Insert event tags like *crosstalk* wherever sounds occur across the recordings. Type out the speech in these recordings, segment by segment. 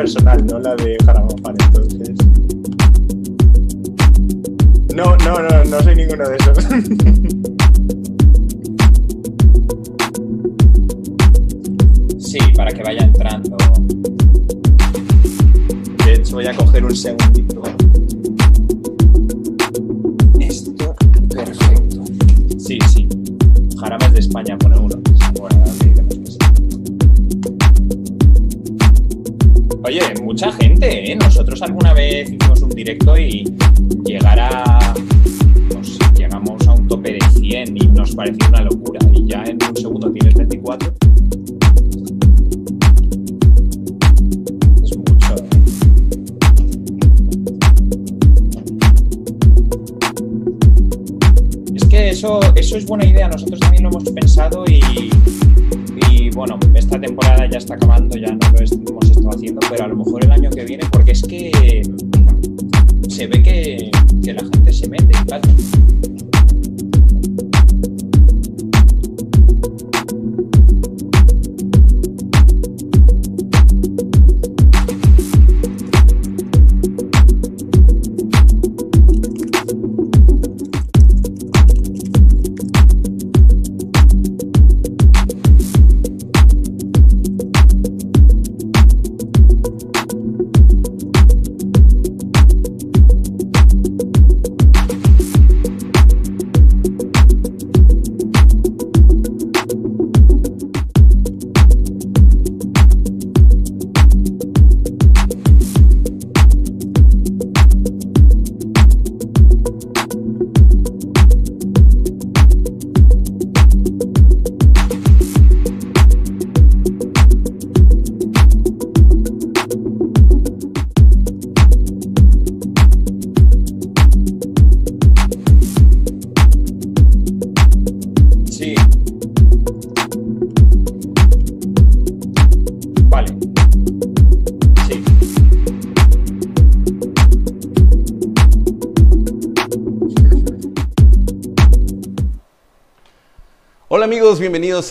personal, no la de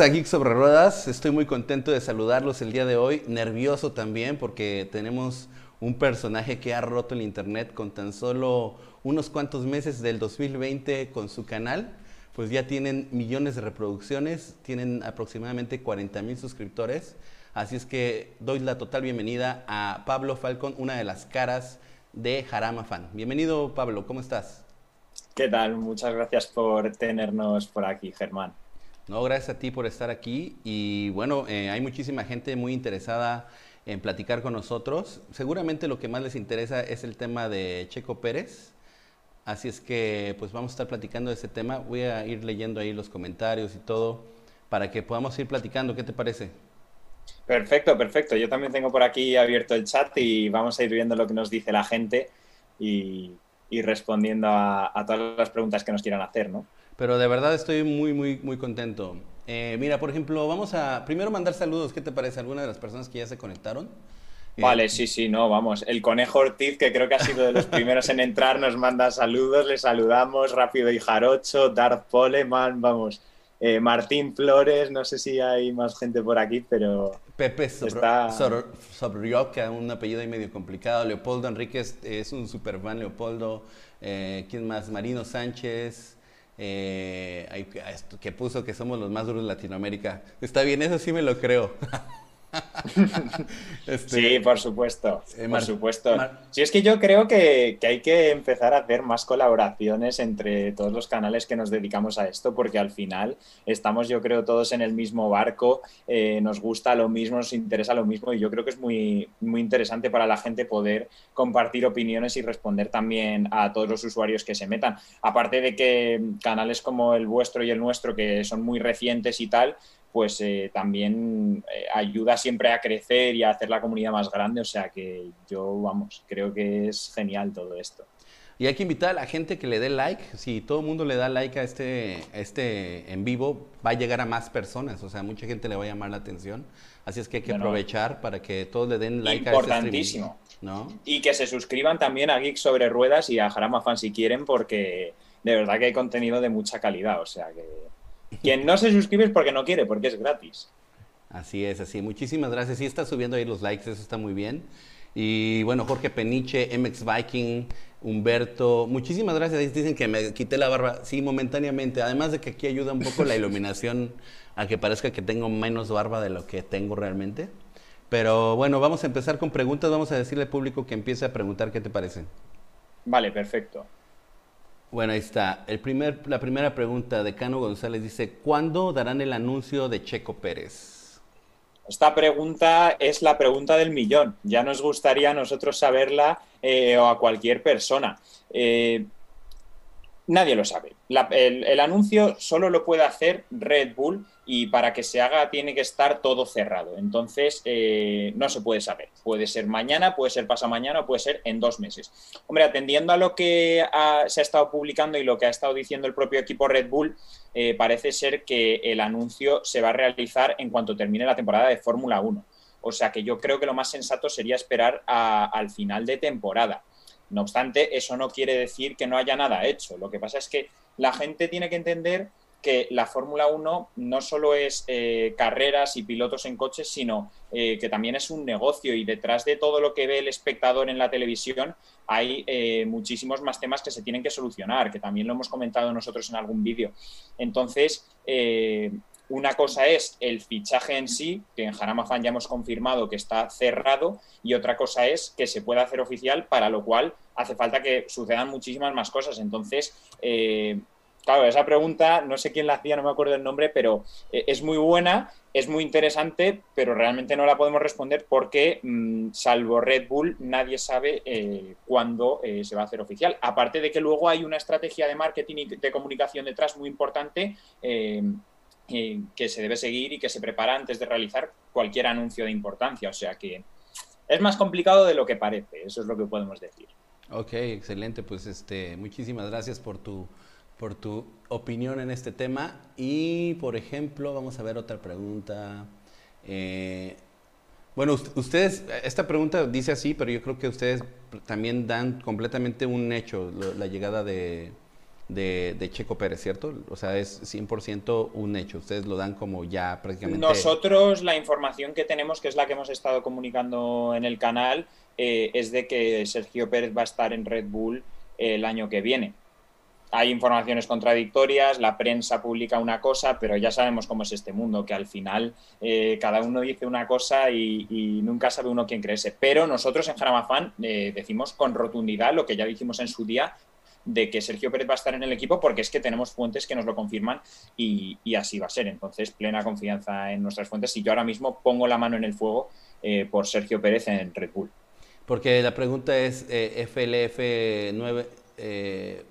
a Geek sobre Ruedas. Estoy muy contento de saludarlos el día de hoy, nervioso también porque tenemos un personaje que ha roto el internet con tan solo unos cuantos meses del 2020 con su canal. Pues ya tienen millones de reproducciones, tienen aproximadamente 40 mil suscriptores. Así es que doy la total bienvenida a Pablo Falcon, una de las caras de Jarama Fan. Bienvenido Pablo, ¿cómo estás? ¿Qué tal? Muchas gracias por tenernos por aquí, Germán. No, gracias a ti por estar aquí y bueno, eh, hay muchísima gente muy interesada en platicar con nosotros. Seguramente lo que más les interesa es el tema de Checo Pérez. Así es que pues vamos a estar platicando de ese tema. Voy a ir leyendo ahí los comentarios y todo para que podamos ir platicando. ¿Qué te parece? Perfecto, perfecto. Yo también tengo por aquí abierto el chat y vamos a ir viendo lo que nos dice la gente y, respondiendo a, a todas las preguntas que nos quieran hacer, ¿no? Pero de verdad estoy muy, muy, muy contento. Eh, mira, por ejemplo, vamos a primero mandar saludos. ¿Qué te parece? ¿Alguna de las personas que ya se conectaron? Eh, Vale, sí, sí, no, vamos. El conejo Ortiz, que creo que ha sido de los *laughs* primeros en entrar, nos manda saludos, le saludamos, Rápido y Jarocho, Darth Poleman, vamos. Eh, Martín Flores, no sé si hay más gente por aquí, pero. Pepe Sobr Está- Sor- Sobrioca, un apellido ahí medio complicado. Leopoldo Enríquez es un super fan, Leopoldo. Eh, ¿Quién más? Marino Sánchez. Eh, que puso que somos los más duros de Latinoamérica. Está bien, eso sí me lo creo. *laughs* *laughs* Este, Sí, por supuesto. Eh, por supuesto. Sí, es que yo creo que, que hay que empezar a hacer más colaboraciones entre todos los canales que nos dedicamos a esto, porque al final estamos, yo creo, todos en el mismo barco, eh, nos gusta lo mismo, nos interesa lo mismo, y yo creo que es muy, muy interesante para la gente poder compartir opiniones y responder también a todos los usuarios que se metan. Aparte de que canales como el vuestro y el nuestro, que son muy recientes y tal, pues eh, también eh, ayuda siempre a crecer y a hacer la comunidad más grande. O sea que yo, vamos, creo que es genial todo esto. Y hay que invitar a la gente que le dé like. Si todo el mundo le da like a este, a este en vivo, va a llegar a más personas. O sea, mucha gente le va a llamar la atención. Así es que hay que Bueno. aprovechar para que todos le den like a este. Importantísimo. ¿No? Y que se suscriban también a Geek sobre Ruedas y a Jarama Fan si quieren, porque de verdad que hay contenido de mucha calidad. O sea que quien no se suscribe es porque no quiere, porque es gratis. Así es, así. Muchísimas gracias. Sí, está subiendo ahí los likes, eso está muy bien. Y bueno, Jorge Peniche, MX Viking, Humberto, muchísimas gracias. Dicen que me quité la barba. Sí, momentáneamente. Además de que aquí ayuda un poco la iluminación a que parezca que tengo menos barba de lo que tengo realmente. Pero bueno, vamos a empezar con preguntas. Vamos a decirle al público que empiece a preguntar qué te parece. Vale, perfecto. Bueno, ahí está. El primer, la primera pregunta de Cano González dice, ¿cuándo darán el anuncio de Checo Pérez? Esta pregunta es la pregunta del millón. Ya nos gustaría a nosotros saberla eh, o a cualquier persona. Eh, nadie lo sabe. el, anuncio solo lo puede hacer Red Bull y para que se haga tiene que estar todo cerrado. Entonces, eh, no se puede saber. Puede ser mañana, puede ser pasado mañana o puede ser en dos meses. Hombre, atendiendo a lo que se ha estado publicando y lo que ha estado diciendo el propio equipo Red Bull, eh, parece ser que el anuncio se va a realizar en cuanto termine la temporada de Fórmula 1. O sea que yo creo que lo más sensato sería esperar al final de temporada. No obstante, eso no quiere decir que no haya nada hecho. Lo que pasa es que la gente tiene que entender que la Fórmula 1 no solo es eh, carreras y pilotos en coches, sino eh, que también es un negocio y detrás de todo lo que ve el espectador en la televisión hay eh, muchísimos más temas que se tienen que solucionar, que también lo hemos comentado nosotros en algún vídeo. Entonces, una cosa es el fichaje en sí, que en Jarama Fan ya hemos confirmado que está cerrado, y otra cosa es que se pueda hacer oficial, para lo cual hace falta que sucedan muchísimas más cosas. Entonces, Claro, esa pregunta, no sé quién la hacía, no me acuerdo el nombre, pero eh, es muy buena, es muy interesante, pero realmente no la podemos responder porque, mm, salvo Red Bull, nadie sabe eh, cuándo eh, se va a hacer oficial. Aparte de que luego hay una estrategia de marketing y de comunicación detrás muy importante que se debe seguir y que se prepara antes de realizar cualquier anuncio de importancia. O sea que es más complicado de lo que parece, eso es lo que podemos decir. Ok, excelente. Pues este, muchísimas gracias por tu por tu opinión en este tema. Y, por ejemplo, vamos a ver otra pregunta. Eh, bueno, ustedes, esta pregunta dice así, pero yo creo que ustedes también dan completamente un hecho, la llegada de, de, Checo Pérez, ¿cierto? O sea, es 100% un hecho. Ustedes lo dan como ya prácticamente. Nosotros, la información que tenemos, que es la que hemos estado comunicando en el canal, eh, es de que Sergio Pérez va a estar en Red Bull el año que viene hay informaciones contradictorias, la prensa publica una cosa, pero ya sabemos cómo es este mundo, que al final eh, cada uno dice una cosa y, nunca sabe uno quién creerse. Pero nosotros en Jaramafan eh, decimos con rotundidad lo que ya dijimos en su día, de que Sergio Pérez va a estar en el equipo porque es que tenemos fuentes que nos lo confirman y, así va a ser. Entonces, plena confianza en nuestras fuentes y yo ahora mismo pongo la mano en el fuego eh, por Sergio Pérez en Red Bull. Porque la pregunta es FLF 9, eh,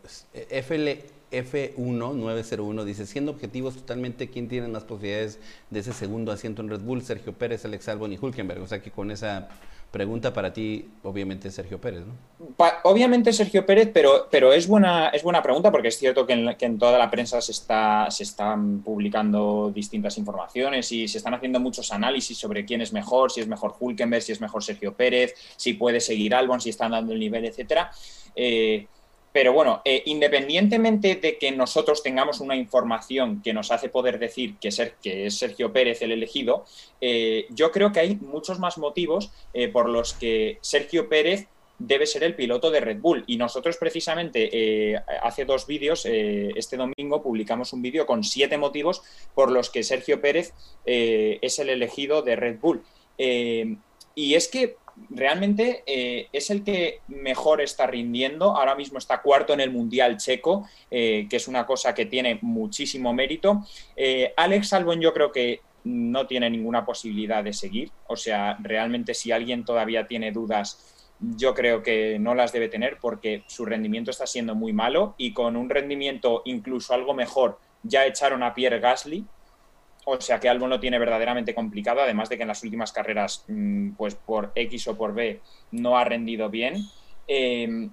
FF1901 dice, siendo objetivos totalmente, ¿quién tiene más posibilidades de ese segundo asiento en Red Bull? Sergio Pérez, Alex Albon y Hulkenberg. O sea que con esa pregunta para ti, obviamente Sergio Pérez, ¿no? obviamente Sergio Pérez, pero, pero es, buena, es buena pregunta porque es cierto que en, que en, toda la prensa se, está, se están publicando distintas informaciones y se están haciendo muchos análisis sobre quién es mejor, si es mejor Hulkenberg, si es mejor Sergio Pérez, si puede seguir Albon, si están dando el nivel, etcétera. Eh, pero bueno, eh, independientemente de que nosotros tengamos una información que nos hace poder decir que, que es Sergio Pérez el elegido, eh, yo creo que hay muchos más motivos eh, por los que Sergio Pérez debe ser el piloto de Red Bull. Y nosotros precisamente hace dos vídeos, este domingo publicamos un vídeo con siete motivos por los que Sergio Pérez es el elegido de Red Bull. y es que realmente eh, es el que mejor está rindiendo. Ahora mismo está cuarto en el Mundial Checo, eh, que es una cosa que tiene muchísimo mérito. Eh, Alex Albon yo creo que no tiene ninguna posibilidad de seguir. O sea, realmente si alguien todavía tiene dudas, yo creo que no las debe tener porque su rendimiento está siendo muy malo y con un rendimiento incluso algo mejor ya echaron a Pierre Gasly, o sea que Albon lo tiene verdaderamente complicado, además de que en las últimas carreras, mm, pues por X o por B, no ha rendido bien. Em,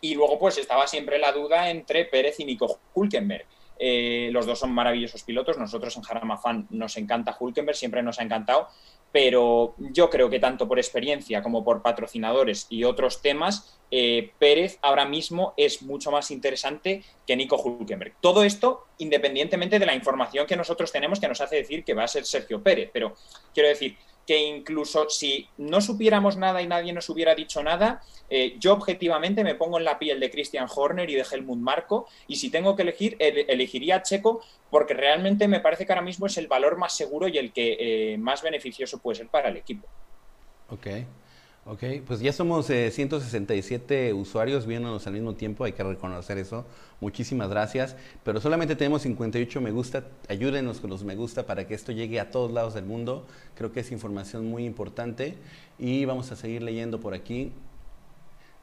y luego, pues estaba siempre la duda entre Pérez y Nico Hulkenberg. Eh, los dos son maravillosos pilotos. Nosotros en Jarama Fan nos encanta Hulkenberg, siempre nos ha encantado. Pero yo creo que tanto por experiencia como por patrocinadores y otros temas, eh, Pérez ahora mismo es mucho más interesante que Nico Hulkenberg. Todo esto independientemente de la información que nosotros tenemos que nos hace decir que va a ser Sergio Pérez. Pero quiero decir, que incluso si no supiéramos nada y nadie nos hubiera dicho nada, eh, yo objetivamente me pongo en la piel de Christian Horner y de Helmut Marco y si tengo que elegir, elegiría a Checo porque realmente me parece que ahora mismo es el valor más seguro y el que eh, más beneficioso puede ser para el equipo. Ok. Ok, pues ya somos 167 eh, usuarios viéndonos al mismo tiempo, hay que reconocer eso. Muchísimas gracias, pero solamente tenemos 58 me gusta. Ayúdenos con los me gusta para que esto llegue a todos lados del mundo. Creo que es información muy importante y vamos a seguir leyendo por aquí.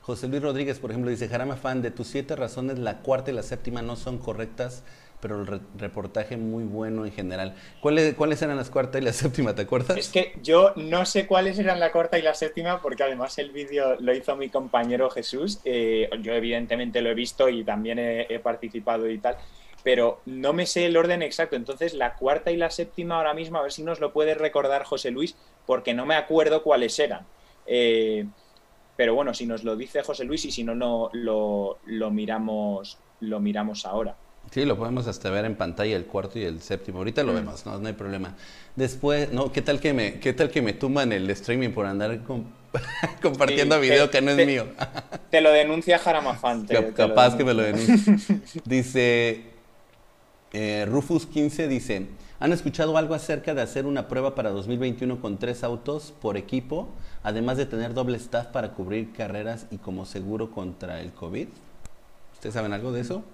José Luis Rodríguez, por ejemplo, dice, Jarama fan, de tus siete razones, la cuarta y la séptima no son correctas pero el reportaje muy bueno en general. ¿Cuáles, ¿Cuáles eran las cuarta y la séptima? ¿Te acuerdas? Es que yo no sé cuáles eran la cuarta y la séptima porque además el vídeo lo hizo mi compañero Jesús. Eh, yo evidentemente lo he visto y también he, participado y tal pero no me sé el orden exacto. Entonces, la cuarta y la séptima ahora mismo, a ver si nos lo puede recordar José Luis, porque no me acuerdo cuáles eran. Eh, pero bueno, si nos lo dice José Luis y si no, no lo, miramos, lo miramos ahora. Sí, lo podemos hasta ver en pantalla el cuarto y el séptimo. Ahorita lo mm. vemos, no, no hay problema. Después, no, ¿qué tal que me, qué tal que me tumban el streaming por andar *laughs* compartiendo video que no es mío? *laughs* te lo denuncia Jaramafan. capaz que me lo denuncie. *laughs* Dice eh, Rufus15 dice, ¿han escuchado algo acerca de hacer una prueba para 2021 con tres autos por equipo, además de tener doble staff para cubrir carreras y como seguro contra el COVID? ¿Ustedes saben algo de eso?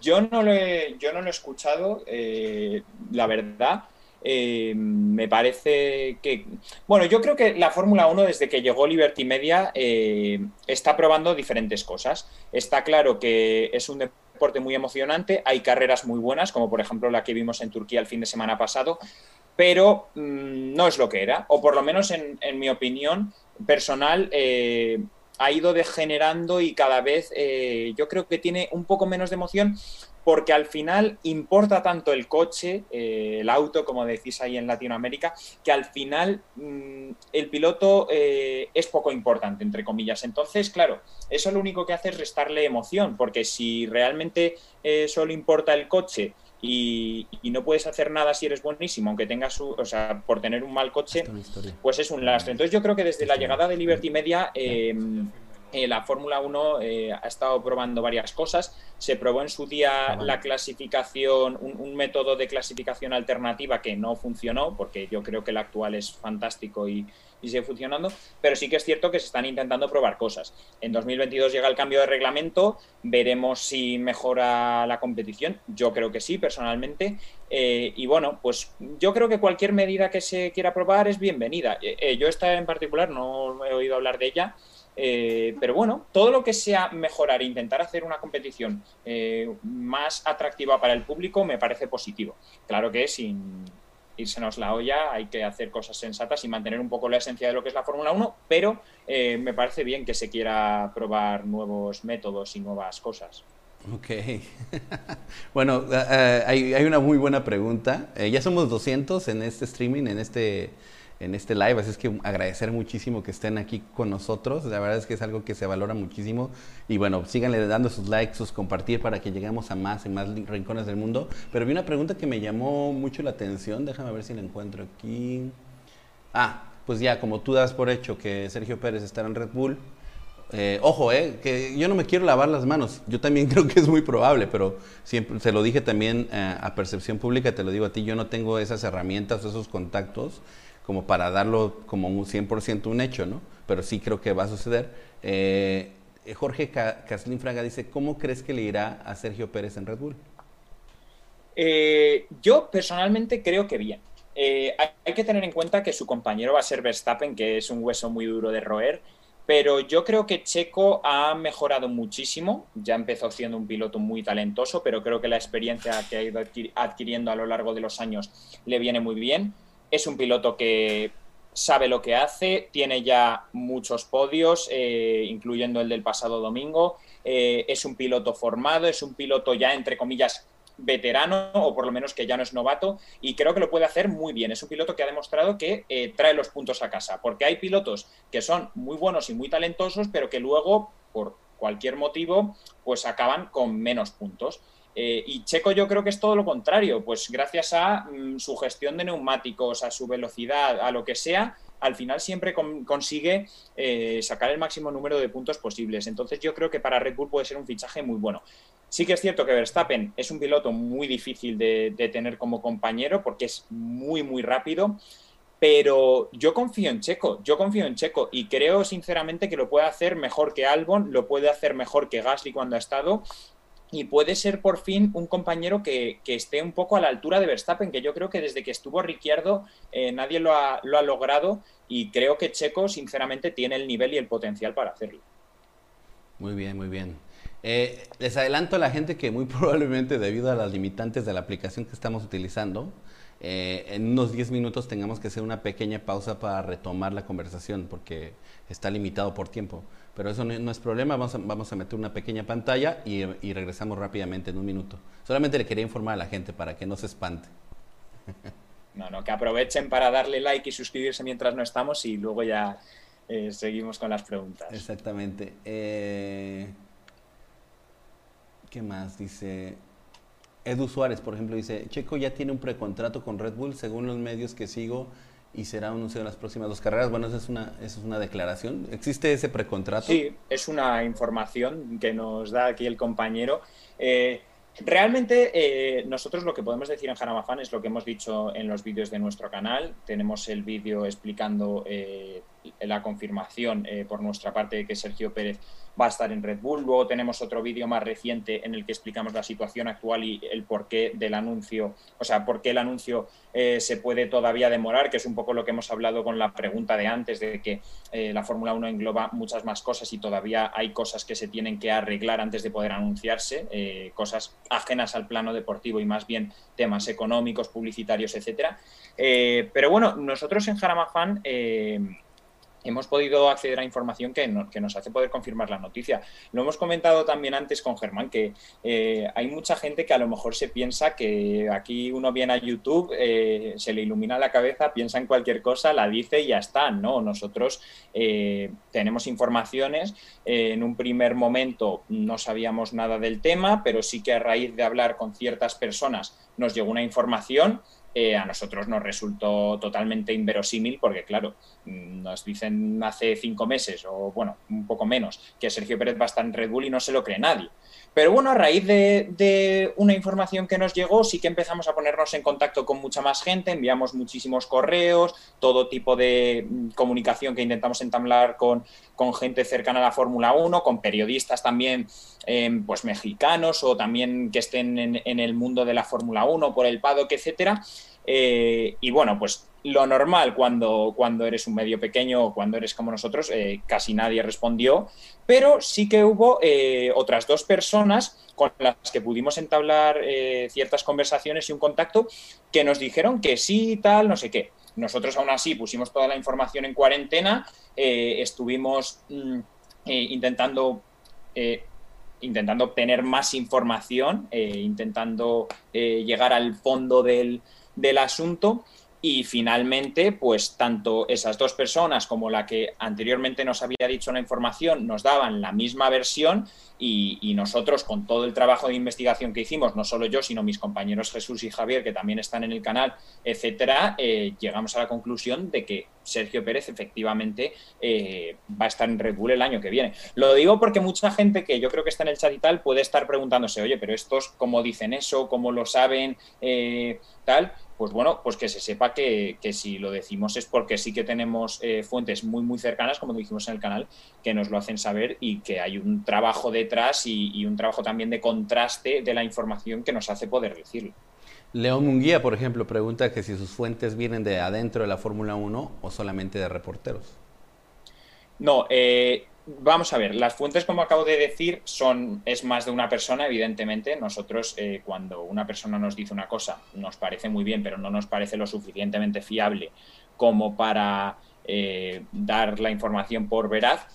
Yo no lo he, yo no lo he escuchado, eh, la verdad. Eh, me parece que. Bueno, yo creo que la Fórmula 1, desde que llegó Liberty Media, eh, está probando diferentes cosas. Está claro que es un deporte muy emocionante, hay carreras muy buenas, como por ejemplo la que vimos en Turquía el fin de semana pasado, pero mm, no es lo que era, o por lo menos en, mi opinión personal, ha ido degenerando y cada vez eh, yo creo que tiene un poco menos de emoción porque al final importa tanto el coche, eh, el auto, como decís ahí en Latinoamérica, que al final mm, el piloto eh, es poco importante, entre comillas. Entonces, claro, eso lo único que hace es restarle emoción, porque si realmente solo importa el coche, y, no puedes hacer nada si eres buenísimo, aunque tengas, o sea, por tener un mal coche, pues es un lastre. Entonces yo creo que desde la llegada de Liberty Media... Em, eh, la Fórmula 1 eh, ha estado probando varias cosas. Se probó en su día ah, la clasificación, un, método de clasificación alternativa que no funcionó, porque yo creo que el actual es fantástico y, y sigue funcionando, pero sí que es cierto que se están intentando probar cosas. En 2022 llega el cambio de reglamento, veremos si mejora la competición, yo creo que sí, personalmente, eh, y bueno, pues yo creo que cualquier medida que se quiera probar es bienvenida. Yo esta en particular no he oído hablar de ella, pero bueno, todo lo que sea mejorar e intentar hacer una competición más atractiva para el público me parece positivo. Claro que sin, nos la olla, hay que hacer cosas sensatas y mantener un poco la esencia de lo que es la Fórmula 1, pero eh, me parece bien que se quiera probar nuevos métodos y nuevas cosas. Ok. *laughs* bueno, eh, eh, hay, hay, una muy buena pregunta. ya somos 200 en este streaming, en este en este live. Así es que agradecer muchísimo que estén aquí con nosotros. La verdad es que es algo que se valora muchísimo. Y bueno, síganle dando sus likes, sus compartir para que lleguemos a más y más rincones del mundo. Pero vi una pregunta que me llamó mucho la atención. Déjame ver si la encuentro aquí. Ah, pues ya, como tú das por hecho que Sergio Pérez estará en Red Bull. Eh, ojo, eh, que yo no me quiero lavar las manos. Yo también *laughs* creo que es muy probable, pero siempre se lo dije también eh, a percepción pública, te lo digo a ti, yo no tengo esas herramientas, esos contactos como para darlo como un 100% un hecho, ¿no? Pero sí creo que va a suceder. Eh, Jorge Caslin Fraga dice, ¿cómo crees que le irá a Sergio Pérez en Red Bull? Eh, yo personalmente creo que bien. Eh, hay, que tener en cuenta que su compañero va a ser Verstappen, que es un hueso muy duro de roer, pero yo creo que Checo ha mejorado muchísimo. Ya empezó siendo un piloto muy talentoso, pero creo que la experiencia que ha ido adquiriendo a lo largo de los años le viene muy bien. Es un piloto que sabe lo que hace, tiene ya muchos podios, eh, incluyendo el del pasado domingo. Eh, es un piloto formado, es un piloto ya, entre comillas, veterano o por lo menos que ya no es novato y creo que lo puede hacer muy bien. Es un piloto que ha demostrado que eh, trae los puntos a casa, porque hay pilotos que son muy buenos y muy talentosos, pero que luego, por cualquier motivo, pues acaban con menos puntos. Eh, y Checo yo creo que es todo lo contrario, pues gracias a mm, su gestión de neumáticos, a su velocidad, a lo que sea, al final siempre consigue eh, sacar el máximo número de puntos posibles. Entonces yo creo que para Red Bull puede ser un fichaje muy bueno. Sí que es cierto que Verstappen es un piloto muy difícil de, tener como compañero porque es muy, muy rápido. Pero yo confío en Checo, yo confío en Checo y creo sinceramente que lo puede hacer mejor que Albon, lo puede hacer mejor que Gasly cuando ha estado y puede ser por fin un compañero que, esté un poco a la altura de Verstappen, que yo creo que desde que estuvo Ricciardo eh, nadie lo ha, lo ha, logrado y creo que Checo sinceramente tiene el nivel y el potencial para hacerlo. Muy bien, muy bien. Eh, les adelanto a la gente que muy *laughs* probablemente debido a las limitantes de la aplicación que estamos utilizando, eh, en unos 10 minutos tengamos que hacer una pequeña pausa para retomar la conversación porque está limitado por tiempo. Pero eso no, es problema, vamos a, vamos a, meter una pequeña pantalla y, y, regresamos rápidamente en un minuto. Solamente le quería informar a la gente para que no se espante. No, no, que aprovechen para darle like y suscribirse mientras no estamos y luego ya eh, seguimos con las preguntas. Exactamente. Eh, ¿Qué más? Dice Edu Suárez, por ejemplo, dice, Checo ya tiene un precontrato con Red Bull, según los medios que sigo, y será anunciado en las próximas dos carreras. Bueno, esa es una, esa es una declaración. ¿Existe ese precontrato? Sí, es una información que nos da aquí el compañero. Eh, realmente eh, nosotros lo que podemos decir en Fan es lo que hemos dicho en los vídeos de nuestro canal. Tenemos el vídeo explicando eh, la confirmación por nuestra parte de que Sergio Pérez va a estar en Red Bull. Luego tenemos otro vídeo más reciente en el que explicamos la situación actual y el porqué del anuncio, o sea, por qué el anuncio eh, se puede todavía demorar, que es un poco lo que hemos hablado con la pregunta de antes, de que eh, la Fórmula 1 engloba muchas más cosas y todavía hay cosas que se tienen que arreglar antes de poder anunciarse, eh, cosas ajenas al plano deportivo y más bien temas económicos, publicitarios, etcétera. pero bueno, nosotros en Jarama Fan hemos podido acceder a información que, nos hace poder confirmar la noticia. Lo hemos comentado también antes con Germán, que eh, hay mucha gente que a lo mejor se piensa que aquí uno viene a YouTube, eh, se le ilumina la cabeza, piensa en cualquier cosa, la dice y ya está. No, nosotros eh, tenemos informaciones. en un primer momento no sabíamos nada del tema, pero sí que a raíz de hablar con ciertas personas nos llegó una información eh, a nosotros nos resultó totalmente inverosímil porque, claro, mm, nos dicen hace cinco meses o, bueno, un poco menos, que Sergio Pérez va a estar en Red Bull y no se lo cree nadie. Pero bueno, a raíz de, una información que nos llegó, sí que empezamos a ponernos en contacto con mucha más gente, enviamos muchísimos correos, todo tipo de mm, comunicación que intentamos entablar con, gente cercana a la Fórmula 1, con periodistas también em, pues mexicanos o también que estén en, en el mundo de la Fórmula 1, por el paddock, etcétera. Eh, y bueno, pues lo normal cuando, cuando eres un medio pequeño o cuando eres como nosotros, eh, casi nadie respondió, pero sí que hubo eh, otras dos personas con las que pudimos entablar ciertas conversaciones y un contacto que nos dijeron que sí y tal, no sé qué. Nosotros aún así pusimos toda la información en cuarentena, estuvimos mm, intentando intentando obtener más información, intentando llegar al fondo del, del asunto y finalmente, pues tanto esas dos personas como la que anteriormente nos había dicho la información nos daban la misma versión y, nosotros con todo el trabajo de investigación que hicimos, no solo yo, sino mis compañeros Jesús y Javier, que también están en el canal, etcétera, eh, llegamos a la conclusión de que Sergio Pérez efectivamente eh, va a estar en Red Bull el año que viene. Lo digo porque mucha gente que yo creo que está en el chat y tal puede estar preguntándose, oye, pero estos, ¿cómo dicen eso? ¿Cómo lo saben? Eh, tal pues bueno, pues que se sepa que, si lo decimos es porque sí que tenemos eh, fuentes muy, muy cercanas, como dijimos en el canal, que nos lo hacen saber y que hay un trabajo detrás y, un trabajo también de contraste de la información que nos hace poder decirlo. León Munguía, por ejemplo, pregunta que si sus fuentes vienen de adentro de la Fórmula 1 o solamente de reporteros. No, eh, Vamos a ver, las fuentes, como acabo de decir, son es más de una persona, evidentemente. Nosotros, eh, cuando una persona nos dice una cosa, nos parece muy bien, pero no nos parece lo suficientemente fiable como para eh, dar la información por veraz,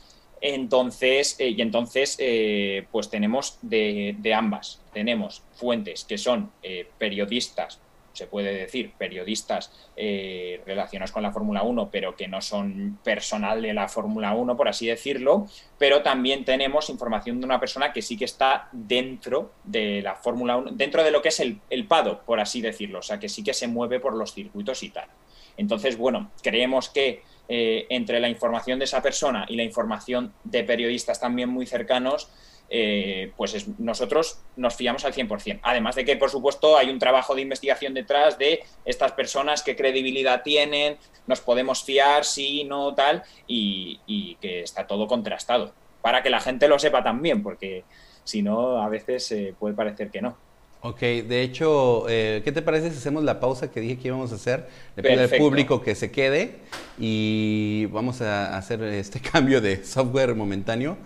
Entonces, eh, y entonces, eh, pues tenemos de, ambas. Tenemos fuentes que son eh, periodistas, se puede decir, periodistas relacionados con la Fórmula 1, pero que no son personal de la Fórmula 1, por así decirlo. Pero también tenemos información de una persona que sí que está dentro de la Fórmula 1, dentro de lo que es el, el por así decirlo. O sea, que sí que se mueve por los circuitos y tal. Entonces, bueno, creemos que eh, entre la información de esa persona y la información de periodistas también muy cercanos, eh, pues nosotros nos fiamos al 100%. Además de que, por supuesto, hay un trabajo de investigación detrás de estas personas, qué credibilidad tienen, nos podemos fiar, sí, no, tal, y, que está todo contrastado. Para que la gente lo sepa también, porque si no, a veces eh, puede parecer que no. Ok, de hecho, eh, ¿qué te parece si hacemos la pausa que dije que íbamos a hacer? Le pido al público que se quede y vamos a hacer este *laughs* cambio de software momentáneo.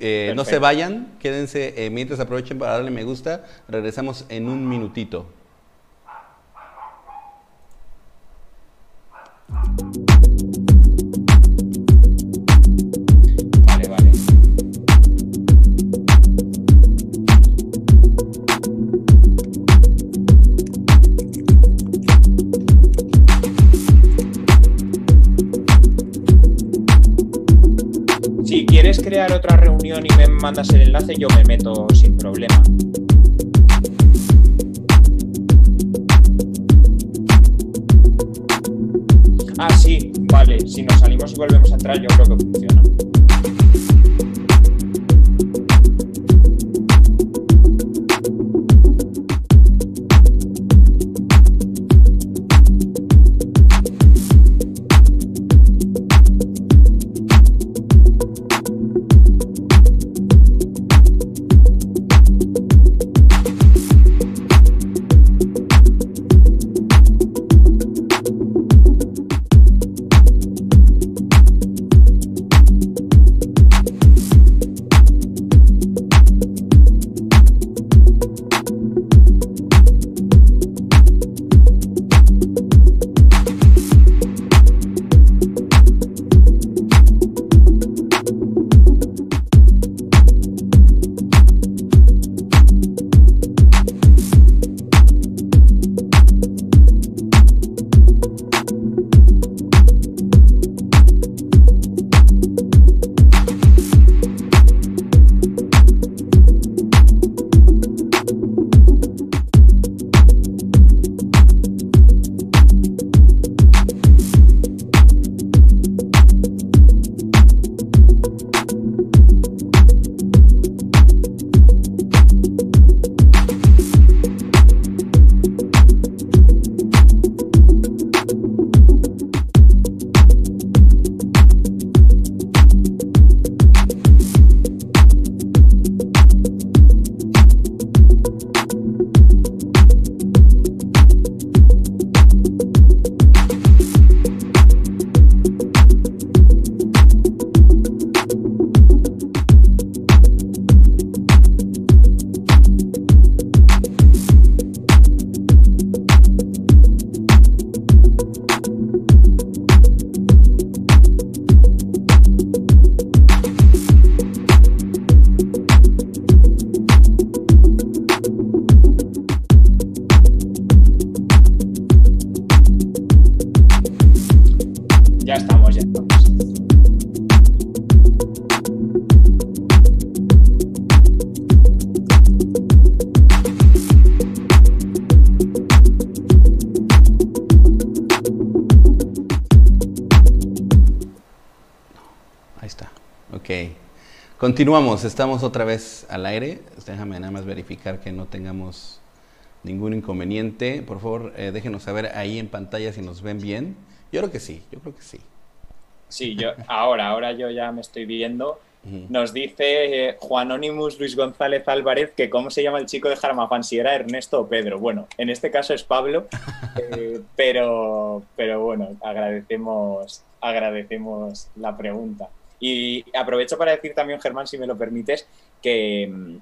Eh, no se vayan, quédense eh, mientras aprovechen para darle me gusta. Regresamos en un minutito. Crear otra reunión y me mandas el enlace, yo me meto sin problema. Ah, sí, vale. Si nos salimos y volvemos a entrar, yo creo que funciona. Continuamos, estamos otra vez al aire. Déjame nada más verificar que no tengamos ningún inconveniente. Por favor, eh, déjenos saber ahí en pantalla si nos ven bien. Yo creo que sí, yo creo que sí. Sí, yo ahora, ahora yo ya me estoy viendo. Nos dice eh, Juanónimus Luis González Álvarez que cómo se llama el chico de Jaramafan, si era Ernesto o Pedro. Bueno, en este caso es Pablo, *laughs* eh, pero, pero bueno, agradecemos, agradecemos la pregunta. Y aprovecho para decir también, Germán, si me lo permites, que,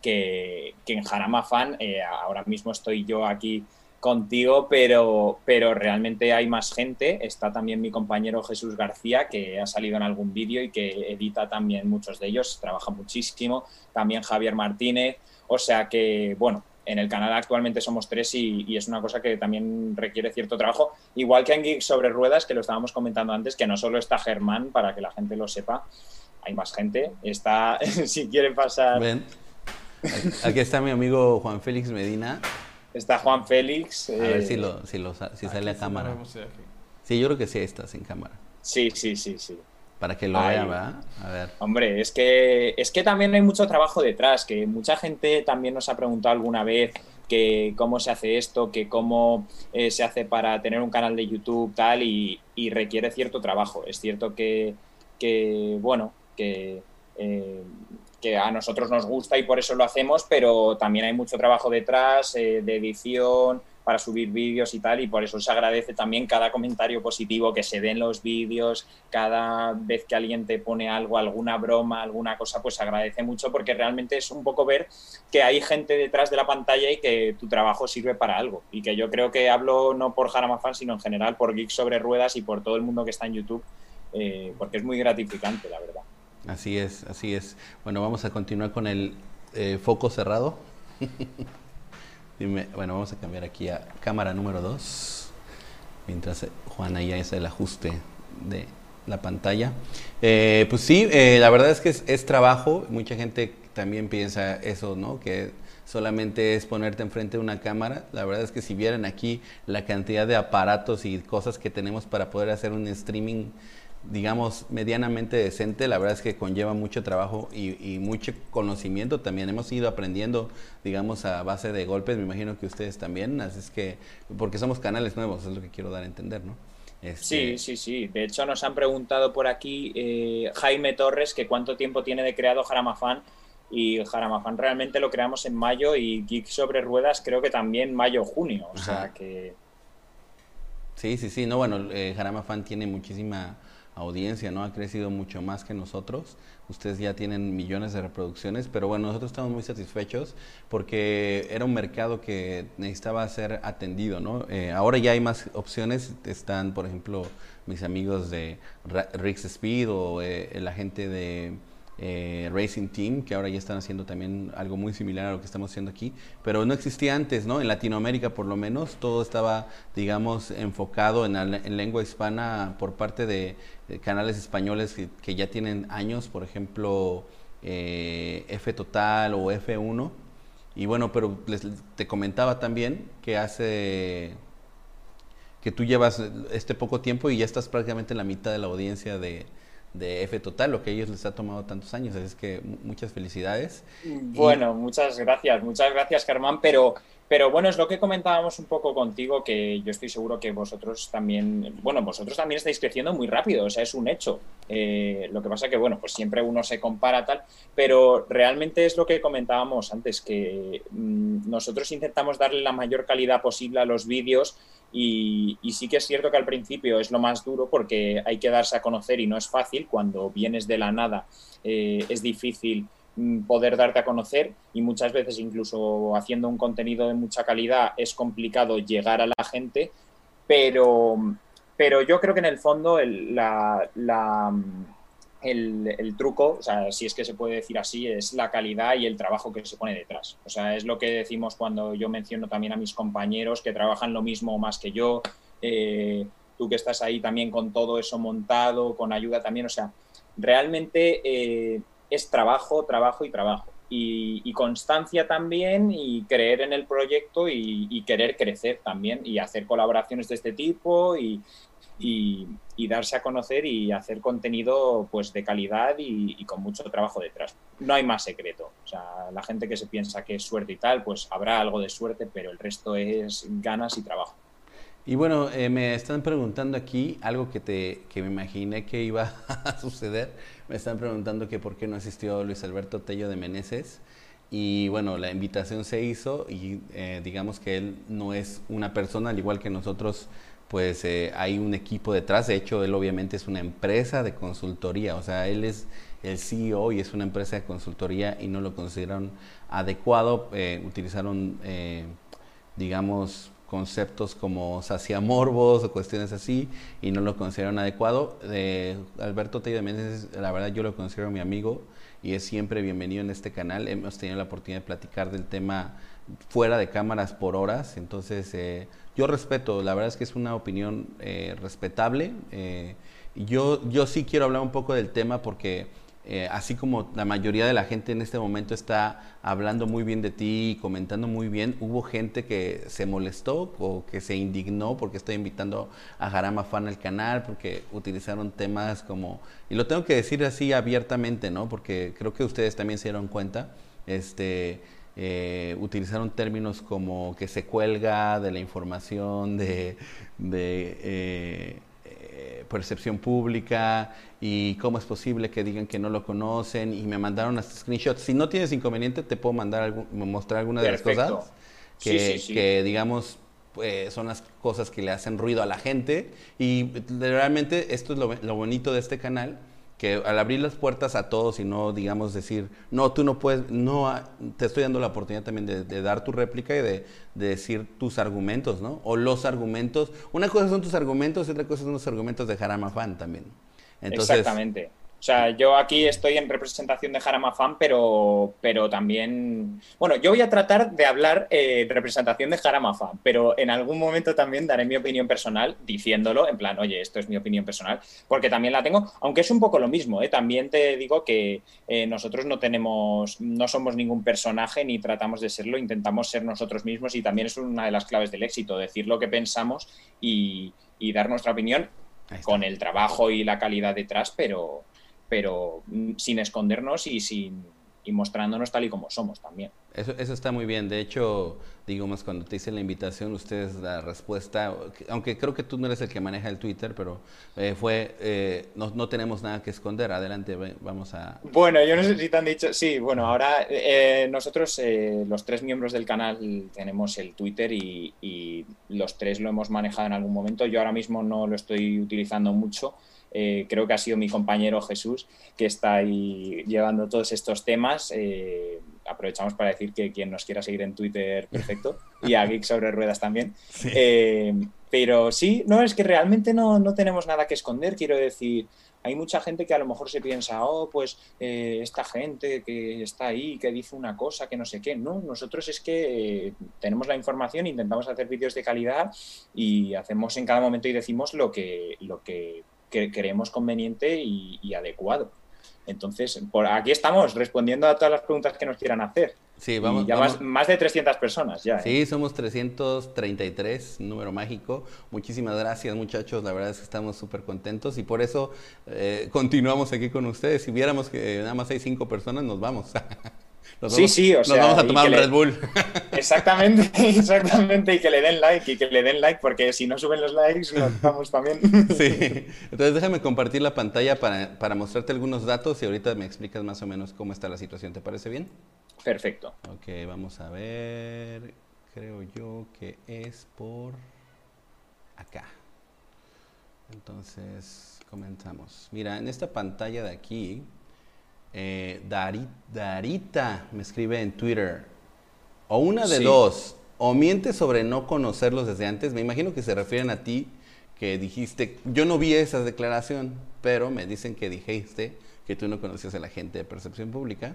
que, en Jarama Fan, eh, ahora mismo estoy yo aquí contigo, pero, pero realmente hay más gente. Está también mi compañero Jesús García, que ha salido en algún vídeo y que edita también muchos de ellos, trabaja muchísimo. También Javier Martínez. O sea que, bueno, en el canal actualmente somos tres y, es una cosa que también requiere cierto trabajo. Igual que en Geek sobre Ruedas, que lo estábamos comentando antes, que no solo está Germán, para que la gente lo sepa, hay más gente. Está, *laughs* si quieren pasar... Ven. Aquí está mi amigo Juan Félix Medina. Está Juan Félix. A ver si, lo, si, lo, si sale a cámara. Sí, yo creo que sí estás en cámara. Sí, sí, sí, sí. Para que lo vean, ¿verdad? A ver. Hombre, es que, es que también hay mucho trabajo detrás, que mucha gente también nos ha preguntado alguna vez que cómo se hace esto, que cómo eh, se hace para tener un canal de YouTube, tal, y, requiere cierto trabajo. Es cierto que, que bueno, que eh, que a nosotros nos gusta y por eso lo hacemos, pero también hay mucho trabajo detrás eh, de edición para subir vídeos y tal, y por eso se agradece también cada comentario positivo que se dé en los vídeos, cada vez que alguien te pone algo, alguna broma, alguna cosa, pues se agradece mucho porque realmente es un poco ver que hay gente detrás de la pantalla y que tu trabajo sirve para algo. Y que yo creo que hablo no por Jaramafan, sino en general por Geeks sobre Ruedas y por todo el mundo que está en YouTube, eh, porque es muy gratificante, la verdad. Así es, así es. Bueno, vamos a continuar con el eh, foco cerrado. *laughs* Dime, bueno, vamos a cambiar aquí a cámara número 2. Mientras eh, Juana ya hace el ajuste de la pantalla. Eh, pues sí, la verdad es que es, trabajo. Mucha gente también piensa eso, ¿no? Que solamente es ponerte enfrente de una cámara. La verdad es que si vieran aquí la cantidad de aparatos y cosas que tenemos para poder hacer un streaming digamos, medianamente decente. La verdad es que conlleva mucho trabajo y, mucho conocimiento también. Hemos ido aprendiendo, digamos, a base de golpes. Me imagino que ustedes también. Así es que, porque somos canales nuevos, es lo que quiero dar a entender, ¿no? Este sí, sí, sí. De hecho, nos han preguntado por aquí eh, Jaime Torres que cuánto tiempo tiene de creado Jaramafan. Y Jaramafan realmente lo creamos en mayo y Geek sobre Ruedas creo que también mayo-junio. O sea que... Sí, sí, sí. No, bueno, eh, Jaramafan tiene muchísima audiencia, ¿no? Ha crecido mucho más que nosotros. Ustedes ya tienen millones de reproducciones, pero bueno, nosotros estamos muy satisfechos porque era un mercado que necesitaba ser atendido, ¿no? Eh, ahora ya hay más opciones. Están, por ejemplo, mis amigos de Rix Speed o eh, la gente de eh, Racing Team, que ahora ya están haciendo también algo muy similar a lo que estamos haciendo aquí, pero no existía antes, ¿no? En Latinoamérica por lo menos, todo estaba, digamos, enfocado en, lengua hispana por parte de, canales españoles que, ya tienen años, por ejemplo, eh, F Total o F1. Y bueno, pero te comentaba también que hace que tú llevas este poco tiempo y ya estás prácticamente en la mitad de la audiencia de, de F Total, lo que a ellos les ha tomado tantos años. Así es que muchas felicidades. Bueno, muchas gracias, muchas gracias Germán, pero, pero bueno, es lo que comentábamos un poco contigo, que yo estoy seguro que vosotros también, bueno, vosotros también estáis creciendo muy rápido, o sea, es un hecho. Eh, lo que pasa que, bueno, pues siempre uno se compara tal, pero realmente es lo que comentábamos antes, que mm, nosotros intentamos darle la mayor calidad posible a los vídeos y, sí que es cierto que al principio es lo más duro porque hay que darse a conocer y no es fácil. Cuando vienes de la nada eh, es difícil mm, poder darte a conocer y muchas veces incluso haciendo un contenido de mucha calidad es complicado llegar a la gente, pero, pero yo creo que en el fondo la el, truco, o sea, si es que se puede decir así, es la calidad y el trabajo que se pone detrás. O sea, es lo que decimos cuando yo menciono también a mis compañeros que trabajan lo mismo más que yo, eh, tú que estás ahí también con todo eso montado, con ayuda también, o sea, realmente eh, es trabajo, trabajo y trabajo. Y, constancia también y creer en el proyecto y, querer crecer también y hacer colaboraciones de este tipo y, y, darse a conocer y hacer contenido pues de calidad y, con mucho trabajo detrás. No hay más secreto. O sea, la gente que se piensa que es suerte y tal, pues habrá algo de suerte, pero el resto es ganas y trabajo. Y bueno, eh, me están preguntando aquí algo que, te, que me imaginé que iba *laughs* a suceder. Me están preguntando que por qué no asistió Luis Alberto Tello de Meneses. Y bueno, la invitación se hizo y eh, digamos que él no es una persona, al igual que nosotros, pues eh, hay un equipo detrás. De hecho, él obviamente es una empresa de consultoría, o sea, él es el CEO y es una empresa de consultoría y no lo consideraron adecuado. Eh, utilizaron, eh, digamos, conceptos como saciamorbos o cuestiones así y no lo consideraron adecuado. de Alberto Tello de Méndez, la verdad yo lo considero mi amigo y es siempre bienvenido en este canal. Hemos tenido la oportunidad de platicar del tema fuera de cámaras por horas, entonces eh, yo respeto, la verdad es que es una opinión eh, respetable. Eh, yo, yo sí quiero hablar un poco del tema porque eh, así como la mayoría de la gente en este momento está hablando muy bien de ti y comentando muy bien, hubo gente que se molestó o que se indignó porque estoy invitando a Jarama Fan al canal, porque utilizaron temas como, y lo tengo que decir así abiertamente, ¿no? Porque creo que ustedes también se dieron cuenta, este... Eh, utilizaron términos como que se cuelga de la información, de, de eh, percepción pública y cómo es posible que digan que no lo conocen y me mandaron hasta screenshots. Si no tienes inconveniente, te puedo mandar algún, mostrar alguna de las cosas que, que digamos pues, son las cosas que le hacen ruido a la gente y realmente esto es lo, lo bonito de este canal que al abrir las puertas a todos y no, digamos, decir, no, tú no puedes, no, te estoy dando la oportunidad también de, dar tu réplica y de, decir tus argumentos, ¿no? O los argumentos. Una cosa son tus argumentos y otra cosa son los argumentos de Jarama Fan también. Exactamente. O sea, yo aquí estoy en representación de Jarama Fan, pero, pero también. Bueno, yo voy a tratar de hablar eh, en representación de Jarama Fan, pero en algún momento también daré mi opinión personal diciéndolo, en plan, oye, esto es mi opinión personal, porque también la tengo, aunque es un poco lo mismo, ¿eh? también te digo que eh, nosotros no tenemos, no somos ningún personaje ni tratamos de serlo, intentamos ser nosotros mismos y también es una de las claves del éxito, decir lo que pensamos y, y dar nuestra opinión con el trabajo y la calidad detrás, pero pero mm, sin escondernos y sin y mostrándonos tal y como somos también. Eso, eso está muy bien. De hecho, digamos, cuando te hice la invitación, ustedes la respuesta, aunque creo que tú no eres el que maneja el Twitter, pero eh, fue, eh, no, no, tenemos nada que esconder. Adelante, vamos a... Bueno, yo no sé si te han dicho, sí, bueno, ahora eh, nosotros, los tres miembros del canal, tenemos el Twitter y, y los tres lo hemos manejado en algún momento. Yo ahora mismo no lo estoy utilizando mucho eh, creo que ha sido mi compañero Jesús que está ahí llevando todos estos temas. Eh, aprovechamos para decir que quien nos quiera seguir en Twitter, perfecto, y a Geek sobre Ruedas también. Eh, pero sí, no, es que realmente no, no, tenemos nada que esconder, quiero decir. Hay mucha gente que a lo mejor se piensa, oh, pues esta gente que está ahí, que dice una cosa, que no sé qué. No, nosotros es que tenemos la información, intentamos hacer vídeos de calidad y hacemos en cada momento y decimos lo que, lo que que creemos conveniente y, adecuado. Entonces, por aquí estamos respondiendo a todas las preguntas que nos quieran hacer. Sí, vamos. ya Más, de 300 personas ya. Sí, ¿eh? somos 333, número mágico. Muchísimas gracias, muchachos. La verdad es que estamos súper contentos y por eso eh, continuamos aquí con ustedes. Si viéramos que nada más hay cinco personas, nos vamos. *laughs* sí, sí, o sea, nos vamos a tomar un Red Bull. *laughs* Exactamente, *laughs* exactamente, y que le den like, y que le den like, porque si no suben los likes, nos *laughs* vamos también. Sí, entonces déjame compartir la pantalla para, para mostrarte algunos datos y ahorita me explicas más o menos cómo está la situación, ¿te parece bien? Perfecto. Ok, vamos a ver, creo yo que es por acá. Entonces, comenzamos. Mira, en esta pantalla de aquí eh, Darita me escribe en Twitter, o una de dos, o miente sobre no conocerlos desde antes, me imagino que se refieren a ti, que dijiste, yo no vi esa declaración, pero me dicen que dijiste que tú no conocías a la gente de percepción pública.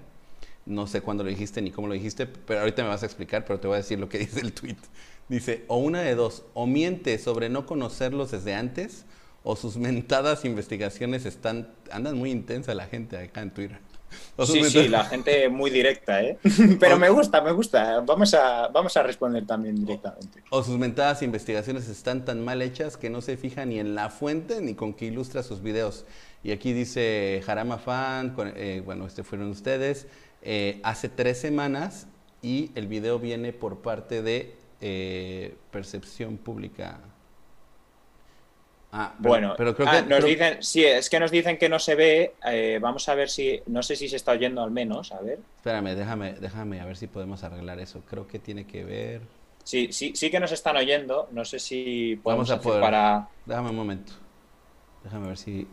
No sé cuándo lo dijiste ni cómo lo dijiste, pero ahorita me vas a explicar, pero te voy a decir lo que *laughs* dice el tweet. Dice, o una de dos, o miente sobre no conocerlos desde antes, o sus mentadas investigaciones están, andan muy intensa la gente acá en Twitter. *laughs* sí, sí, la gente muy directa, ¿eh? *laughs* Pero me gusta, me gusta. Vamos a, vamos a responder también directamente. O sus mentadas investigaciones están tan mal hechas que no se fija ni en la fuente ni con que ilustra sus videos. Y aquí dice Jarama Fan, eh, bueno, este fueron ustedes, eh, hace tres semanas y el video viene por parte de eh, Percepción Pública Ah, bueno, pero creo ah, que nos dicen, sí, es que nos dicen que no se ve. Eh, vamos a ver si, no sé si se está oyendo al menos, a ver. Espérame, déjame, déjame a ver si podemos arreglar eso. Creo que tiene que ver. Sí, sí, sí que nos están oyendo. No sé si podemos vamos a poder. para. Déjame un momento. Déjame ver si,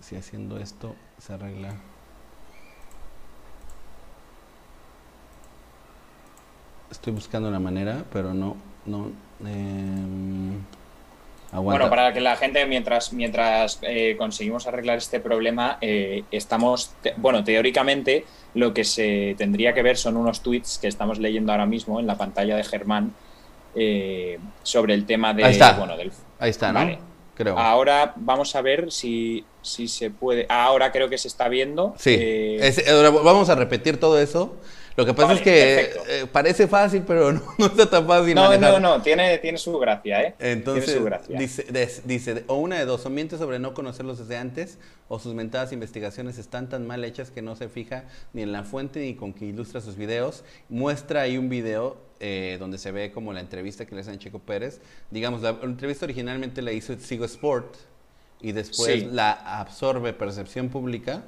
si haciendo esto se arregla. Estoy buscando una manera, pero no, no. Eh, bueno, para que la gente, mientras, mientras eh, conseguimos arreglar este problema, eh, estamos, bueno, teóricamente lo que se tendría que ver son unos tweets que estamos leyendo ahora mismo en la pantalla de Germán eh, sobre el tema de, Ahí está. bueno, del... Ahí está, ¿no? Creo. Ahora vamos a ver si, si se puede. Ahora creo que se está viendo. Sí. vamos a repetir todo eso lo que pasa es que eh, parece fácil, pero *laughs* no, está tan fácil. No, no, no, tiene, tiene su gracia, ¿eh? Entonces, Dice, dice, o una de dos, o miente sobre no conocerlos desde antes, o sus mentadas investigaciones están tan mal hechas que no se fija ni en la fuente ni con que ilustra sus videos. Muestra ahí un video eh, donde se ve como la entrevista que le hacen a Checo Pérez. Digamos, la entrevista originalmente la hizo Sigo Sport y después la absorbe Percepción Pública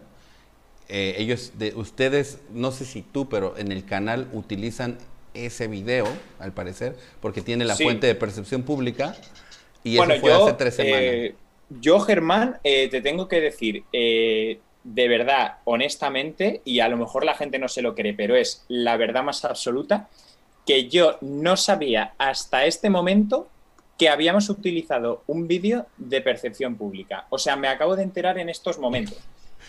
eh, ellos, de, ustedes, no sé si tú, pero en el canal utilizan ese video, al parecer, porque tiene la fuente de percepción pública y eso fue hace tres semanas. Eh, yo, Germán, eh, te tengo que decir, de verdad, honestamente, y a lo mejor la gente no se lo cree, pero es la verdad más absoluta, que yo no sabía hasta este momento que habíamos utilizado un vídeo de percepción pública. O sea, me acabo de enterar en estos momentos.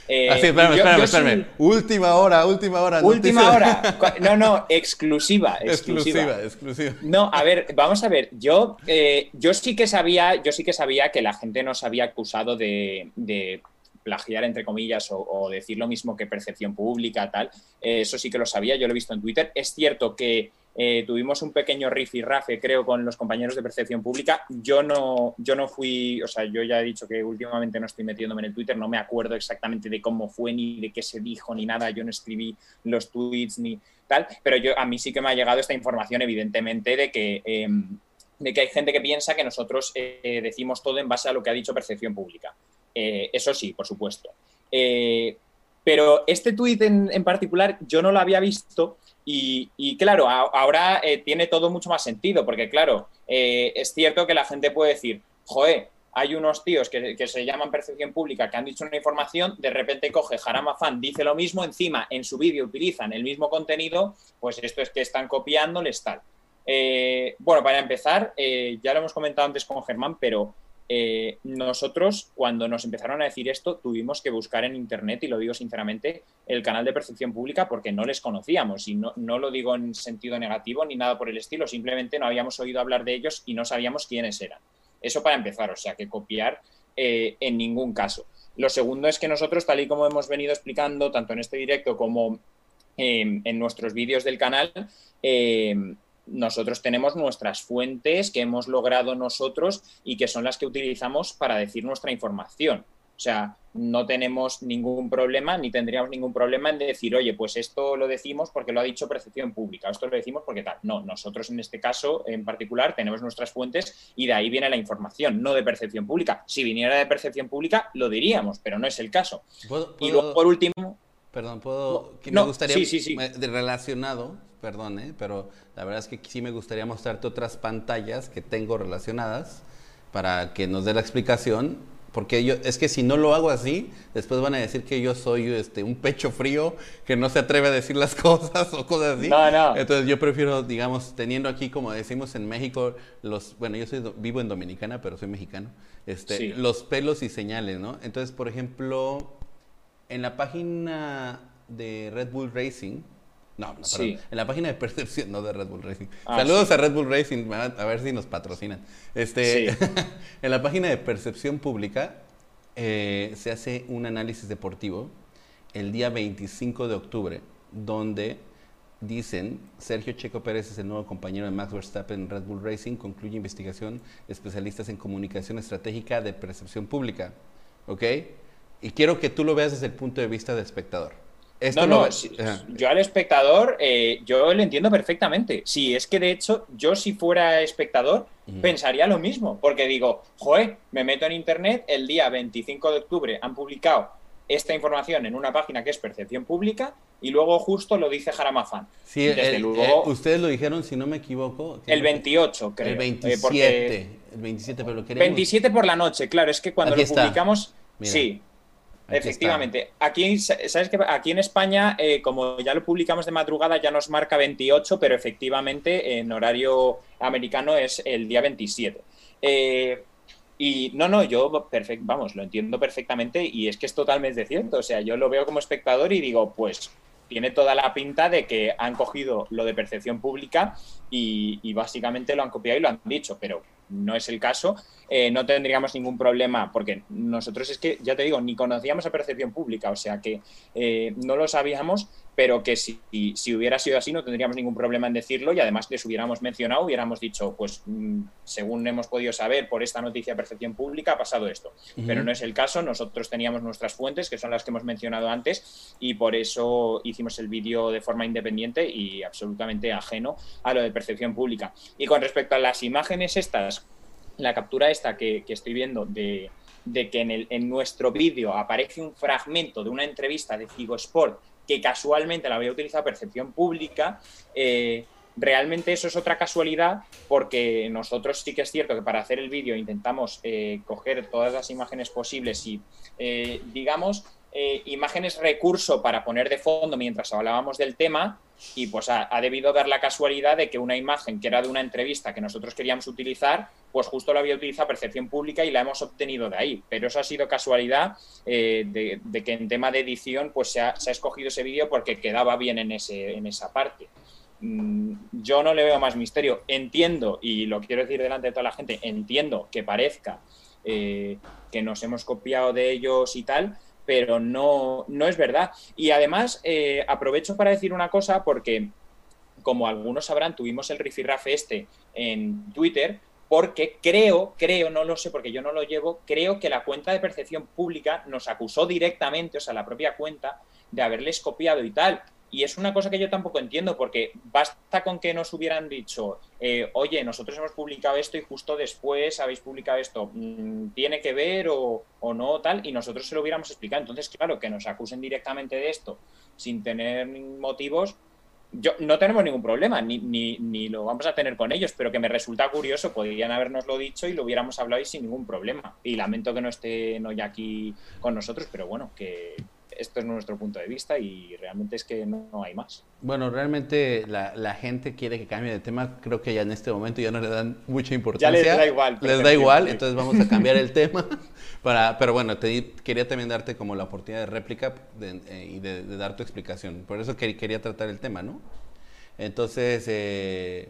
Eh, Así, espérame, espérame, espérame. Última hora, última hora. Última hora. No, *laughs* no, exclusiva, exclusiva. Exclusiva, No, a ver, vamos a ver. Yo, eh, yo sí que sabía, yo sí que sabía que la gente nos había acusado de, plagiar, entre comillas, o, decir lo mismo que percepción pública, tal. Eh, eso sí que lo sabía, yo lo he visto en Twitter. Es cierto que eh, tuvimos un pequeño riff y rafe, creo, con los compañeros de percepción pública. Yo no, yo no fui, o sea, yo ya he dicho que últimamente no estoy metiéndome en el Twitter, no me acuerdo exactamente de cómo fue, ni de qué se dijo, ni nada. Yo no escribí los tweets ni tal, pero yo, a mí sí que me ha llegado esta información, evidentemente, de que, em, de que hay gente que piensa que nosotros eh, decimos todo en base a lo que ha dicho percepción pública. Eh, eso sí, por supuesto. pero este tuit en, en particular yo no lo había visto y, claro, ahora eh, tiene todo mucho más sentido, porque claro, eh, es cierto que la gente puede decir, joe, hay unos tíos que, se llaman percepción pública que han dicho una información, de repente coge Jarama Fan, dice lo mismo, encima en su vídeo utilizan el mismo contenido, pues esto es que están copiándoles tal. Eh, bueno, para empezar, ya lo hemos comentado antes con Germán, pero eh, nosotros, cuando nos empezaron a decir esto, tuvimos que buscar en Internet, y lo digo sinceramente, el canal de percepción pública porque no les conocíamos. Y no, lo digo en sentido negativo ni nada por el estilo, simplemente no habíamos oído hablar de ellos y no sabíamos quiénes eran. Eso para empezar, o sea, que copiar eh, en ningún caso. Lo segundo es que nosotros, tal y como hemos venido explicando, tanto en este directo como eh, en nuestros vídeos del canal, nosotros tenemos nuestras fuentes que hemos logrado nosotros y que son las que utilizamos para decir nuestra información. O sea, no tenemos ningún problema ni tendríamos ningún problema en decir, oye, pues esto lo decimos porque lo ha dicho percepción pública, esto lo decimos porque tal. No, nosotros en este caso en particular tenemos nuestras fuentes y de ahí viene la información, no de percepción pública. Si viniera de percepción pública, lo diríamos, pero no es el caso. Y luego, por último... Perdón, ¿puedo...? me gustaría, sí, sí, sí. relacionado, perdón, ¿eh? pero la verdad es que sí me gustaría mostrarte otras pantallas que tengo relacionadas para que nos dé la explicación. Porque yo, es que si no lo hago así, después van a decir que yo soy este, un pecho frío que no se atreve a decir las *laughs* cosas o cosas así. No, no. Entonces yo prefiero, digamos, teniendo aquí, como decimos en México, los, bueno, yo soy, vivo en Dominicana, pero soy mexicano, este, los pelos y señales, ¿no? Entonces, por ejemplo, en la página de Red Bull Racing, no, no, En la página de percepción, no de Red Bull Racing. Ah, Saludos a Red Bull Racing, a ver si nos patrocinan. Este, *laughs* en la página de percepción pública eh, se hace un análisis deportivo el día 25 de octubre, donde dicen Sergio Checo Pérez es el nuevo compañero de Max Verstappen en Red Bull Racing, concluye investigación especialistas en comunicación estratégica de percepción pública. ¿Ok? Y quiero que tú lo veas desde el punto de vista del espectador no, no, yo al espectador, eh, yo lo entiendo perfectamente. Sí, es que de hecho, yo si fuera espectador, pensaría lo mismo, porque digo, joe, me meto en internet, el día 25 de octubre han publicado esta información en una página que es Percepción Pública y luego justo lo dice Jaramafan. Sí, Desde luego, ustedes lo dijeron, si no me equivoco. El 28, creo. El 27, el 27, pero lo 27 por la noche, claro, es que cuando lo publicamos, sí, Efectivamente. Aquí, ¿sabes que Aquí en España, eh, como ya lo publicamos de madrugada, ya nos marca 28, pero efectivamente en horario americano es el día 27. Eh, y no, no, yo, perfect, vamos, lo entiendo perfectamente y es que es totalmente cierto. O sea, yo lo veo como espectador y digo, pues tiene toda la pinta de que han cogido lo de percepción pública y básicamente lo han copiado y lo han dicho, pero no es el caso, eh, no tendríamos ningún problema, porque nosotros es que, ya te digo, ni conocíamos a percepción pública, o sea que eh, no lo sabíamos, pero que si, si, hubiera sido así no tendríamos ningún problema en decirlo y además les hubiéramos mencionado, hubiéramos dicho, pues mm, según hemos podido saber por esta noticia de percepción pública ha pasado esto, pero no es el caso, nosotros teníamos nuestras fuentes, que son las que hemos mencionado antes, y por eso hicimos el vídeo de forma independiente y absolutamente ajeno a lo de percepción pública. Y con respecto a las imágenes estas, la captura esta que, estoy viendo de, que en, el, en nuestro vídeo aparece un fragmento de una entrevista de Figo Sport que casualmente la había utilizado Percepción Pública, eh, realmente eso es otra casualidad porque nosotros sí que es cierto que para hacer el vídeo intentamos eh, coger todas las imágenes posibles y, eh, digamos, imágenes recurso para poner de fondo mientras hablábamos del tema, y pues ha, debido dar la casualidad de que una imagen que era de una entrevista que nosotros queríamos utilizar, pues justo la había utilizado Percepción Pública y la hemos obtenido de ahí. Pero eso ha sido casualidad eh, de, que en tema de edición pues se ha, escogido ese vídeo porque quedaba bien en, ese, en esa parte. Mm, yo no le veo más misterio. Entiendo, y lo quiero decir delante de toda la gente, entiendo que parezca eh, que nos hemos copiado de ellos y tal, pero no, no es verdad. Y además, eh, aprovecho para decir una cosa, porque como algunos sabrán, tuvimos el rifirrafe este en Twitter, porque creo, creo, no lo sé porque yo no lo llevo, creo que la cuenta de percepción pública nos acusó directamente, o sea, la propia cuenta, de haberles copiado y tal. Y es una cosa que yo tampoco entiendo, porque basta con que nos hubieran dicho, eh, oye, nosotros hemos publicado esto y justo después habéis publicado esto, mm, ¿tiene que ver o, no tal? Y nosotros se lo hubiéramos explicado. Entonces, claro, que nos acusen directamente de esto sin tener motivos, yo, no tenemos ningún problema, ni, ni, ni, lo vamos a tener con ellos, pero que me resulta curioso, podrían habernoslo dicho y lo hubiéramos hablado y sin ningún problema. Y lamento que no esté hoy aquí con nosotros, pero bueno, que, esto es nuestro punto de vista y realmente es que no, hay más. Bueno, realmente la, gente quiere que cambie de tema, creo que ya en este momento ya no le dan mucha importancia. Ya les da igual. Les da igual, entonces vamos a cambiar el *laughs* tema. *laughs* Para, pero bueno, te, quería también darte como la oportunidad de réplica eh, y de, dar tu explicación. Por eso quería tratar el tema, ¿no? Entonces, eh,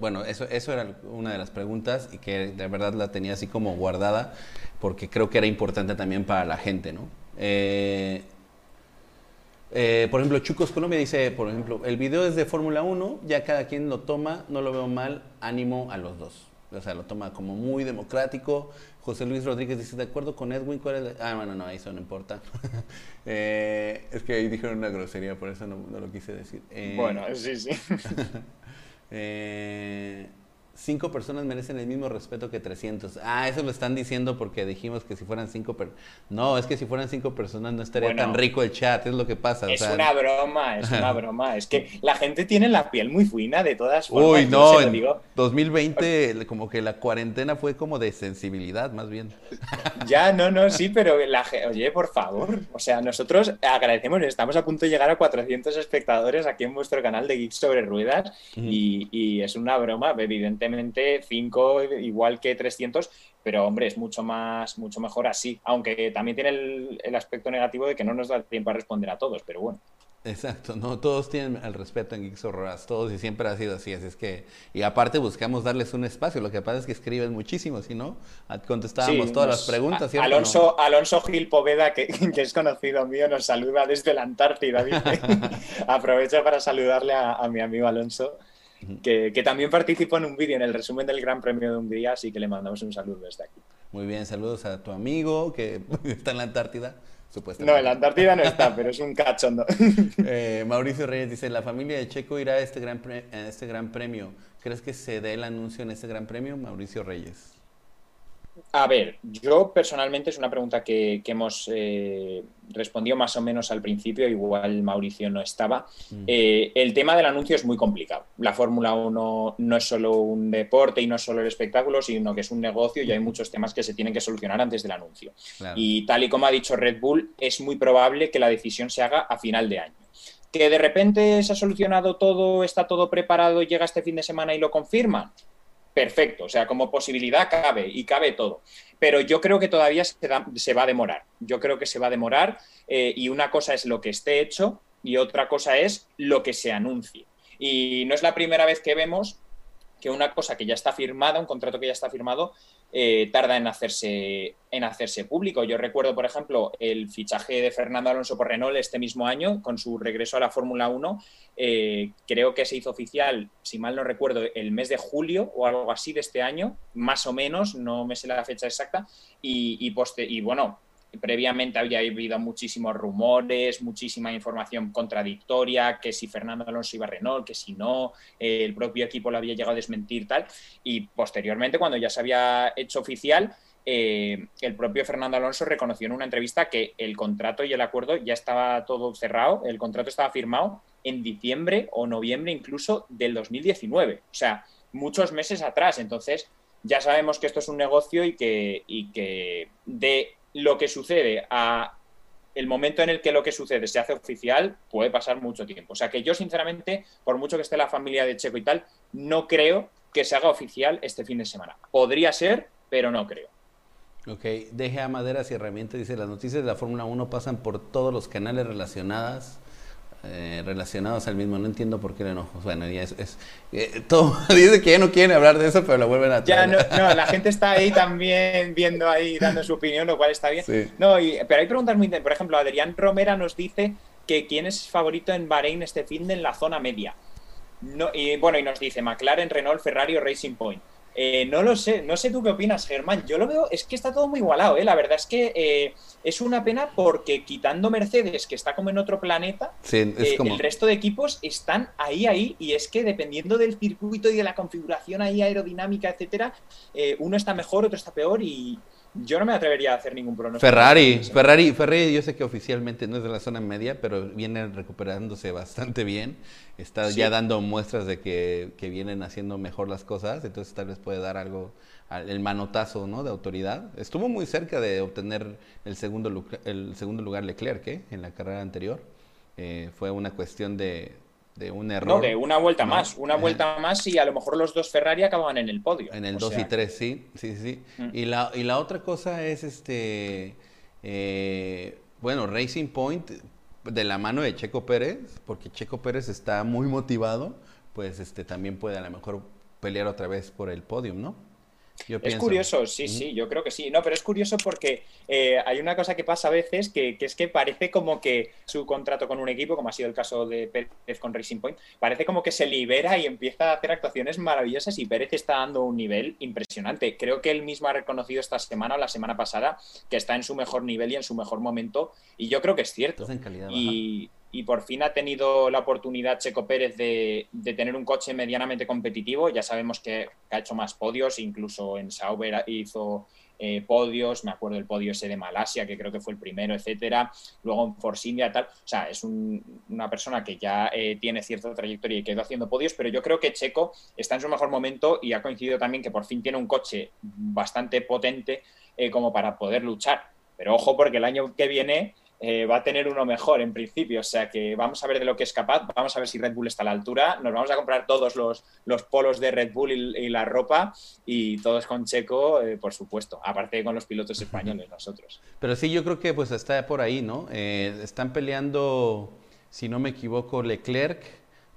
bueno, eso, eso era una de las preguntas y que de verdad la tenía así como guardada porque creo que era importante también para la gente, ¿no? Eh, eh, por ejemplo, Chucos Colombia dice, por ejemplo, el video es de Fórmula 1, ya cada quien lo toma, no lo veo mal, ánimo a los dos. O sea, lo toma como muy democrático. José Luis Rodríguez dice, de acuerdo con Edwin, ¿cuál es Ah, bueno, no, eso no importa. *laughs* Eh, es que ahí dijeron una grosería, por eso no, no lo quise decir. bueno, sí, sí. *laughs* cinco personas merecen el mismo respeto que 300. Ah, eso lo están diciendo porque dijimos que si fueran cinco personas. No, es que si fueran cinco personas no estaría tan rico el chat, es lo que pasa. Es una broma, es una *laughs* broma. Es que la gente tiene la piel muy fina de todas formas. Uy, no, en 2020 como que la cuarentena fue como de sensibilidad, más bien. *laughs* Ya, no, no, sí, pero la oye, por favor. O sea, nosotros agradecemos, estamos a punto de llegar a 400 espectadores aquí en vuestro canal de Geeks sobre Ruedas y, y es una broma, evidentemente 5 igual que 300, pero hombre, es mucho más, mucho mejor así, aunque también tiene el, aspecto negativo de que no nos da tiempo a responder a todos, pero bueno. Exacto, no todos tienen el respeto en Geeks Horroras, todos y siempre ha sido así, así es que, y aparte buscamos darles un espacio, lo que pasa es que escriben muchísimo, si no, contestábamos todas las preguntas. Alonso, Alonso Gil Poveda, *laughs* que, es conocido mío, nos saluda desde la Antártida, *laughs* aprovecho para saludarle a mi amigo Alonso que, también participó en un vídeo en el resumen del Gran Premio de Hungría, así que le mandamos un saludo desde aquí. Muy bien, saludos a tu amigo que *laughs* está en la Antártida. No, en la Antártida no está, pero es un cachondo. *laughs* Eh, Mauricio Reyes dice, la familia de Checo irá a este, gran este gran premio. ¿Crees que se dé el anuncio en este gran premio? Mauricio Reyes. A ver, yo personalmente es una pregunta que, hemos eh, respondido más o menos al principio, igual Mauricio no estaba. Mm. Eh, el tema del anuncio es muy complicado. La Fórmula 1 no es solo un deporte y no es solo el espectáculo, sino que es un negocio y hay muchos temas que se tienen que solucionar antes del anuncio. Y tal y como ha dicho Red Bull, es muy probable que la decisión se haga a final de año. Que de repente se ha solucionado todo, está todo preparado, llega este fin de semana y lo confirman perfecto, o sea, como posibilidad cabe y cabe todo. Pero yo creo que todavía se, va a demorar. Yo creo que se va a demorar eh, y una cosa es lo que esté hecho y otra cosa es lo que se anuncie. Y no es la primera vez que vemos que una cosa que ya está firmada, un contrato que ya está firmado, eh, tarda en hacerse, en hacerse público. Yo recuerdo, por ejemplo, el fichaje de Fernando Alonso por Renault este mismo año, con su regreso a la Fórmula 1. Eh, creo que se hizo oficial, si mal no recuerdo, el mes de julio o algo así de este año, más o menos, no me sé la fecha exacta. Y, y, y bueno, previamente había habido muchísimos rumores, muchísima información contradictoria, que si Fernando Alonso iba a Renault, que si no, el propio equipo lo había llegado a desmentir tal. Y posteriormente, cuando ya se había hecho oficial, eh, el propio Fernando Alonso reconoció en una entrevista que el contrato y el acuerdo ya estaba todo cerrado, el contrato estaba firmado en diciembre o noviembre incluso del 2019, o sea, muchos meses atrás. Entonces, ya sabemos que esto es un negocio y que, y que de lo que sucede a el momento en el que lo que sucede se hace oficial puede pasar mucho tiempo. O sea que yo, sinceramente, por mucho que esté la familia de Checo y tal, no creo que se haga oficial este fin de semana. Podría ser, pero no creo. Ok, deje a maderas y herramientas. Dice, las noticias de la Fórmula 1 pasan por todos los canales relacionados eh, relacionados al mismo. No entiendo por qué el enojo. Bueno, ya es. Eh, todo *laughs* dice que ya no quieren hablar de eso, pero lo vuelven a traer. Ya, no, la *laughs* gente está ahí también viendo ahí, dando su opinión, lo cual está bien. No, pero hay preguntas muy Por ejemplo, Adrián Romera nos dice que quién es favorito en Bahrein este fin de en la zona media. No, y bueno, y nos dice McLaren, Renault, Ferrari o Racing Point. Eh, no lo sé, no sé tú qué opinas, Germán. Yo lo veo, es que está todo muy igualado, ¿eh? La verdad es que eh, es una pena porque quitando Mercedes, que está como en otro planeta, eh, el resto de equipos están ahí, ahí, y es que dependiendo del circuito y de la configuración ahí aerodinámica, etcétera, uno está mejor, otro está peor, y, yo no me atrevería a hacer ningún pronóstico. Ferrari, Ferrari, Ferrari, yo sé que oficialmente no es de la zona media, pero viene recuperándose bastante bien. Está ya dando muestras de que, vienen haciendo mejor las cosas, entonces tal vez puede dar algo, el manotazo ¿no? de autoridad. Estuvo muy cerca de obtener el segundo, el segundo lugar Leclerc ¿eh? en la carrera anterior. Eh, fue una cuestión de, de un error. No, de una vuelta más, una vuelta más y a lo mejor los dos Ferrari acaban en el podio. En el 2 y 3, sí, sí, sí. Mm. Y, la, y la otra cosa es, este, eh, bueno, Racing Point de la mano de Checo Pérez, porque Checo Pérez está muy motivado, pues este también puede a lo mejor pelear otra vez por el podio, ¿no? Es curioso, sí, sí, yo creo que sí. No, pero es curioso porque eh, hay una cosa que pasa a veces que, es que parece como que su contrato con un equipo, como ha sido el caso de Pérez con Racing Point, parece como que se libera y empieza a hacer actuaciones maravillosas y Pérez está dando un nivel impresionante. Creo que él mismo ha reconocido esta semana o la semana pasada que está en su mejor nivel y en su mejor momento y yo creo que es cierto. y, y por fin ha tenido la oportunidad Checo Pérez de, tener un coche medianamente competitivo. Ya sabemos que, ha hecho más podios, incluso en Sauber hizo eh, podios, me acuerdo del podio ese de Malasia, que creo que fue el primero, etcétera. Luego en Force India, tal. O sea, es una persona que ya eh, tiene cierta trayectoria y que ha haciendo podios, pero yo creo que Checo está en su mejor momento y ha coincidido también que por fin tiene un coche bastante potente eh, como para poder luchar. Pero ojo, porque el año que viene eh, va a tener uno mejor en principio. O sea que vamos a ver de lo que es capaz, vamos a ver si Red Bull está a la altura. Nos vamos a comprar todos los, los polos de Red Bull y, la ropa y todos con Checo, eh, por supuesto, aparte con los pilotos españoles nosotros. Pero sí, yo creo que pues está por ahí, ¿no? Eh, están peleando, si no me equivoco, Leclerc,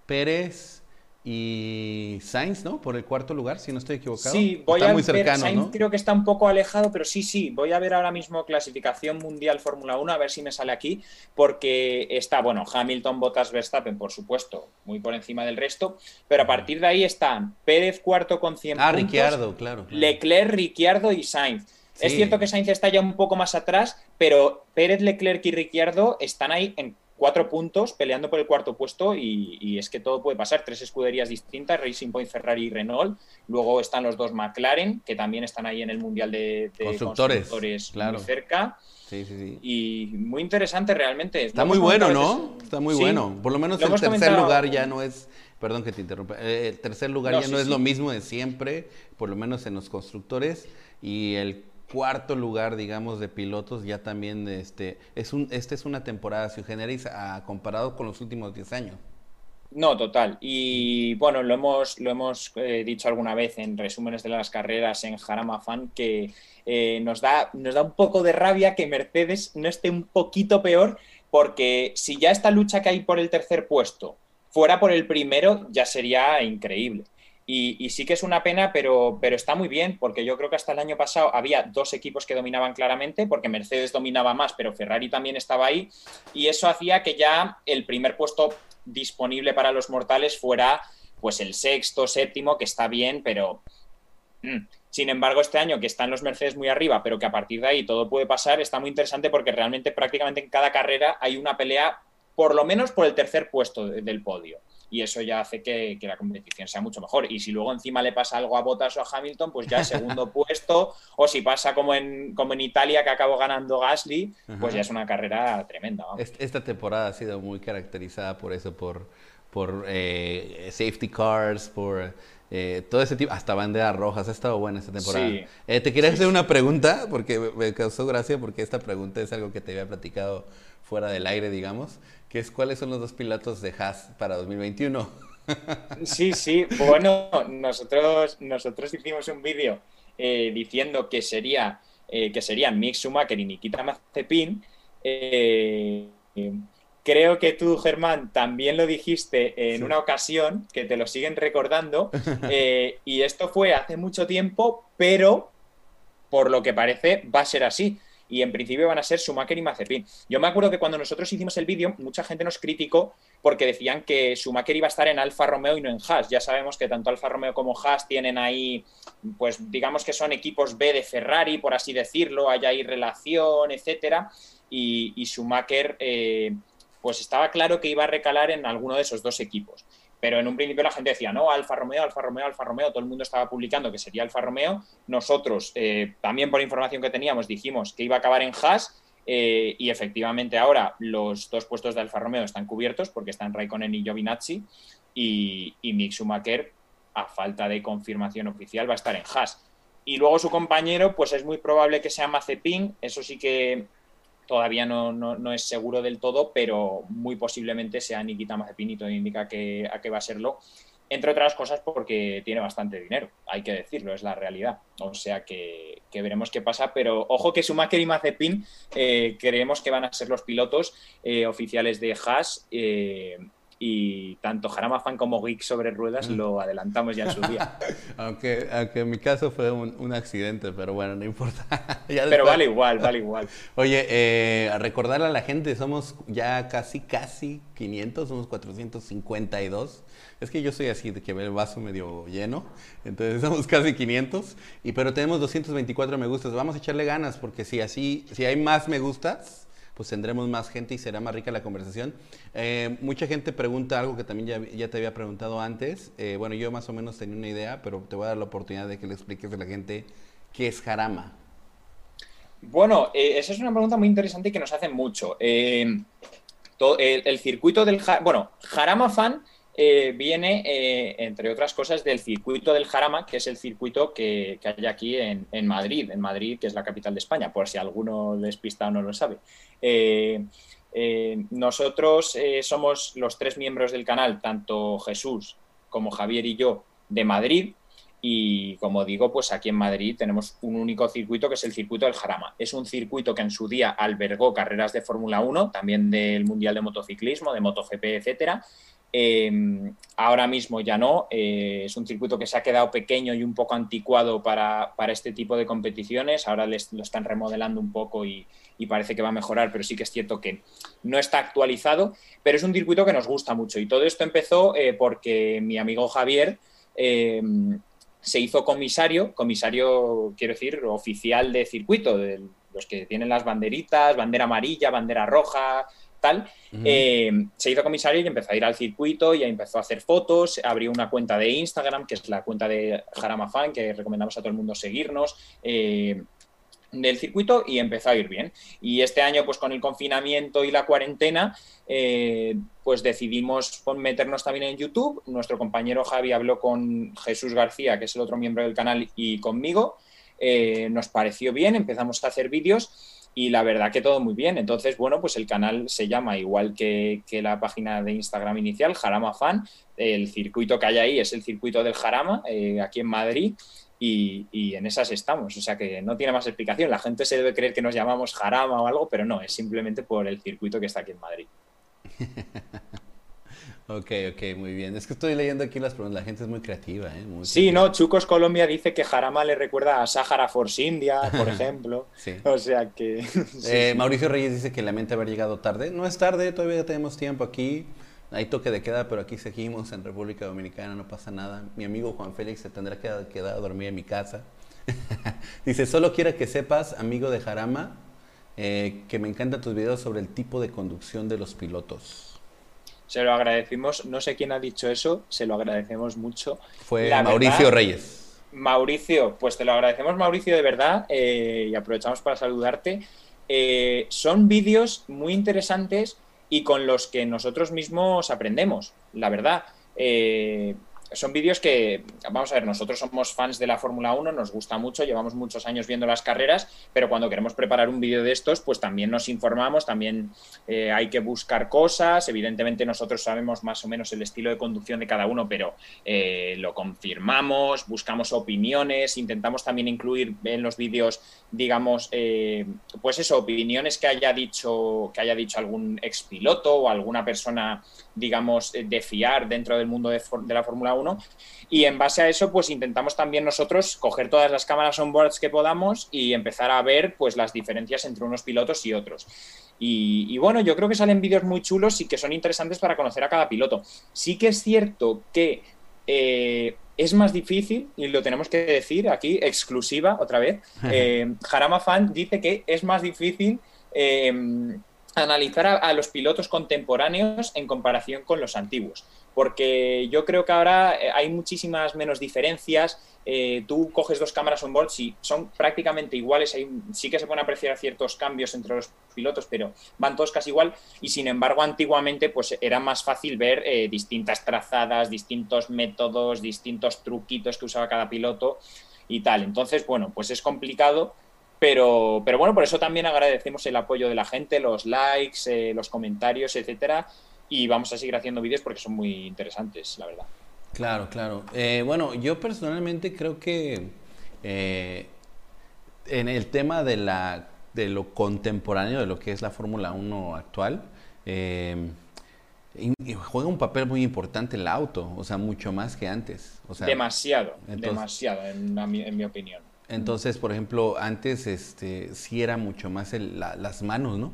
Pérez y Sainz, ¿no? Por el cuarto lugar, si no estoy equivocado. Sí, voy a muy cercano, Sainz creo que está un poco alejado, pero sí, sí, voy a ver ahora mismo clasificación mundial Fórmula 1, a ver si me sale aquí, porque está, bueno, Hamilton, Bottas, Verstappen, por supuesto, muy por encima del resto, pero a partir de ahí están Pérez cuarto con 100 ah, Ricciardo, claro, Leclerc, Ricciardo y Sainz. Es cierto que Sainz está ya un poco más atrás, pero Pérez, Leclerc y Ricciardo están ahí en cuatro puntos peleando por el cuarto puesto y, es que todo puede pasar. Tres escuderías distintas, Racing Point, Ferrari y Renault. Luego están los dos McLaren, que también están ahí en el Mundial de, constructores, muy cerca. Sí, sí, sí. Y muy interesante realmente. Está muy bueno, ¿no? Está muy bueno. Por lo menos el tercer lugar ya no es, perdón que te interrumpa, eh, el tercer lugar ya no es lo mismo de siempre, por lo menos en los constructores. Y el cuarto lugar, digamos, de pilotos, ya también este, es un, esta es una temporada si generis a, comparado con los últimos 10 años. No, total. Y bueno, lo hemos, lo hemos eh, dicho alguna vez en resúmenes de las carreras en Jarama Fan que eh, nos, da, nos da un poco de rabia que Mercedes no esté un poquito peor, porque si ya esta lucha que hay por el tercer puesto fuera por el primero, ya sería increíble. Y, sí que es una pena, pero, pero está muy bien, porque yo creo que hasta el año pasado había dos equipos que dominaban claramente, porque Mercedes dominaba más, pero Ferrari también estaba ahí, y eso hacía que ya el primer puesto disponible para los mortales fuera pues el sexto, séptimo, que está bien, pero... Mm. Sin embargo, este año que están los Mercedes muy arriba, pero que a partir de ahí todo puede pasar, está muy interesante porque realmente prácticamente en cada carrera hay una pelea, por lo menos por el tercer puesto del podio y eso ya hace que, la competición sea mucho mejor. Y si luego encima le pasa algo a Bottas o a Hamilton, pues ya segundo *laughs* puesto, o si pasa como en, como en Italia que acabó ganando Gasly, pues ya es una carrera tremenda. Esta temporada ha sido muy caracterizada por eso, por, por eh, safety cars, por... Eh, todo ese tipo, hasta banderas rojas, ha estado buena esta temporada. Eh, te quería hacer una pregunta, porque me causó gracia, porque esta pregunta es algo que te había platicado fuera del aire, digamos que es cuáles son los dos pilotos de Haas para 2021. *laughs* Sí, sí, bueno, nosotros, nosotros hicimos un vídeo eh, diciendo que sería eh, que serían Mick Schumacher y Nikita Mazepin. Eh, creo que tú, Germán, también lo dijiste en una ocasión, que te lo siguen recordando, y esto fue hace mucho tiempo, pero por lo que parece va a ser así y en principio van a ser Schumacher y Mazepin. Yo me acuerdo que cuando nosotros hicimos el vídeo, mucha gente nos criticó porque decían que Schumacher iba a estar en Alfa Romeo y no en Haas. Ya sabemos que tanto Alfa Romeo como Haas tienen ahí, pues digamos que son equipos B de Ferrari, por así decirlo, hay ahí relación, etcétera. Y, y Schumacher, eh, pues estaba claro que iba a recalar en alguno de esos dos equipos. Pero en un principio la gente decía, no, Alfa Romeo, Alfa Romeo, Alfa Romeo, todo el mundo estaba publicando que sería Alfa Romeo. Nosotros, eh, también por información que teníamos, dijimos que iba a acabar en Haas. Eh, y efectivamente ahora los dos puestos de Alfa Romeo están cubiertos porque están Raikkonen y Giovinazzi y, y Mick Schumacher, a falta de confirmación oficial, va a estar en Haas. Y luego su compañero, pues es muy probable que sea Mazepin, eso sí que todavía no, no, es seguro del todo, pero muy posiblemente sea Nikita Mazepin y todo indica que, a qué va a serlo. Entre otras cosas porque tiene bastante dinero, hay que decirlo, es la realidad. O sea que, veremos qué pasa, pero ojo que Schumacher y Mazepin eh, creemos que van a ser los pilotos eh, oficiales de Haas eh, y tanto Jarama Fan como Geek sobre ruedas lo *laughs* adelantamos ya en su día. *laughs* aunque, aunque en mi caso fue un, accidente, pero bueno, no importa. *laughs* pero vale igual, vale igual. Oye, eh, a recordarle a la gente, somos ya casi, casi 500, somos 452. Es que yo soy así, de que ve el vaso medio lleno, entonces somos casi 500, y, pero tenemos 224 me gustas. Vamos a echarle ganas, porque si así, si hay más me gustas, pues tendremos más gente y será más rica la conversación. Eh, mucha gente pregunta algo que también ya, te había preguntado antes. Eh, bueno, yo más o menos tenía una idea, pero te voy a dar la oportunidad de que le expliques a la gente qué es Jarama. Bueno, eh, esa es una pregunta muy interesante que nos hacen mucho. el, circuito del... Bueno, Jarama Fan viene, entre otras cosas, del circuito del Jarama, que es el circuito que, hay aquí en, Madrid, en Madrid, que es la capital de España, por si alguno despistado no lo sabe. Eh, nosotros somos los tres miembros del canal, tanto Jesús como Javier y yo, de Madrid. Y como digo, pues aquí en Madrid tenemos un único circuito que es el circuito del Jarama. Es un circuito que en su día albergó carreras de Fórmula 1, también del Mundial de Motociclismo, de MotoGP, etcétera, Em, ahora mismo ya no, eh, es un circuito que se ha quedado pequeño y un poco anticuado para, este tipo de competiciones, ahora les, lo están remodelando un poco y, parece que va a mejorar, pero sí que es cierto que no está actualizado, pero es un circuito que nos gusta mucho. Y todo esto empezó eh, porque mi amigo Javier em, se hizo comisario, comisario quiero decir oficial de circuito, de los que tienen las banderitas, bandera amarilla, bandera roja, tal, eh, se hizo comisario y empezó a ir al circuito y empezó a hacer fotos, abrió una cuenta de Instagram, que es la cuenta de Jarama Fan, que recomendamos a todo el mundo seguirnos. Eh, del circuito y empezó a ir bien. Y este año, pues con el confinamiento y la cuarentena, eh, pues decidimos meternos también en YouTube. Nuestro compañero Javi habló con Jesús García, que es el otro miembro del canal, y conmigo. Eh, nos pareció bien, empezamos a hacer vídeos y la verdad que todo muy bien. Entonces, bueno, pues el canal se llama igual que, la página de Instagram inicial, Jarama Fan. El circuito que hay ahí es el circuito del Jarama, eh, aquí en Madrid. Y, en esas estamos. O sea que no tiene más explicación. La gente se debe creer que nos llamamos Jarama o algo, pero no, es simplemente por el circuito que está aquí en Madrid. *laughs* ok, ok, muy bien. Es que estoy leyendo aquí las preguntas. La gente es muy creativa. ¿eh? sí, no, Chucos Colombia dice que Jarama le recuerda a Sahara Force India, por *laughs* ejemplo. sí. O sea que. *laughs* Eh, Mauricio Reyes dice que lamenta haber llegado tarde. No es tarde, todavía tenemos tiempo aquí. Hay toque de queda, pero aquí seguimos en República Dominicana, no pasa nada. Mi amigo Juan Félix se tendrá que quedar a dormir en mi casa. *laughs* Dice, solo quiero que sepas, amigo de Jarama, eh, que me encantan tus videos sobre el tipo de conducción de los pilotos. Se lo agradecimos, no sé quién ha dicho eso, se lo agradecemos mucho. Fue Mauricio Reyes. Mauricio, pues te lo agradecemos Mauricio de verdad eh, y aprovechamos para saludarte. Eh, son vídeos muy interesantes y con los que nosotros mismos aprendemos, la verdad. Eh, son vídeos que, vamos a ver, nosotros somos fans de la Fórmula 1, nos gusta mucho, llevamos muchos años viendo las carreras, pero cuando queremos preparar un vídeo de estos, pues también nos informamos, también eh, hay que buscar cosas, evidentemente nosotros sabemos más o menos el estilo de conducción de cada uno, pero eh, lo confirmamos, buscamos opiniones, intentamos también incluir en los vídeos, digamos, eh, pues eso, opiniones que haya dicho, que haya dicho algún expiloto o alguna persona, digamos, de fiar dentro del mundo de, de la Fórmula 1 y en base a eso, pues intentamos también nosotros coger todas las cámaras on-boards que podamos y empezar a ver pues las diferencias entre unos pilotos y otros. Y, bueno, yo creo que salen vídeos muy chulos y que son interesantes para conocer a cada piloto. Sí que es cierto que eh, es más difícil, y lo tenemos que decir aquí, exclusiva otra vez, *laughs* eh, Jarama Fan dice que es más difícil... Eh, analizar a, los pilotos contemporáneos en comparación con los antiguos, porque yo creo que ahora eh, hay muchísimas menos diferencias. Eh, tú coges dos cámaras on board, y son prácticamente iguales, sí que se pueden apreciar ciertos cambios entre los pilotos, pero van todos casi igual. Y sin embargo, antiguamente pues era más fácil ver eh, distintas trazadas, distintos métodos, distintos truquitos que usaba cada piloto y tal. Entonces, bueno, pues es complicado pero, pero bueno, por eso también agradecemos el apoyo de la gente, los likes, eh, los comentarios, etcétera. Y vamos a seguir haciendo vídeos porque son muy interesantes, la verdad. Claro, claro. Eh, bueno, yo personalmente creo que eh, en el tema de, la, de lo contemporáneo, de lo que es la Fórmula 1 actual, juega un papel muy importante el auto, o sea, mucho más que antes. demasiado, demasiado, en mi opinión. Entonces, por ejemplo, antes este, sí era mucho más las manos, ¿no?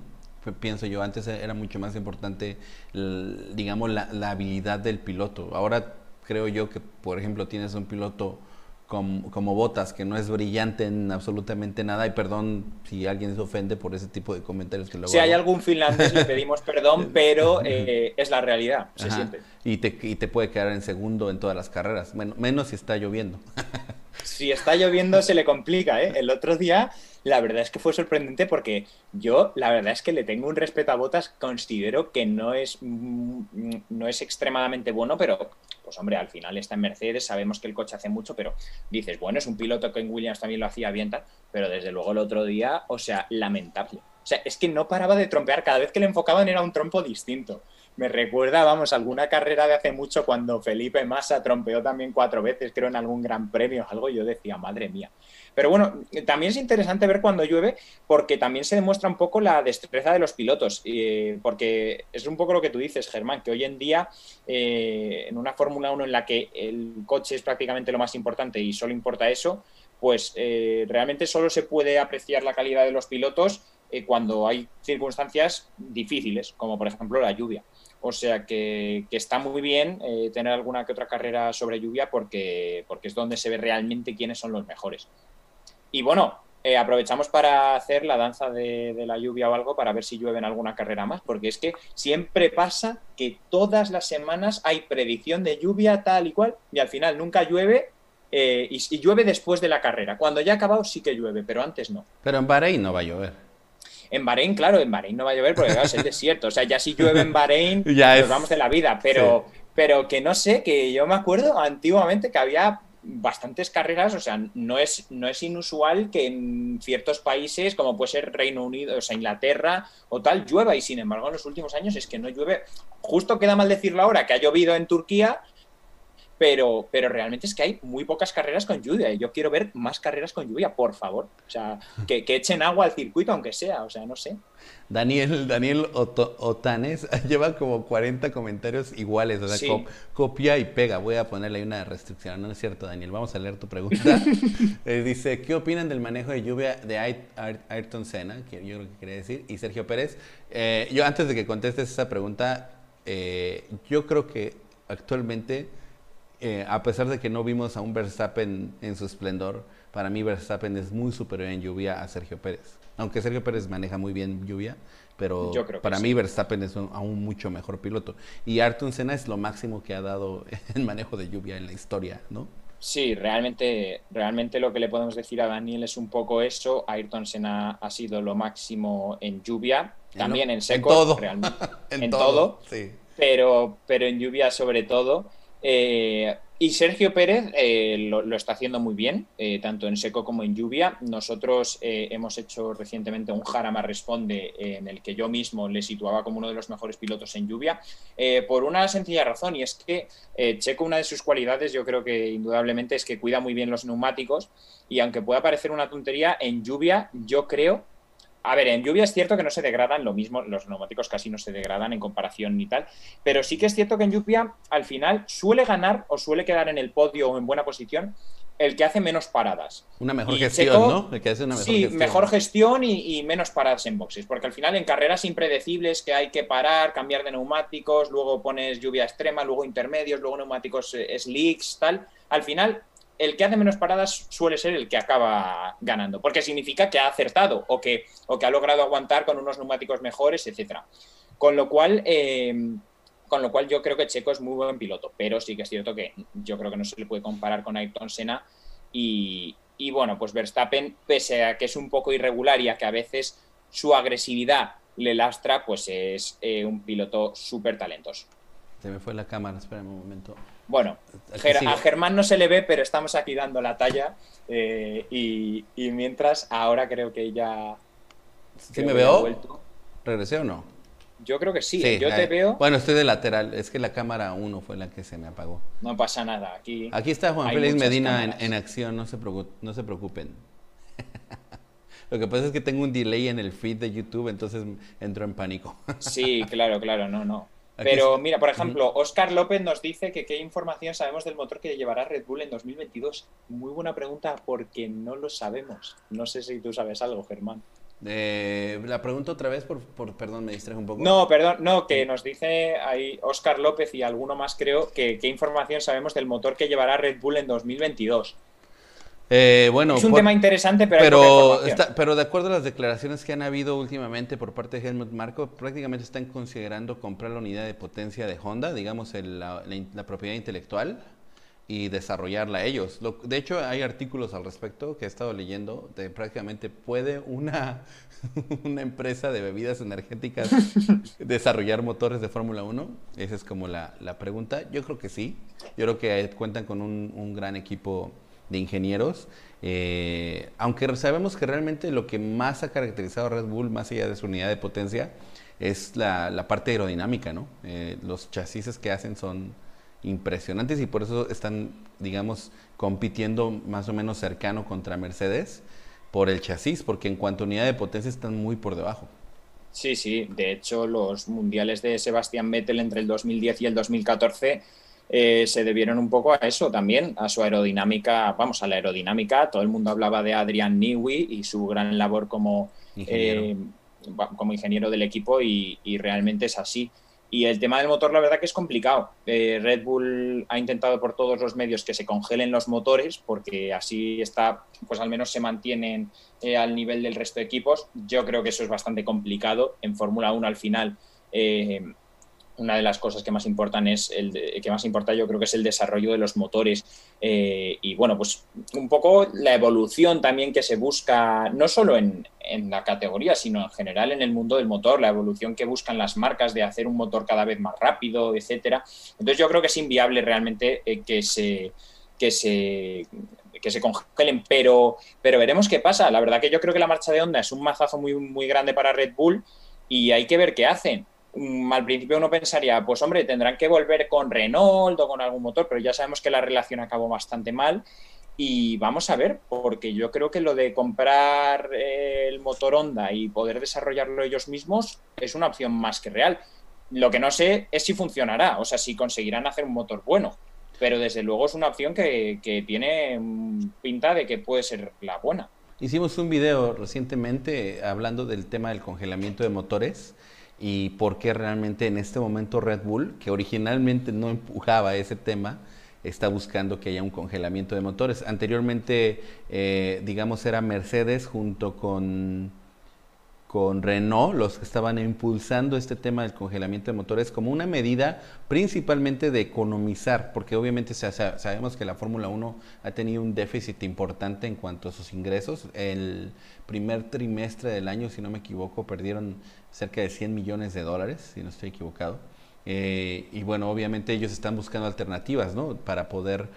Pienso yo, antes era mucho más importante, digamos, la, habilidad del piloto. Ahora creo yo que, por ejemplo, tienes un piloto como, Botas, que no es brillante en absolutamente nada, y perdón si alguien se ofende por ese tipo de comentarios que luego Si hay algún finlandés, le pedimos perdón, *laughs* pero eh, es la realidad, se siente. Y te, y te puede quedar en segundo en todas las carreras, menos si está lloviendo. *laughs* si está lloviendo se le complica, ¿eh? El otro día, la verdad es que fue sorprendente porque yo, la verdad es que le tengo un respeto a Botas, considero que no es, mm, no es extremadamente bueno, pero pues hombre, al final está en Mercedes, sabemos que el coche hace mucho, pero dices, bueno, es un piloto que en Williams también lo hacía bien, pero desde luego el otro día, o sea, lamentable. O sea, es que no paraba de trompear, cada vez que le enfocaban era un trompo distinto me recuerda, vamos, alguna carrera de hace mucho cuando Felipe Massa trompeó también cuatro veces, creo, en algún gran premio, algo, yo decía, madre mía. Pero bueno, también es interesante ver cuando llueve porque también se demuestra un poco la destreza de los pilotos, porque es un poco lo que tú dices, Germán, que hoy en día eh, en una Fórmula 1 en la que el coche es prácticamente lo más importante y solo importa eso, pues eh, realmente solo se puede apreciar la calidad de los pilotos eh, cuando hay circunstancias difíciles, como por ejemplo la lluvia. O sea que, está muy bien eh, tener alguna que otra carrera sobre lluvia porque, porque es donde se ve realmente quiénes son los mejores. Y bueno, eh, aprovechamos para hacer la danza de, la lluvia o algo para ver si llueve en alguna carrera más, porque es que siempre pasa que todas las semanas hay predicción de lluvia tal y cual y al final nunca llueve eh, y, llueve después de la carrera. Cuando ya ha acabado sí que llueve, pero antes no. Pero en Bahrein no va a llover. En Bahrein, claro, en Bahrein no va a llover porque es el desierto. O sea, ya si llueve en Bahrein, *laughs* ya nos vamos de la vida. Pero, pero que no sé, que yo me acuerdo antiguamente que había bastantes carreras, o sea, no es, no es inusual que en ciertos países, como puede ser Reino Unido, o sea, Inglaterra o tal, llueva y sin embargo en los últimos años es que no llueve. Justo queda mal decirlo ahora que ha llovido en Turquía, pero, pero realmente es que hay muy pocas carreras con lluvia y yo quiero ver más carreras con lluvia, por favor. O sea, que, echen agua al circuito, aunque sea, o sea, no sé. Daniel, Daniel Otanes *laughs* lleva como 40 comentarios iguales, o sea, copia y pega. Voy a ponerle ahí una restricción, no es cierto, Daniel. Vamos a leer tu pregunta. *laughs* Eh, dice, ¿qué opinan del manejo de lluvia de Ayrton Senna? Que yo creo que quería decir, y Sergio Pérez. Eh, yo antes de que contestes esa pregunta, eh, yo creo que actualmente eh, a pesar de que no vimos a un Verstappen en su esplendor, para mí Verstappen es muy superior en lluvia a Sergio Pérez. Aunque Sergio Pérez maneja muy bien lluvia, pero para mí Verstappen es un, aún mucho mejor piloto. Y Ayrton Senna es lo máximo que ha dado *laughs* en manejo de lluvia en la historia, ¿no? Sí, realmente, realmente lo que le podemos decir a Daniel es un poco eso. Ayrton Senna ha sido lo máximo en lluvia, también en, seco, *laughs* en todo, realmente, en, todo, sí. pero, pero en lluvia sobre todo. Eh, y Sergio Pérez eh, lo, está haciendo muy bien, eh, tanto en seco como en lluvia. Nosotros hemos hecho recientemente un Jarama Responde en el que yo mismo le situaba como uno de los mejores pilotos en lluvia, por una sencilla razón, y es que Checo, una de sus cualidades, yo creo que indudablemente es que cuida muy bien los neumáticos, y aunque pueda parecer una tontería, en lluvia yo creo a ver, en lluvia es cierto que no se degradan, lo mismo, los neumáticos casi no se degradan en comparación ni tal, pero sí que es cierto que en lluvia al final suele ganar o suele quedar en el podio o en buena posición el que hace menos paradas. Una mejor gestión, ¿no? El que hace una mejor sí, mejor gestión y, menos paradas en boxes, porque al final en carreras impredecibles que hay que parar, cambiar de neumáticos, luego pones lluvia extrema, luego intermedios, luego neumáticos eh, slicks, tal, al final el que hace menos paradas suele ser el que acaba ganando, porque significa que ha acertado o que, o que ha logrado aguantar con unos neumáticos mejores, etcétera. Con lo cual, eh, con lo cual yo creo que Checo es muy buen piloto, pero sí que es cierto que yo creo que no se le puede comparar con Ayrton Senna y, bueno, pues Verstappen, pese a que es un poco irregular y a que a veces su agresividad le lastra, pues es eh, un piloto súper talentoso. Se me fue la cámara, espera un momento. Bueno, a Germán no se le ve, pero estamos aquí dando la talla. Eh, y, mientras, ahora creo que ya. ¿Sí me veo? ¿Regresé o no? Yo creo que sí, yo te veo. Bueno, estoy de lateral, es que la cámara 1 fue la que se me apagó. No pasa nada, aquí. Aquí está Juan Félix Medina en, acción, no se, no se preocupen. *laughs* Lo que pasa es que tengo un delay en el feed de YouTube, entonces entro en pánico. Sí, claro, claro, no, no. Pero mira, por ejemplo, Oscar López nos dice que qué información sabemos del motor que llevará Red Bull en 2022. Muy buena pregunta porque no lo sabemos. No sé si tú sabes algo, Germán. Eh, la pregunto otra vez, por, perdón, me distraje un poco. No, perdón, no, que nos dice ahí Oscar López y alguno más creo que qué información sabemos del motor que llevará Red Bull en 2022. Eh, bueno, es un tema interesante, pero, pero, de acuerdo a las declaraciones que han habido últimamente por parte de Helmut Marko, prácticamente están considerando comprar la unidad de potencia de Honda, digamos la, propiedad intelectual, y desarrollarla ellos. de hecho, hay artículos al respecto que he estado leyendo de prácticamente puede una, *laughs* una empresa de bebidas energéticas *laughs* desarrollar motores de Fórmula 1. Esa es como la, pregunta. Yo creo que sí. Yo creo que cuentan con un, un gran equipo de ingenieros. Eh, aunque sabemos que realmente lo que más ha caracterizado a Red Bull, más allá de su unidad de potencia, es la, parte aerodinámica, ¿no? Eh, los chasis que hacen son impresionantes y por eso están, digamos, compitiendo más o menos cercano contra Mercedes por el chasis, porque en cuanto a unidad de potencia están muy por debajo. Sí, sí, de hecho los mundiales de Sebastián Vettel entre el 2010 y el 2014 eh, se debieron un poco a eso también, a su aerodinámica, vamos, a la aerodinámica. Todo el mundo hablaba de Adrian Newey y su gran labor como ingeniero, eh, como ingeniero del equipo y, realmente es así. Y el tema del motor, la verdad que es complicado. Eh, Red Bull ha intentado por todos los medios que se congelen los motores, porque así está, pues al menos se mantienen eh, al nivel del resto de equipos. Yo creo que eso es bastante complicado. En Fórmula 1 al final eh, una de las cosas que más importan es el que más importa yo creo que es el desarrollo de los motores eh, y bueno pues un poco la evolución también que se busca no solo en, la categoría sino en general en el mundo del motor la evolución que buscan las marcas de hacer un motor cada vez más rápido etcétera entonces yo creo que es inviable realmente eh, que se que se que se congelen, pero, pero veremos qué pasa. La verdad que yo creo que la marcha de Honda es un mazazo muy, muy grande para Red Bull y hay que ver qué hacen. Mm, al principio uno pensaría, pues hombre, tendrán que volver con Renault o con algún motor, pero ya sabemos que la relación acabó bastante mal. Y vamos a ver, porque yo creo que lo de comprar eh, el motor Honda y poder desarrollarlo ellos mismos es una opción más que real. Lo que no sé es si funcionará, o sea, si conseguirán hacer un motor bueno. Pero desde luego es una opción que, que tiene mm, pinta de que puede ser la buena. Hicimos un video recientemente hablando del tema del congelamiento de motores y por qué realmente en este momento Red Bull, que originalmente no empujaba ese tema, está buscando que haya un congelamiento de motores. Anteriormente, eh, digamos, era Mercedes junto con con Renault, los que estaban impulsando este tema del congelamiento de motores como una medida principalmente de economizar, porque obviamente sabemos que la Fórmula 1 ha tenido un déficit importante en cuanto a sus ingresos. El primer trimestre del año, si no me equivoco, perdieron cerca de 100 millones de dólares, si no estoy equivocado. Eh, y bueno, obviamente ellos están buscando alternativas, ¿no? Para poder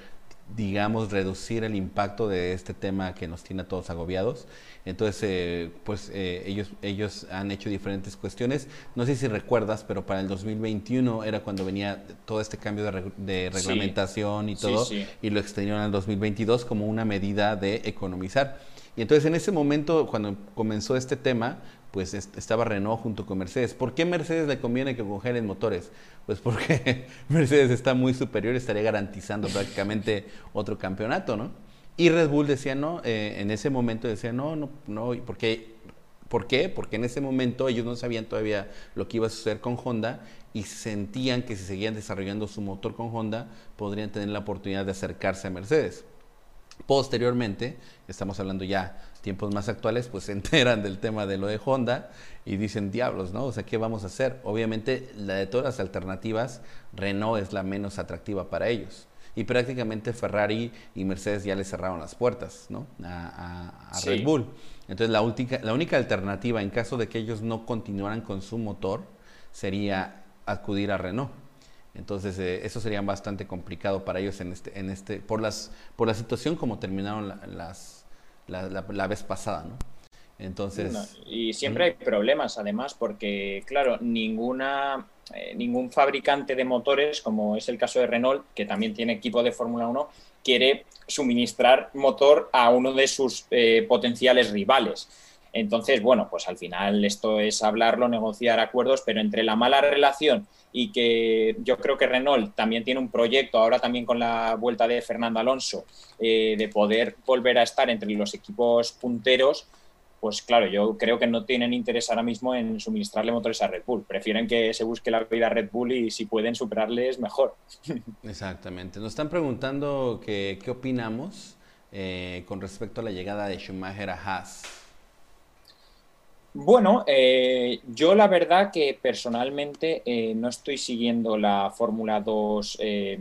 digamos, reducir el impacto de este tema que nos tiene a todos agobiados. Entonces, eh, pues eh, ellos, ellos han hecho diferentes cuestiones. No sé si recuerdas, pero para el 2021 era cuando venía todo este cambio de, reglamentación y todo, y lo extendieron al 2022 como una medida de economizar. Y entonces en ese momento, cuando comenzó este tema, pues estaba Renault junto con Mercedes. ¿Por qué Mercedes le conviene que congelen motores? Pues porque *laughs* Mercedes está muy superior estaría garantizando prácticamente otro campeonato, ¿no? Y Red Bull decía no, eh, en ese momento decía no, no, no, porque, ¿por qué? Porque en ese momento ellos no sabían todavía lo que iba a suceder con Honda y sentían que si seguían desarrollando su motor con Honda podrían tener la oportunidad de acercarse a Mercedes. Posteriormente, estamos hablando ya tiempos más actuales, pues se enteran del tema de lo de Honda y dicen, diablos, ¿no? O sea, ¿qué vamos a hacer? Obviamente, la de todas las alternativas, Renault es la menos atractiva para ellos. Y prácticamente Ferrari y Mercedes ya le cerraron las puertas, ¿no? A, Red Bull. Entonces, la, única, la única alternativa en caso de que ellos no continuaran con su motor sería acudir a Renault. Entonces, eh, eso sería bastante complicado para ellos en este, en este, por las, por la situación como terminaron las, la, vez pasada, ¿no? Entonces... y siempre hay problemas, además, porque, claro, ninguna, eh, ningún fabricante de motores, como es el caso de Renault, que también tiene equipo de Fórmula 1, quiere suministrar motor a uno de sus eh, potenciales rivales. Entonces, bueno, pues al final esto es hablarlo, negociar acuerdos, pero entre la mala relación y que yo creo que Renault también tiene un proyecto, ahora también con la vuelta de Fernando Alonso, eh, de poder volver a estar entre los equipos punteros, pues claro, yo creo que no tienen interés ahora mismo en suministrarle motores a Red Bull. Prefieren que se busque la vida a Red Bull y si pueden superarles, mejor. *laughs* Exactamente. Nos están preguntando qué opinamos eh, con respecto a la llegada de Schumacher a Haas. Bueno, eh, yo la verdad que personalmente eh, no estoy siguiendo la Fórmula 2 eh,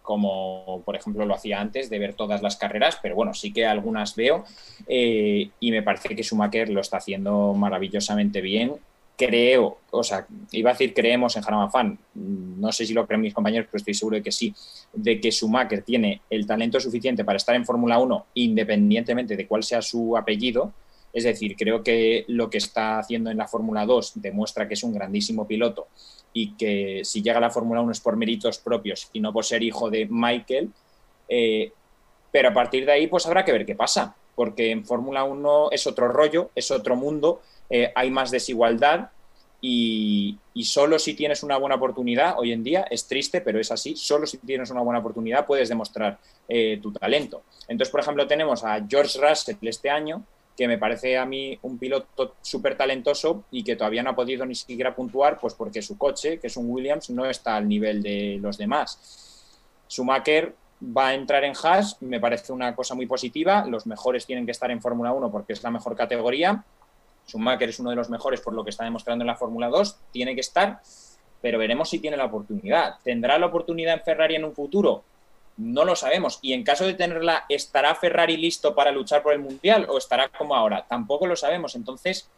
como por ejemplo lo hacía antes de ver todas las carreras, pero bueno, sí que algunas veo y me parece que Schumacher lo está haciendo maravillosamente bien. Creo, o sea, iba a decir creemos en Jarama Fan, no sé si lo creen mis compañeros, pero estoy seguro de que sí, de que Schumacher tiene el talento suficiente para estar en Fórmula 1 independientemente de cuál sea su apellido es decir, creo que lo que está haciendo en la Fórmula 2 demuestra que es un grandísimo piloto y que si llega a la Fórmula 1 es por méritos propios y no por ser hijo de Michael. Eh, pero a partir de ahí, pues habrá que ver qué pasa, porque en Fórmula 1 es otro rollo, es otro mundo, eh, hay más desigualdad y, solo si tienes una buena oportunidad, hoy en día es triste, pero es así, solo si tienes una buena oportunidad puedes demostrar eh, tu talento. Entonces, por ejemplo, tenemos a George Russell este año, que me parece a mí un piloto súper talentoso y que todavía no ha podido ni siquiera puntuar, pues porque su coche, que es un Williams, no está al nivel de los demás. Schumacher va a entrar en Haas, me parece una cosa muy positiva. Los mejores tienen que estar en Fórmula 1 porque es la mejor categoría. Schumacher es uno de los mejores por lo que está demostrando en la Fórmula 2, tiene que estar, pero veremos si tiene la oportunidad. ¿Tendrá la oportunidad en Ferrari en un futuro? No lo sabemos. Y en caso de tenerla, ¿estará Ferrari listo para luchar por el Mundial o estará como ahora? Tampoco lo sabemos. Entonces,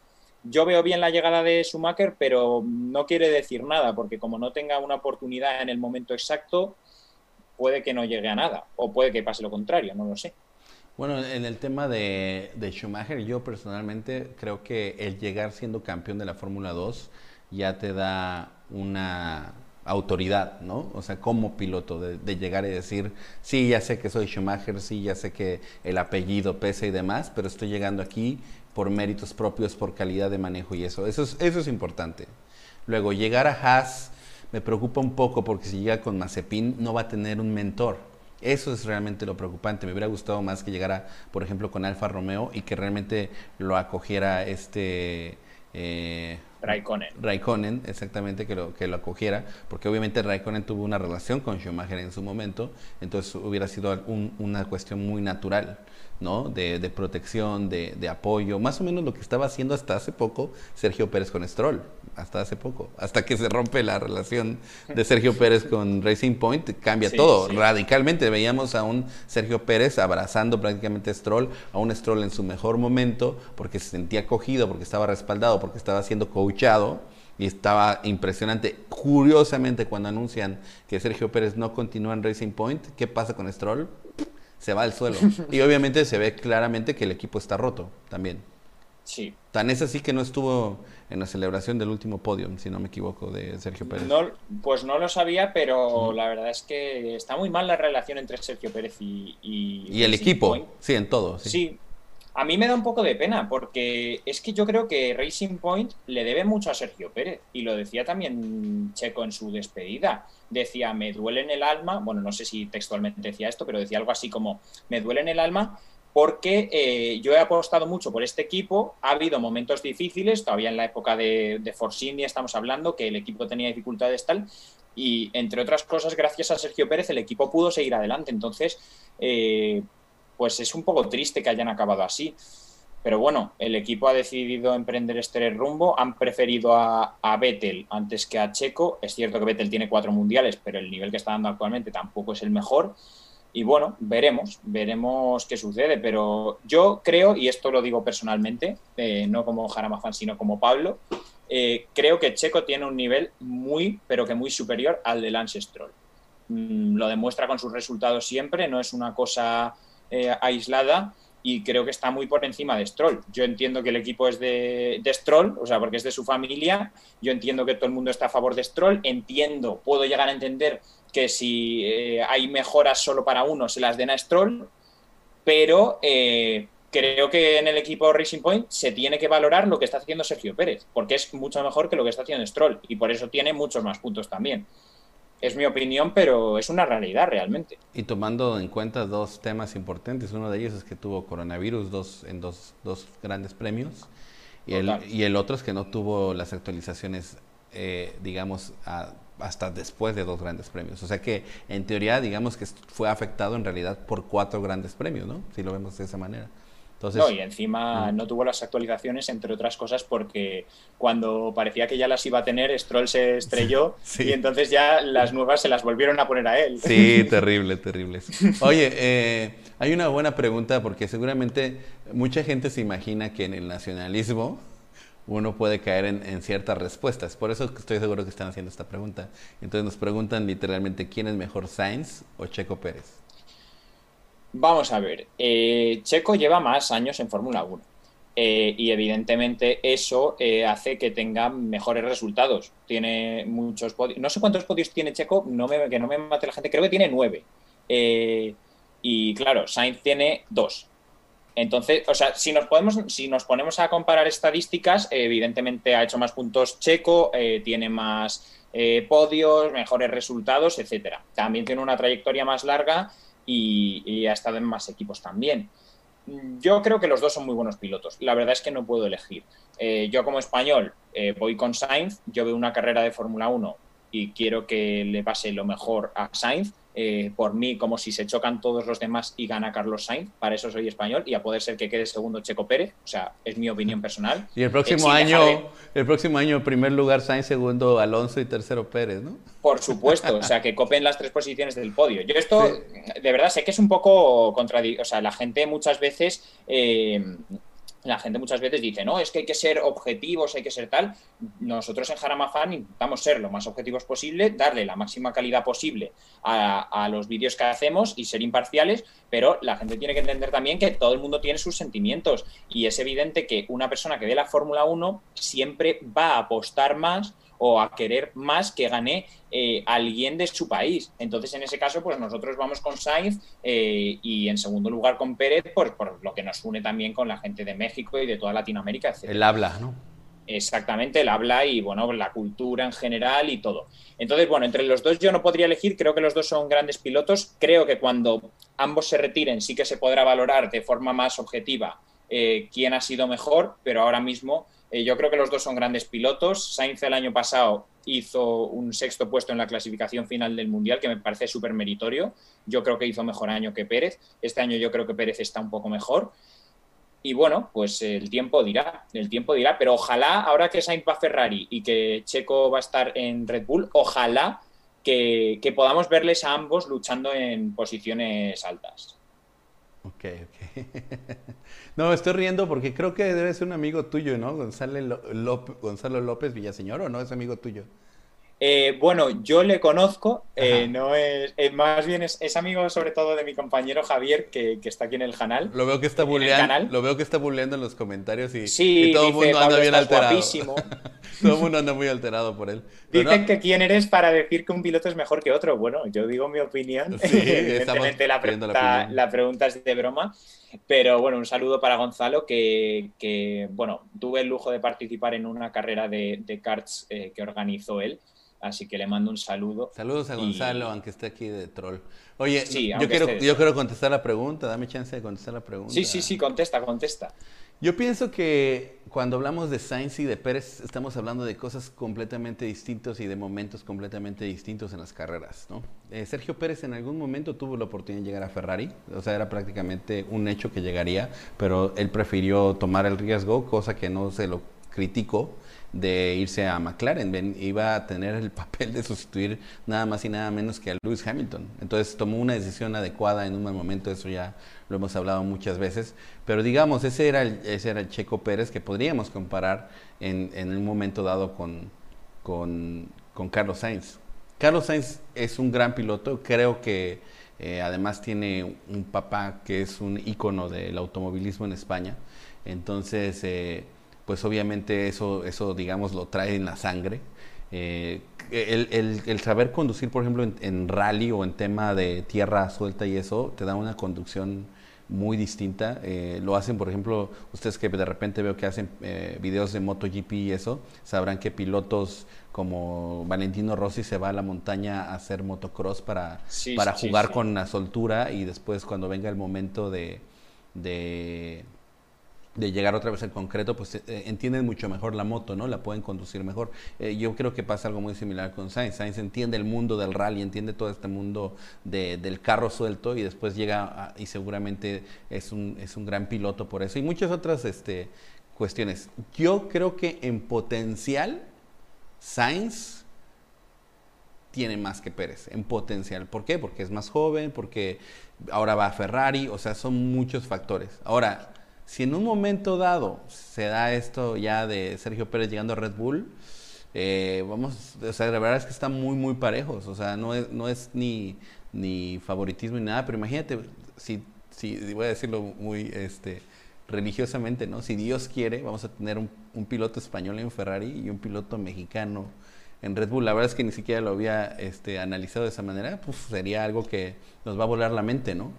yo veo bien la llegada de Schumacher, pero no quiere decir nada, porque como no tenga una oportunidad en el momento exacto, puede que no llegue a nada, o puede que pase lo contrario, no lo sé. Bueno, en el tema de, Schumacher, yo personalmente creo que el llegar siendo campeón de la Fórmula 2 ya te da una autoridad, ¿no? O sea, como piloto, de, llegar y decir, sí, ya sé que soy Schumacher, sí, ya sé que el apellido pesa y demás, pero estoy llegando aquí por méritos propios, por calidad de manejo y eso. Eso es, eso es importante. Luego, llegar a Haas me preocupa un poco porque si llega con Mazepin no va a tener un mentor. Eso es realmente lo preocupante. Me hubiera gustado más que llegara, por ejemplo, con Alfa Romeo y que realmente lo acogiera este... Eh, Raikkonen. Raikkonen, exactamente, que lo, que lo acogiera, porque obviamente Raikkonen tuvo una relación con Schumacher en su momento, entonces hubiera sido una cuestión muy natural. ¿No? De, de protección, de, de, apoyo, más o menos lo que estaba haciendo hasta hace poco Sergio Pérez con Stroll, hasta hace poco, hasta que se rompe la relación de Sergio Pérez con Racing Point, cambia todo radicalmente. Veíamos a un Sergio Pérez abrazando prácticamente a Stroll, a un Stroll en su mejor momento, porque se sentía acogido, porque estaba respaldado, porque estaba siendo coachado y estaba impresionante. Curiosamente, cuando anuncian que Sergio Pérez no continúa en Racing Point, ¿qué pasa con Stroll? Se va al suelo. *laughs* y obviamente se ve claramente que el equipo está roto también. Sí. Tan es así que no estuvo en la celebración del último podium, si no me equivoco, de Sergio Pérez. No, pues no lo sabía, pero la verdad es que está muy mal la relación entre Sergio Pérez y... Y, el equipo, sí, en todo. sí, a mí me da un poco de pena porque es que yo creo que Racing Point le debe mucho a Sergio Pérez y lo decía también Checo en su despedida. Decía, me duele en el alma, bueno, no sé si textualmente decía esto, pero decía algo así como, me duele en el alma porque eh, yo he apostado mucho por este equipo, ha habido momentos difíciles, todavía en la época de, de Force India estamos hablando, que el equipo tenía dificultades tal, y entre otras cosas, gracias a Sergio Pérez, el equipo pudo seguir adelante. Entonces, eh, pues es un poco triste que hayan acabado así. Pero bueno, el equipo ha decidido emprender este rumbo, han preferido a, a, Vettel antes que a Checo. Es cierto que Vettel tiene cuatro mundiales, pero el nivel que está dando actualmente tampoco es el mejor. Y bueno, veremos, veremos qué sucede. Pero yo creo, y esto lo digo personalmente, eh, no como Jaramafan, sino como Pablo, eh, creo que Checo tiene un nivel muy, pero que muy superior al de Lance Stroll. Mm, lo demuestra con sus resultados siempre, no es una cosa eh, aislada y creo que está muy por encima de Stroll. Yo entiendo que el equipo es de, Stroll, o sea, porque es de su familia, yo entiendo que todo el mundo está a favor de Stroll, entiendo, puedo llegar a entender que si eh, hay mejoras solo para uno, se las den a Stroll, pero eh, creo que en el equipo Racing Point se tiene que valorar lo que está haciendo Sergio Pérez, porque es mucho mejor que lo que está haciendo Stroll y por eso tiene muchos más puntos también es mi opinión, pero es una realidad realmente. Y tomando en cuenta dos temas importantes, uno de ellos es que tuvo coronavirus dos, en dos, dos grandes premios y el, y el, otro es que no tuvo las actualizaciones, eh, digamos, hasta después de dos grandes premios. O sea que en teoría, digamos que fue afectado en realidad por cuatro grandes premios, ¿no? Si lo vemos de esa manera no, y encima mm. no tuvo las actualizaciones, entre otras cosas, porque cuando parecía que ya las iba a tener, Stroll se estrelló *laughs* y entonces ya las nuevas se las volvieron a poner a él. Sí, *laughs* terrible, terrible. Oye, eh, hay una buena pregunta porque seguramente mucha gente se imagina que en el nacionalismo uno puede caer en, en, ciertas respuestas. Por eso estoy seguro que están haciendo esta pregunta. Entonces nos preguntan literalmente quién es mejor, Sainz o Checo Pérez. Vamos a ver, eh, Checo lleva más años en Fórmula 1 eh, y evidentemente eso eh, hace que tenga mejores resultados. Tiene muchos podios, no sé cuántos podios tiene Checo, que no me mate la gente, creo que tiene nueve. y claro, Sainz tiene dos. Entonces, o sea, si nos, si nos ponemos a comparar estadísticas, evidentemente ha hecho más puntos Checo, tiene más podios, mejores resultados, etcétera. También tiene una trayectoria más larga y, ha estado en más equipos también. yo creo que los dos son muy buenos pilotos. La verdad es que no puedo elegir. Eh, yo como español eh, voy con Sainz, yo veo una carrera de Fórmula 1 y quiero que le pase lo mejor a Sainz. Eh, por mí, como si se chocan todos los demás y gana Carlos Sainz, para eso soy español, y a poder ser que quede segundo Checo Pérez, o sea, es mi opinión personal. Y el próximo año, el próximo año, primer lugar Sainz, segundo Alonso y tercero Pérez, ¿no? Por supuesto, o sea, que copen las tres posiciones del podio. Yo esto, de verdad, sé que es un poco contradictorio, o sea, la gente muchas veces... Eh, la gente muchas veces dice, no, es que hay que ser objetivos, hay que ser tal. Nosotros en Jaramafan intentamos ser lo más objetivos posible, darle la máxima calidad posible a, los vídeos que hacemos y ser imparciales, pero la gente tiene que entender también que todo el mundo tiene sus sentimientos y es evidente que una persona que ve la Fórmula 1 siempre va a apostar más o a querer más que gane eh, alguien de su país. Entonces, en ese caso, pues nosotros vamos con Sainz eh, y en segundo lugar con Pérez, por, por, lo que nos une también con la gente de México y de toda Latinoamérica, etc. El habla, ¿no? Exactamente, el habla y bueno, la cultura en general y todo. Entonces, bueno, entre los dos yo no podría elegir, creo que los dos son grandes pilotos. Creo que cuando ambos se retiren sí que se podrá valorar de forma más objetiva eh, quién ha sido mejor, pero ahora mismo eh, yo creo que los dos son grandes pilotos. Sainz el año pasado hizo un sexto puesto en la clasificación final del Mundial, que me parece súper meritorio. Yo creo que hizo mejor año que Pérez. Este año yo creo que Pérez está un poco mejor. Y bueno, pues el tiempo dirá, el tiempo dirá, pero ojalá, ahora que Sainz va a Ferrari y que Checo va a estar en Red Bull, ojalá que, que podamos verles a ambos luchando en posiciones altas. Ok, ok. *laughs* no, estoy riendo porque creo que debe ser un amigo tuyo, ¿no? Gonzalo López, Gonzalo López Villaseñor, ¿o no es amigo tuyo? Eh, bueno, yo le conozco, eh, no es, eh, más bien es, amigo sobre todo de mi compañero Javier, que, está aquí en el canal. Lo veo que está bulleando, lo veo que está bulleando en los comentarios y, sí, todo el mundo anda bien alterado. *laughs* todo el mundo anda muy alterado por él. Dicen que quién eres para decir que un piloto es mejor que otro. Bueno, yo digo mi opinión. *laughs* Evidentemente la pregunta, la, pregunta es de broma. Pero bueno, un saludo para Gonzalo, que, bueno, tuve el lujo de participar en una carrera de, de karts que organizó él. Así que le mando un saludo. Saludos a Gonzalo, aunque esté aquí de troll. Oye, yo, quiero, yo quiero contestar la pregunta, dame chance de contestar la pregunta. Sí, sí, sí, contesta, contesta. Yo pienso que cuando hablamos de Sainz y de Pérez, estamos hablando de cosas completamente distintas y de momentos completamente distintos en las carreras, ¿no? Eh, Sergio Pérez en algún momento tuvo la oportunidad de llegar a Ferrari, o sea, era prácticamente un hecho que llegaría, pero él prefirió tomar el riesgo, cosa que no se lo criticó de irse a McLaren. iba a tener el *laughs* papel de sustituir nada más y nada menos que a Lewis Hamilton. Entonces tomó una decisión adecuada en un momento, eso ya lo hemos hablado muchas veces. Pero digamos, ese era el, ese era Checo Pérez que podríamos comparar en, en un momento dado con, con, con, Carlos Sainz. Carlos Sainz es un gran piloto, creo que eh, además tiene un papá que es un ícono del automovilismo en España. Entonces, eh, pues obviamente eso, eso digamos, lo trae en la sangre. Eh, el, saber conducir, por ejemplo, en, rally o en tema de tierra suelta y eso, te da una conducción muy distinta. Eh, lo hacen, por ejemplo, ustedes que de repente veo que hacen eh, videos de MotoGP y eso, sabrán que pilotos como Valentino Rossi se va a la montaña a hacer motocross para, para jugar con la soltura y después cuando venga el momento de de llegar otra vez al concreto, pues eh, entienden mucho mejor la moto, ¿no? La pueden conducir mejor. Eh, yo creo que pasa algo muy similar con Sainz. Sainz entiende el mundo del rally, entiende todo este mundo del carro suelto y después llega y seguramente es un, es un gran piloto por eso. Y muchas otras este, cuestiones. Yo creo que en potencial, Sainz tiene más que Pérez, en potencial. ¿Por qué? Porque es más joven, porque ahora va a Ferrari, o sea, son muchos factores. Ahora, si en un momento dado se da esto ya de Sergio Pérez llegando a Red Bull, eh, vamos, o sea, la verdad es que están muy, muy parejos, o sea, no es, no es ni, ni favoritismo ni nada, pero imagínate, si, si voy a decirlo muy este, religiosamente, ¿no? Si Dios quiere, vamos a tener un, un, piloto español en Ferrari y un piloto mexicano en Red Bull. La verdad es que ni siquiera lo había este, analizado de esa manera, pues sería algo que nos va a volar la mente, ¿no?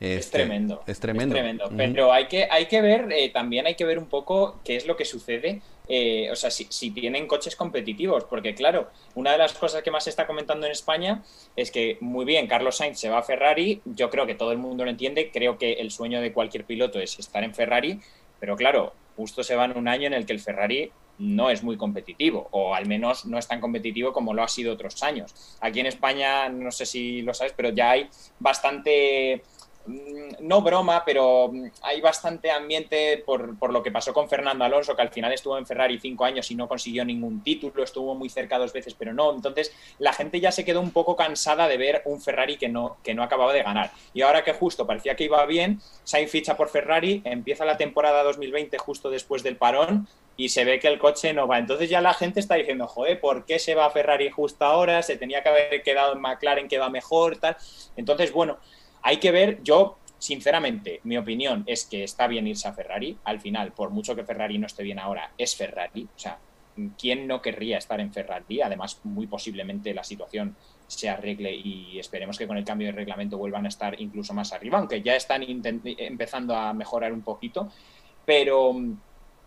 Es este, tremendo. Es tremendo. Pero hay que, hay que ver, eh, también hay que ver un poco qué es lo que sucede eh, o sea, si, tienen coches competitivos, porque claro, una de las cosas que más se está comentando en España es que muy bien, Carlos Sainz se va a Ferrari, yo creo que todo el mundo lo entiende, creo que el sueño de cualquier piloto es estar en Ferrari, pero claro, justo se va en un año en el que el Ferrari no es muy competitivo, o al menos no es tan competitivo como lo ha sido otros años. Aquí en España, no sé si lo sabes, pero ya hay bastante no broma, pero mm, hay bastante ambiente por, lo que pasó con Fernando Alonso, que al final estuvo en Ferrari cinco años y no consiguió ningún título, estuvo muy cerca dos veces, pero no. Entonces la gente ya se quedó un poco cansada de ver un Ferrari que no, que no acababa de ganar. Y ahora que justo parecía que iba bien, Sainz ficha por Ferrari, empieza la temporada 2020 justo después del parón y se ve que el coche no va. Entonces ya la gente está diciendo, joder, ¿por qué se va a Ferrari justo ahora? Se tenía que haber quedado en McLaren que va mejor, tal. Entonces, bueno, hay que ver, yo sinceramente, mi opinión es que está bien irse a Ferrari. Al final, por mucho que Ferrari no esté bien ahora, es Ferrari. O sea, ¿quién no querría estar en Ferrari? Además, muy posiblemente la situación se arregle y esperemos que con el cambio de reglamento vuelvan a estar incluso más arriba, aunque ya están empezando a mejorar un poquito. Pero,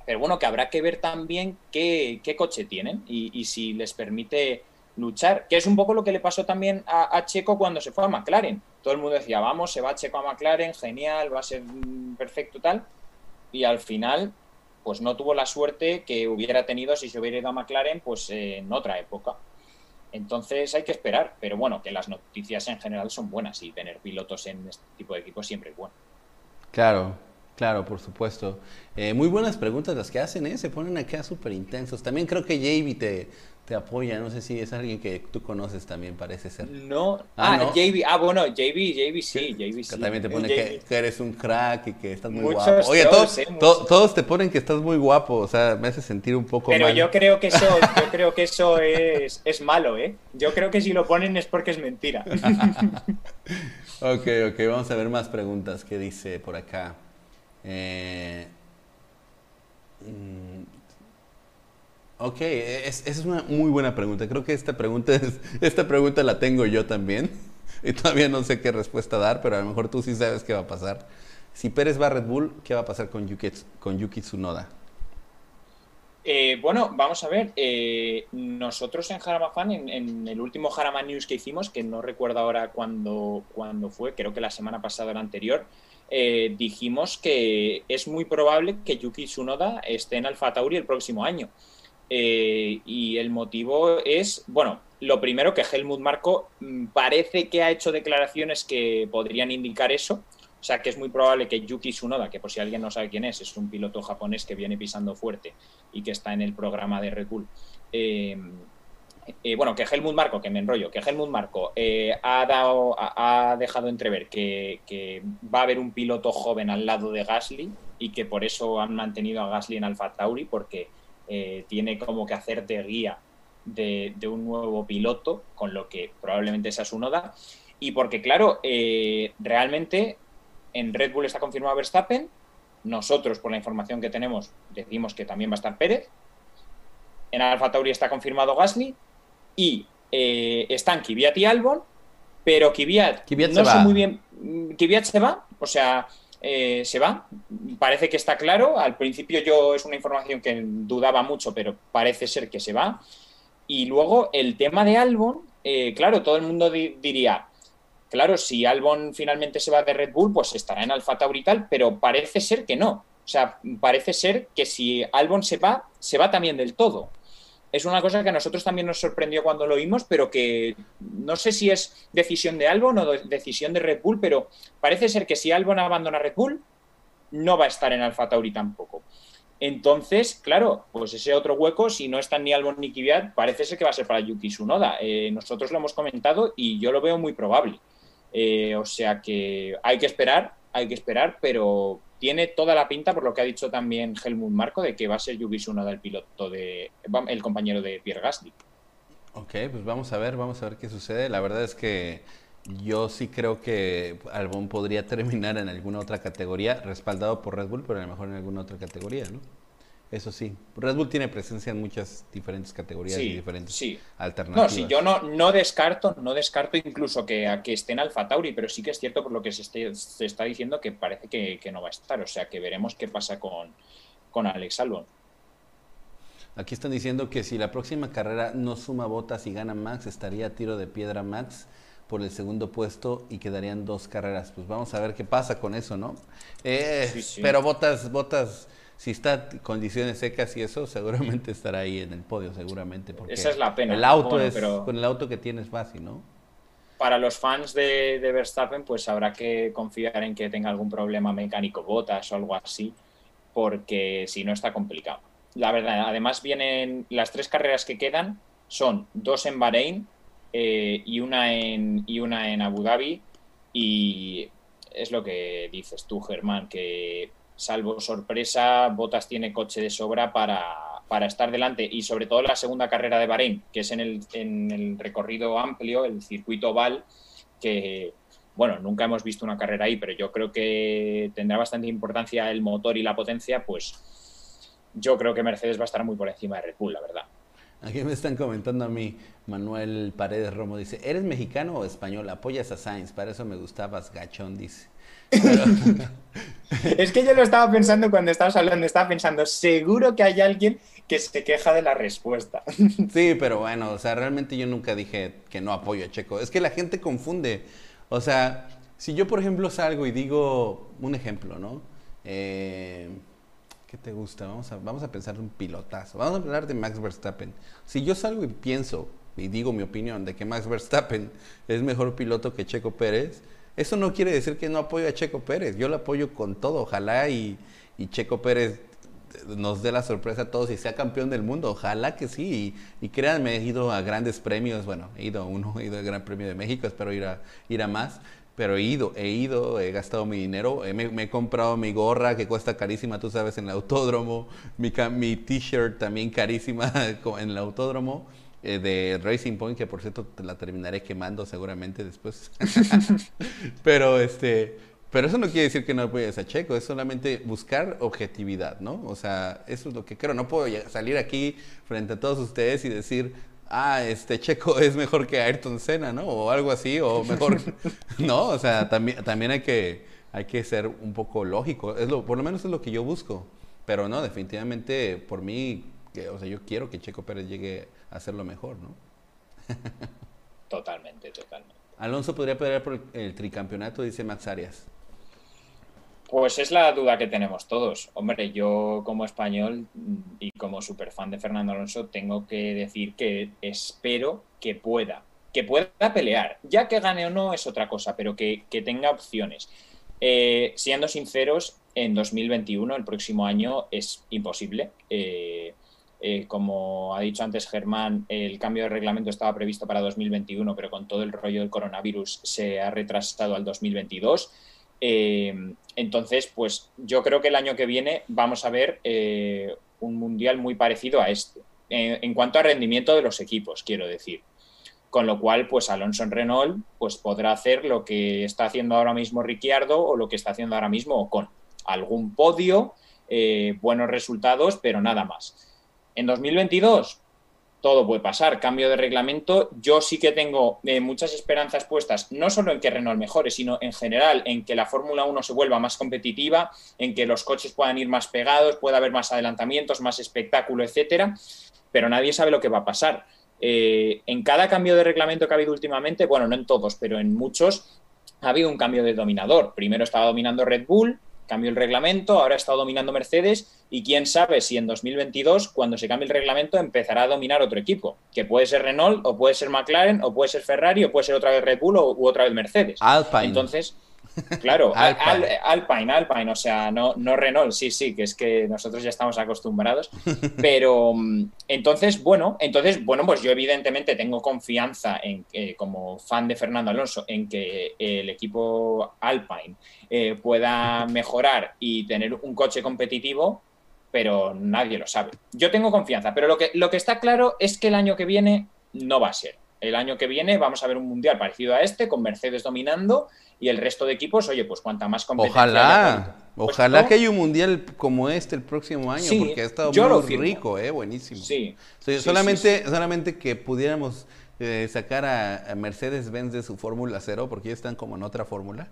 pero bueno, que habrá que ver también qué, coche tienen y si les permite luchar, que es un poco lo que le pasó también a, Checo cuando se fue a McLaren. Todo el mundo decía, vamos, se va Checo a McLaren, genial, va a ser perfecto tal. Y al final, pues no tuvo la suerte que hubiera tenido si se hubiera ido a McLaren, pues en otra época. Entonces hay que esperar, pero bueno, que las noticias en general son buenas y tener pilotos en este tipo de equipos siempre es bueno. Claro, claro, por supuesto. Eh, muy buenas preguntas las que hacen, ¿eh? se ponen acá súper intensos. También creo que JB te, te apoya. No sé si es alguien que tú conoces también, parece ser. No. Ah, ah JB. Ah, bueno, JB, JB sí, JB sí. también te pone que, eres un crack y que estás muy guapo. Oye, todos, eh, todos te ponen que estás muy guapo. O sea, me hace sentir un poco Pero yo creo que eso, *laughs* yo creo que eso es, es malo, ¿eh? Yo creo que si lo ponen es porque es mentira. *laughs* ok, ok. Vamos a ver más preguntas. ¿Qué dice por acá? Eh... Ok, esa es una muy buena pregunta. Creo que esta pregunta, es, *laughs* esta pregunta la tengo yo también. *laughs* Y todavía no sé qué respuesta dar, pero a lo mejor tú sí sabes qué va a pasar. Si Pérez va a Red Bull, ¿qué va a pasar con Yuki, con Yuki Tsunoda? Eh, bueno, vamos a ver. Eh, nosotros en Jarama Fan, en, el último Jarama News que hicimos, que no recuerdo ahora cuándo, fue, creo que la semana pasada o la anterior, eh, dijimos que es muy probable que Yuki Tsunoda esté en Alfa Tauri el próximo año. Eh, y el motivo es, bueno, lo primero que Helmut Marco mm, parece que ha hecho declaraciones que podrían indicar eso. O sea que es muy probable que Yuki Tsunoda, que por si alguien no sabe quién es, es un piloto japonés que viene pisando fuerte y que está en el programa de Red Bull. Eh, eh, bueno, que Helmut Marco, que me enrollo, que Helmut Marco ha, dado, ha, dejado entrever que, va a haber un piloto joven al lado de Gasly y que por eso han mantenido a Gasly en Alfa Tauri, porque eh, tiene como que hacer de guía de, un nuevo piloto, con lo que probablemente sea su noda. Y porque, claro, eh, realmente en Red Bull está confirmado Verstappen, nosotros, por la información que tenemos, decimos que también va a estar Pérez. En Alfa Tauri está confirmado Gasly y eh, están Kvyat y Albon, pero Kvyat, no sé muy bien. Kvyat se va, o sea, eh, se va. Parece que está claro. Al principio yo es una información que dudaba mucho, pero parece ser que se va. Y luego el tema de Albon, eh, claro, todo el mundo diría, claro, si Albon finalmente se va de Red Bull, pues estará en Alfa Tauri tal, pero parece ser que no. O sea, parece ser que si Albon se va, se va también del todo es una cosa que a nosotros también nos sorprendió cuando lo vimos, pero que no sé si es decisión de Albon o decisión de Red Bull, pero parece ser que si Albon abandona Red Bull, no va a estar en Alfa Tauri tampoco. Entonces, claro, pues ese otro hueco, si no están ni Albon ni Kvyat, parece ser que va a ser para Yuki Tsunoda. Eh, nosotros lo hemos comentado y yo lo veo muy probable. Eh, o sea que hay que esperar, hay que esperar, pero tiene toda la pinta, por lo que ha dicho también Helmut Marco, de que va a ser Yuki Tsunoda el piloto de el compañero de Pierre Gasly. Ok, pues vamos a ver, vamos a ver qué sucede. La verdad es que yo sí creo que Albon podría terminar en alguna otra categoría, respaldado por Red Bull, pero a lo mejor en alguna otra categoría, ¿no? Eso sí, Red Bull tiene presencia en muchas diferentes categorías y diferentes sí. alternativas. No, sí, yo no, no descarto, no descarto incluso que, que esté en Alfa Tauri, pero sí que es cierto por lo que se, está diciendo que parece que, no va a estar. O sea que veremos qué pasa con, con Alex Albon. Aquí están diciendo que si la próxima carrera no suma botas y gana Max, estaría a tiro de piedra Max por el segundo puesto y quedarían dos carreras. Pues vamos a ver qué pasa con eso, ¿no? Eh, pero botas, botas, si está condiciones secas y eso, seguramente estará ahí en el podio, seguramente. Porque Esa es la pena. El auto es, con el auto que tiene es fácil, ¿no? Para los fans de, de Verstappen, pues habrá que confiar en que tenga algún problema mecánico, botas o algo así, porque si no está complicado la verdad, además vienen las tres carreras que quedan, son dos en Bahrein eh, y, una en, y una en Abu Dhabi. Y es lo que dices tú, Germán, que salvo sorpresa, Botas tiene coche de sobra para, para estar delante. Y sobre todo la segunda carrera de Bahrein, que es en el, en el recorrido amplio, el circuito oval, que, bueno, nunca hemos visto una carrera ahí, pero yo creo que tendrá bastante importancia el motor y la potencia, pues yo creo que Mercedes va a estar muy por encima de Red Bull, la verdad. Aquí me están comentando a mí, Manuel Paredes Romo dice, ¿eres mexicano o español? Apoyas a Sainz, para eso me gustabas, gachón, dice. *laughs* es que yo lo estaba pensando cuando estabas hablando, estaba pensando, seguro que hay alguien que se queja de la respuesta. *laughs* sí, pero bueno, o sea, realmente yo nunca dije que no apoyo a Checo. Es que la gente confunde. O sea, si yo, por ejemplo, salgo y digo un ejemplo, ¿no? Eh, ¿Qué te gusta? Vamos a, vamos a pensar un pilotazo. Vamos a hablar de Max Verstappen. Si yo salgo y pienso y digo mi opinión de que Max Verstappen es mejor piloto que Checo Pérez, eso no quiere decir que no apoyo a Checo Pérez. Yo lo apoyo con todo. Ojalá y, Checo Pérez nos dé la sorpresa a todos y sea campeón del mundo. Ojalá que sí. Y, créanme, he ido a grandes premios. Bueno, he ido a uno, *laughs* he ido al Gran Premio de México. Espero ir a, ir a más pero he ido, he ido, he gastado mi dinero, me, he comprado mi gorra que cuesta carísima, tú sabes, en el autódromo, mi, mi t-shirt también carísima *laughs* en el autódromo eh, de Racing Point, que por cierto te la terminaré quemando seguramente después. *laughs* pero este, pero eso no quiere decir que no apoyes a Checo, es solamente buscar objetividad, ¿no? O sea, eso es lo que creo. No puedo salir aquí frente a todos ustedes y decir, ah, este Checo es mejor que Ayrton Senna, ¿no? O algo así, o mejor, *laughs* no, o sea, también, también hay que, hay que ser un poco lógico, es lo, por lo menos es lo que yo busco, pero no, definitivamente por mí, que, o sea, yo quiero que Checo Pérez llegue a ser lo mejor, ¿no? Totalmente, totalmente. Alonso podría pelear por el tricampeonato, dice Max Arias. Pues es la duda que tenemos todos. Hombre, yo como español y como fan de Fernando Alonso tengo que decir que espero que pueda, que pueda pelear. Ya que gane o no es otra cosa, pero que, tenga opciones. Eh, siendo sinceros, en 2021, el próximo año, es imposible. Eh, eh, como ha dicho antes Germán, el cambio de reglamento estaba previsto para 2021, pero con todo el rollo del coronavirus se ha retrasado al 2022. Eh, entonces, pues yo creo que el año que viene vamos a ver eh, un mundial muy parecido a este, en, cuanto a rendimiento de los equipos, quiero decir. Con lo cual, pues Alonso en Renault pues, podrá hacer lo que está haciendo ahora mismo Ricciardo o lo que está haciendo ahora mismo Ocon. Algún podio, eh, buenos resultados, pero nada más. En 2022, todo puede pasar. Cambio de reglamento, yo sí que tengo eh, muchas esperanzas puestas, no solo en que Renault mejore, sino en general en que la Fórmula 1 se vuelva más competitiva, en que los coches puedan ir más pegados, pueda haber más adelantamientos, más espectáculo, etcétera. Pero nadie sabe lo que va a pasar. Eh, en cada cambio de reglamento que ha habido últimamente, bueno, no en todos, pero en muchos, ha habido un cambio de dominador. Primero estaba dominando Red Bull, cambió el reglamento, ahora está dominando Mercedes y quién sabe si en 2022, cuando se cambie el reglamento, empezará a dominar otro equipo, que puede ser Renault o puede ser McLaren o puede ser Ferrari o puede ser otra vez Red Bull o, u otra vez Mercedes. Alpine. Entonces, Claro, *laughs* Alpine. Alpine, o sea, no, no Renault, sí, sí, que es que nosotros ya estamos acostumbrados. *laughs* Pero mm, entonces, bueno, entonces, bueno, pues yo evidentemente tengo confianza en que, como fan de Fernando Alonso, en que el equipo Alpine eh, pueda *laughs* mejorar y tener un coche competitivo, pero nadie lo sabe. Yo tengo confianza, pero lo que, lo que está claro es que el año que viene no va a ser. El año que viene vamos a ver un mundial parecido a este, con Mercedes dominando y el resto de equipos, oye, pues cuanta más competencia. Ojalá, pues ojalá que haya un mundial como este el próximo año, porque ha estado muy rico, eh, buenísimo. Sí. solamente, solamente que pudiéramos eh, sacar a, Mercedes-Benz de su Fórmula Cero, porque ellos están como en otra fórmula,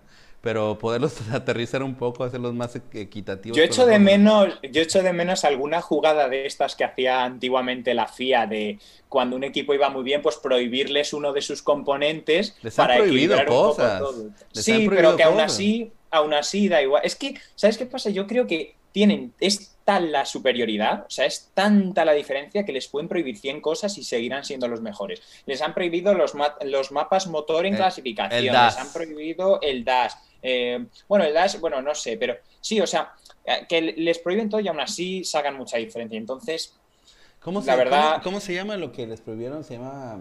pero poderlos *laughs* aterrizar un poco, hacerlos más equitativos. Yo echo de menos, yo echo de menos alguna jugada de estas que hacía antiguamente la FIA de cuando un equipo iba muy bien, pues prohibirles uno de sus componentes Les para equilibrar cosas. un poco todo. sí, pero que aún así, aún así da igual. Es que, ¿sabes qué pasa? Yo creo que tienen, es tal la superioridad, o sea, es tanta la diferencia que les pueden prohibir 100 cosas y seguirán siendo los mejores. Les han prohibido los, los mapas motor en eh, clasificación, les han prohibido el dash. Eh, bueno, el dash, bueno, no sé, pero sí, o sea, eh, que les prohíben todo y aún así sacan mucha diferencia. Entonces, ¿Cómo se, la verdad... ¿cómo se llama lo que les prohibieron? Se llama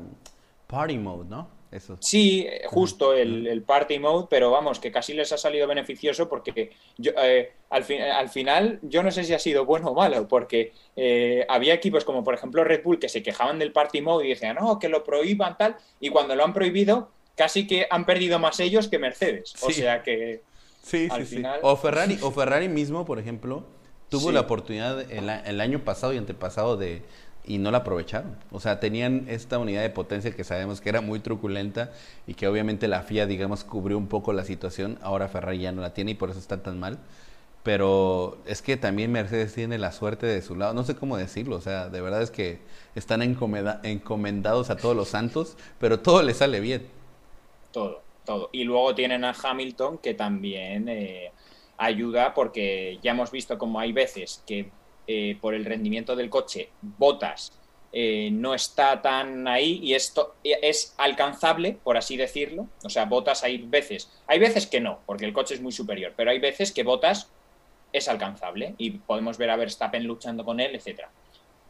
Party Mode, ¿no? Sí, eh, justo el, party mode, pero vamos, que casi les ha salido beneficioso porque yo, eh, al, al, final yo no sé si ha sido bueno o malo, porque eh, había equipos como por ejemplo Red Bull que se quejaban del party mode y decían, no, que lo prohíban tal, y cuando lo han prohibido, casi que han perdido más ellos que Mercedes. O sea que... Sí, sí, sí. O Ferrari, o Ferrari mismo, por ejemplo, tuvo la oportunidad el año pasado y antepasado de y no la aprovecharon. O sea, tenían esta unidad de potencia que sabemos que era muy truculenta y que obviamente la FIA, digamos, cubrió un poco la situación. Ahora Ferrari ya no la tiene y por eso está tan mal. Pero es que también Mercedes tiene la suerte de su lado. No sé cómo decirlo. O sea, de verdad es que están encomendados a todos los santos, pero todo le sale bien. Todo, todo. Y luego tienen a Hamilton que también eh, ayuda porque ya hemos visto como hay veces que eh, por el rendimiento del coche, Botas eh, no está tan ahí y esto es alcanzable, por así decirlo. O sea, Botas hay veces, hay veces que no, porque el coche es muy superior, pero hay veces que Botas es alcanzable y podemos ver a Verstappen luchando con él, etcétera.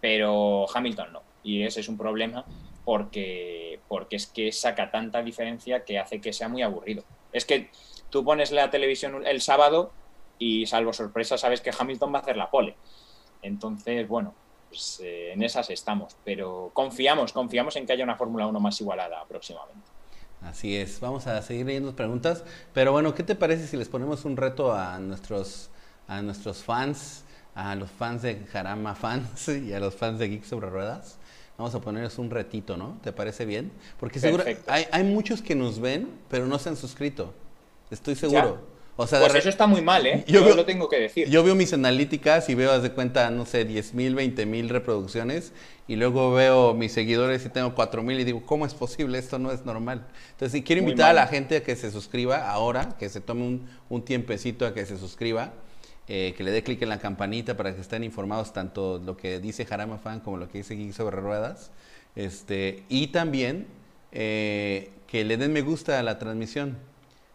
Pero Hamilton no, y ese es un problema porque, porque es que saca tanta diferencia que hace que sea muy aburrido. Es que tú pones la televisión el sábado y salvo sorpresa sabes que Hamilton va a hacer la pole. Entonces, bueno, pues, eh, en esas estamos, pero confiamos, confiamos en que haya una Fórmula 1 más igualada próximamente. Así es, vamos a seguir leyendo preguntas, pero bueno, ¿qué te parece si les ponemos un reto a nuestros, a nuestros fans, a los fans de Jarama Fans *laughs* y a los fans de Geek sobre Ruedas? Vamos a ponerles un retito, ¿no? ¿Te parece bien? Porque seguro hay, hay, muchos que nos ven, pero no se han suscrito. Estoy seguro. O sea, pues eso está muy mal, ¿eh? Yo, lo tengo que decir. Yo veo mis analíticas y veo, haz de cuenta, no sé, 10 mil, 20 mil reproducciones y luego veo mis seguidores y tengo 4 mil y digo, ¿cómo es posible? Esto no es normal. Entonces, quiero invitar a la gente a que se suscriba ahora, que se tome un, un tiempecito a que se suscriba, eh, que le dé clic en la campanita para que estén informados tanto lo que dice Jarama Fan como lo que dice Geek sobre Ruedas. Este, y también eh, que le den me gusta a la transmisión.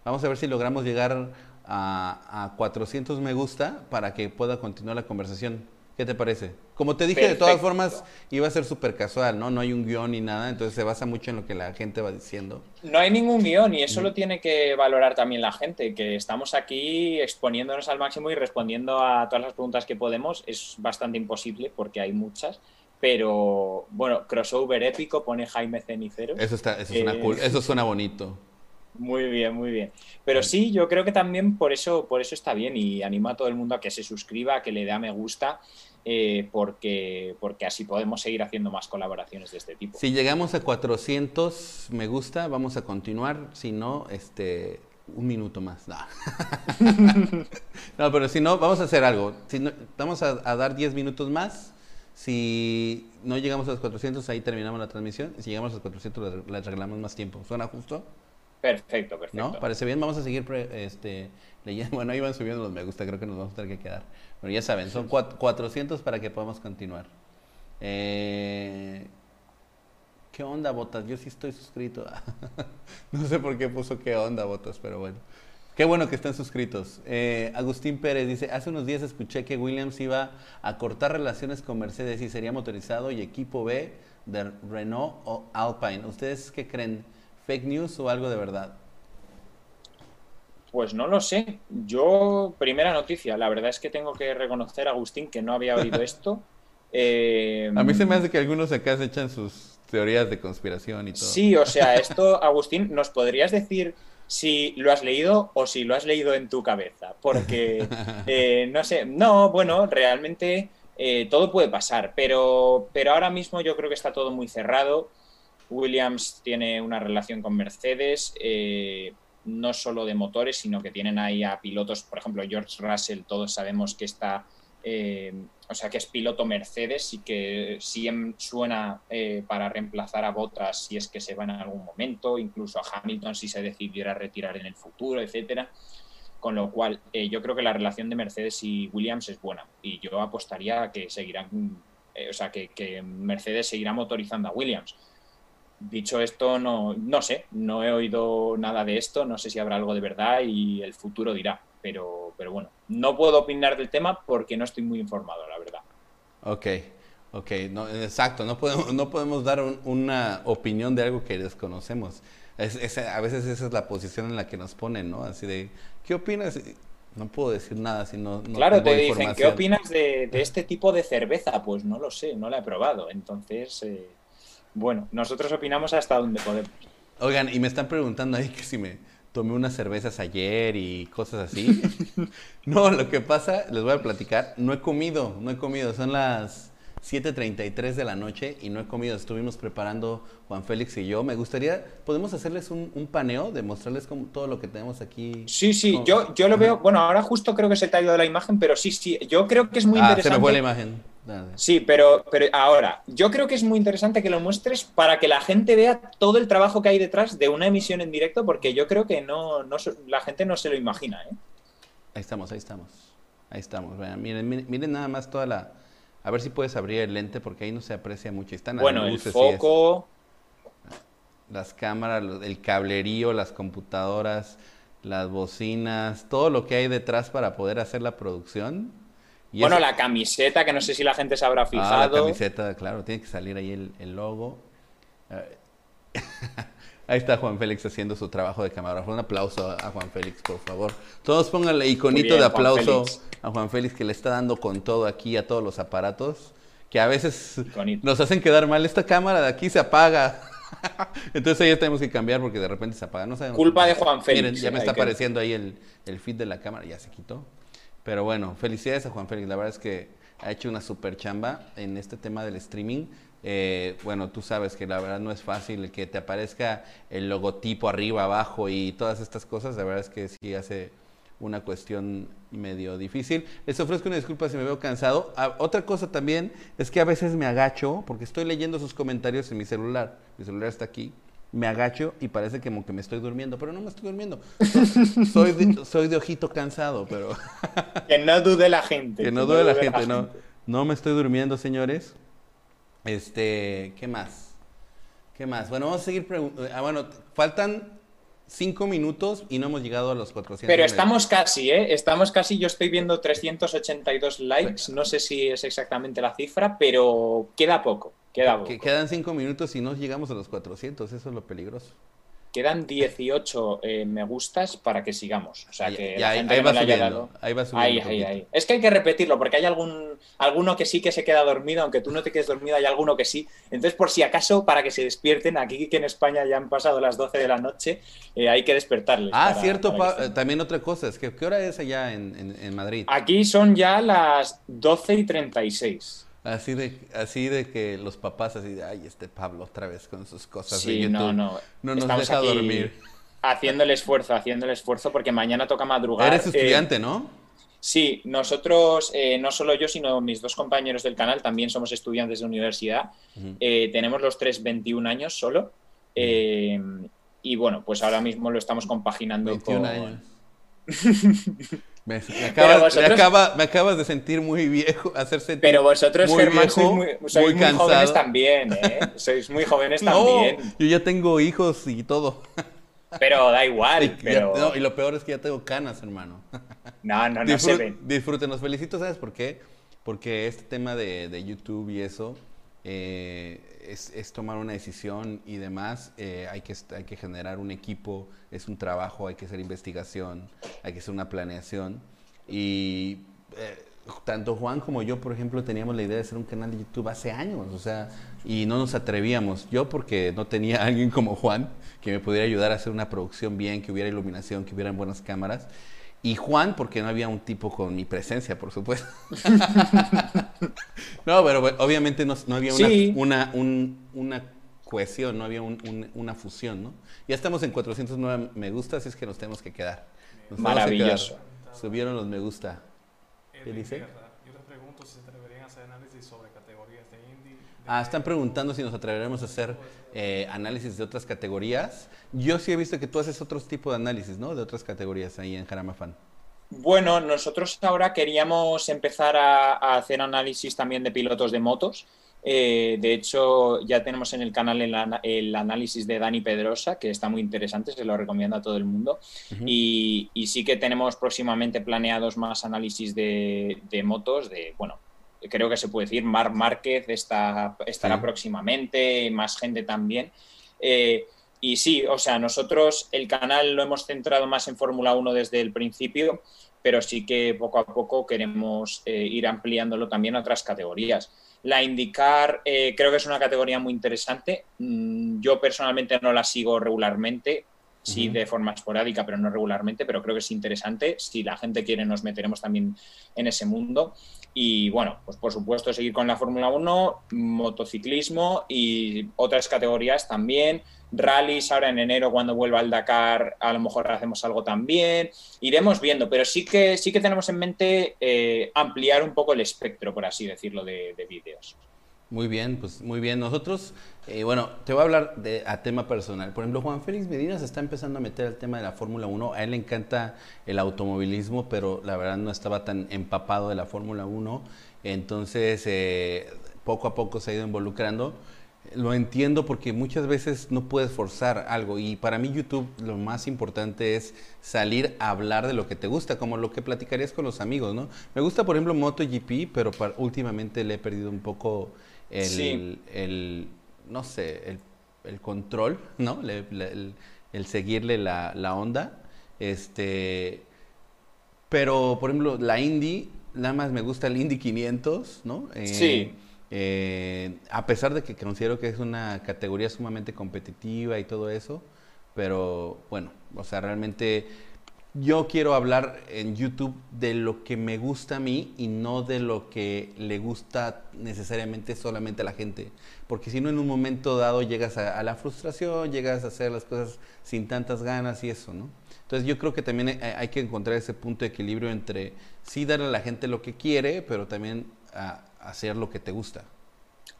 Vamos a ver si logramos llegar a, 400 me gusta para que pueda continuar la conversación. ¿Qué te parece? Como te dije, de todas formas, iba a ser súper casual, ¿no? No hay un guion ni nada, entonces se basa mucho en lo que la gente va diciendo. No hay ningún guion y eso lo tiene que valorar también la gente, que estamos aquí exponiéndonos al máximo y respondiendo a todas las preguntas que podemos. Es bastante imposible porque hay muchas, pero bueno, crossover épico, pone Jaime Cenicero. Eso, está, eso, suena, cool, eso suena bonito. Muy bien, muy bien. Pero sí, yo creo que también por eso, por eso está bien y animo a todo el mundo a que se suscriba, a que le dé a me gusta, eh, porque, porque así podemos seguir haciendo más colaboraciones de este tipo. Si llegamos a 400 me gusta, vamos a continuar. Si no, este, un minuto más. No, *laughs* pero si no, vamos a hacer algo. Si no, vamos a, dar 10 minutos más. Si no llegamos a los 400, ahí terminamos la transmisión. Si llegamos a los 400, le arreglamos más tiempo. ¿Suena justo? Perfecto, perfecto. ¿No? Parece bien, vamos a seguir este, leyendo. *laughs* Bueno, ahí van subiendo los me gusta, creo que nos vamos a tener que quedar. Pero ya saben, son 400 para que podamos continuar. Eh, ¿Qué onda, Botas? Yo sí estoy suscrito. *laughs* no sé por qué puso qué onda, Botas, pero bueno. Qué bueno que están suscritos. Eh, Agustín Pérez dice, hace unos días escuché que Williams iba a cortar relaciones con Mercedes y sería motorizado y equipo B de Renault o Alpine. ¿Ustedes qué creen? Fake news o algo de verdad? Pues no lo sé. Yo, primera noticia, la verdad es que tengo que reconocer, Agustín, que no había oído *laughs* esto. Eh, a mí se me hace que algunos acá se echan sus teorías de conspiración y todo. Sí, o sea, esto, Agustín, ¿nos podrías decir si lo has leído o si lo has leído en tu cabeza? Porque, *laughs* eh, no sé, no, bueno, realmente eh, todo puede pasar, pero, pero ahora mismo yo creo que está todo muy cerrado Williams tiene una relación con Mercedes, eh, no solo de motores, sino que tienen ahí a pilotos, por ejemplo, George Russell, todos sabemos que está, eh, o sea, que es piloto Mercedes y que siempre suena eh, para reemplazar a Bottas si es que se va en algún momento, incluso a Hamilton si se decidiera retirar en el futuro, etcétera. Con lo cual, yo creo que la relación de Mercedes y Williams es buena y yo apostaría a que seguirán, o sea, que Mercedes seguirá motorizando a Williams Dicho esto, no, no sé, no he oído nada de esto, no sé si habrá algo de verdad y el futuro dirá, pero, pero bueno, no puedo opinar del tema porque no estoy muy informado, la verdad. Ok, ok, no, exacto, no podemos, no podemos dar una opinión de algo que desconocemos. Es, a veces esa es la posición en la que nos ponen, ¿no? Así de, ¿qué opinas? No puedo decir nada si no, no Claro, te dicen, ¿qué opinas de, de, este tipo de cerveza? Pues no lo sé, no la he probado, entonces... Eh bueno, nosotros opinamos hasta donde podemos. Oigan, y me están preguntando ahí que si me tomé unas cervezas ayer y cosas así. *laughs* no, lo que pasa, les voy a platicar, no he comido, no he comido, son las 7.33 de la noche y no he comido, estuvimos preparando Juan Félix y yo. Me gustaría, ¿podemos hacerles un, paneo, demostrarles todo lo que tenemos aquí? Sí, sí, yo, yo lo veo, bueno, ahora justo creo que se te ha ido de la imagen, pero sí, sí, yo creo que es muy interesante. Ah, se me fue la imagen. Sí, pero, pero ahora, yo creo que es muy interesante que lo muestres para que la gente vea todo el trabajo que hay detrás de una emisión en directo, porque yo creo que no, la gente no se lo imagina. ¿eh? Ahí estamos, ahí estamos. Ahí estamos. miren, miren, nada más toda la... A ver si puedes abrir el lente, porque ahí no se aprecia mucho. Están bueno, el foco... Las cámaras, el cablerío, las computadoras, las bocinas, todo lo que hay detrás para poder hacer la producción bueno, la camiseta, que no sé si la gente se habrá fijado. Ah, la camiseta, claro, tiene que salir ahí el, logo. *laughs* Ahí está Juan Félix haciendo su trabajo de camarógrafo. Un aplauso a Juan Félix, por favor. Todos pongan el iconito de aplauso a Juan Félix que le está dando con todo aquí a todos los aparatos. Que a veces nos hacen quedar mal. Esta cámara de aquí se apaga. *laughs* Entonces ahí tenemos que cambiar porque de repente se apaga. No Culpa de Juan Félix. Miren, ya me está apareciendo ahí el, el feed de la cámara. Ya se quitó. Pero bueno, felicidades a Juan Félix. La verdad es que ha hecho una super chamba en este tema del streaming. Eh, bueno, tú sabes que la verdad no es fácil que te aparezca el logotipo arriba, abajo y todas estas cosas. La verdad es que sí hace una cuestión medio difícil. Les ofrezco una disculpa si me veo cansado. Ah, otra cosa también es que a veces me agacho porque estoy leyendo sus comentarios en mi celular. Mi celular está aquí me agacho y parece como que me estoy durmiendo, pero no me estoy durmiendo. *laughs* Soy de, soy de ojito cansado, pero... *laughs* que no dude la gente. Que no, dude, la, gente, no. No me estoy durmiendo, señores. Este, ¿qué más? ¿Qué más? Bueno, vamos a seguir preguntando. Ah, bueno, faltan cinco minutos y no hemos llegado a los 400. Pero estamos casi, ¿eh? Estamos casi, yo estoy viendo 382 likes, no sé si es exactamente la cifra, pero queda poco. Que quedan cinco minutos y no llegamos a los 400, eso es lo peligroso. Quedan 18 eh, me gustas para que sigamos. O sea, que ahí, va subiendo, ahí va subiendo. Ahí, ahí, Es que hay que repetirlo, porque hay algún alguno que sí que se queda dormido, aunque tú no te quedes dormido, hay alguno que sí. Entonces, por si acaso, para que se despierten, aquí que en España ya han pasado las 12 de la noche, eh, hay que despertarles. Ah, cierto, también otra cosa, es que ¿qué hora es allá en, en Madrid? Aquí son ya las 12 y 36. Así de, así de que los papás así de, ay, este Pablo otra vez con sus cosas sí, no, no. No nos deja dormir. Haciendo el esfuerzo, haciendo el esfuerzo, porque mañana toca madrugar. Eres eh, estudiante, ¿no? Sí, nosotros, eh, no solo yo, sino mis dos compañeros del canal, también somos estudiantes de universidad. Eh, tenemos los tres 21 años solo. y bueno, pues ahora mismo lo estamos compaginando 21 años. *laughs* Me, acabas, de sentir muy viejo, hacer Pero vosotros, Germán, sois muy, jóvenes también, ¿eh? sois muy jóvenes *laughs* también. Yo ya tengo hijos y todo. Pero da igual. *laughs* Y, y lo peor es que ya tengo canas, hermano. *laughs* No, no, no se ven. Disfruten, los felicito, ¿sabes por qué? Porque este tema de, de YouTube y eso, eh, es, tomar una decisión y demás. Eh, hay, que, hay que generar un equipo, es un trabajo, hay que hacer investigación, hay que hacer una planeación. Y eh, tanto Juan como yo, por ejemplo, teníamos la idea de hacer un canal de YouTube hace años, o sea, y no nos atrevíamos. Yo porque no tenía *laughs* alguien como Juan que me pudiera ayudar a hacer una producción bien, que hubiera iluminación, que hubieran buenas cámaras. Y Juan, porque no había un tipo con mi presencia, por supuesto. *laughs* no, pero obviamente no, había una, una, cohesión, no había una fusión, ¿no? Ya estamos en 409 me gusta, así es que nos tenemos que quedar. Maravilloso. Subieron los me gusta. ¿Qué dice? Yo te pregunto si se atreverían a hacer análisis sobre categorías de indie. ah, están preguntando si nos atreveremos a hacer eh, análisis de otras categorías. Yo sí he visto que tú haces otro tipo de análisis, ¿no? De otras categorías ahí en Jarama Fan. Bueno, nosotros ahora queríamos empezar a, hacer análisis también de pilotos de motos. Eh, de hecho, ya tenemos en el canal el, análisis de Dani Pedrosa, que está muy interesante, se lo recomiendo a todo el mundo. y, sí que tenemos próximamente planeados más análisis de, motos, de, bueno, creo que se puede decir, Mar Márquez está, estará próximamente, más gente también. Eh, y sí, o sea, nosotros el canal lo hemos centrado más en Fórmula 1 desde el principio, pero sí que poco a poco queremos eh, ir ampliándolo también a otras categorías. La indicar eh, creo que es una categoría muy interesante. Mm, yo personalmente no la sigo regularmente, sí de forma esporádica, pero no regularmente, pero creo que es interesante. Si la gente quiere, nos meteremos también en ese mundo. Y bueno, pues por supuesto seguir con la Fórmula 1, motociclismo y otras categorías también. Rallies ahora en enero cuando vuelva al Dakar a lo mejor hacemos algo también. Iremos viendo pero sí que sí que tenemos en mente eh, ampliar un poco el espectro por así decirlo de, vídeos muy bien pues muy bien. Nosotros eh, bueno te voy a hablar de a tema personal. Por ejemplo Juan Félix Medina se está empezando a meter al tema de la Fórmula 1 a él le encanta el automovilismo pero la verdad no estaba tan empapado de la Fórmula 1 entonces eh, poco a poco se ha ido involucrando. Lo entiendo porque muchas veces no puedes forzar algo. Y para mí YouTube lo más importante es salir a hablar de lo que te gusta, como lo que platicarías con los amigos, ¿no? Me gusta, por ejemplo, MotoGP, pero últimamente le he perdido un poco el, no sé, el, control, ¿no? el, seguirle la, onda. Este, pero, por ejemplo, la Indy, nada más me gusta el Indy 500, ¿no? Eh, sí eh, a pesar de que considero que es una categoría sumamente competitiva y todo eso, pero bueno, o sea, realmente yo quiero hablar en YouTube de lo que me gusta a mí y no de lo que le gusta necesariamente solamente a la gente. Porque si no, en un momento dado llegas a, la frustración, llegas a hacer las cosas sin tantas ganas y eso, ¿no? Entonces yo creo que también hay, que encontrar ese punto de equilibrio entre sí darle a la gente lo que quiere, pero también hacer lo que te gusta.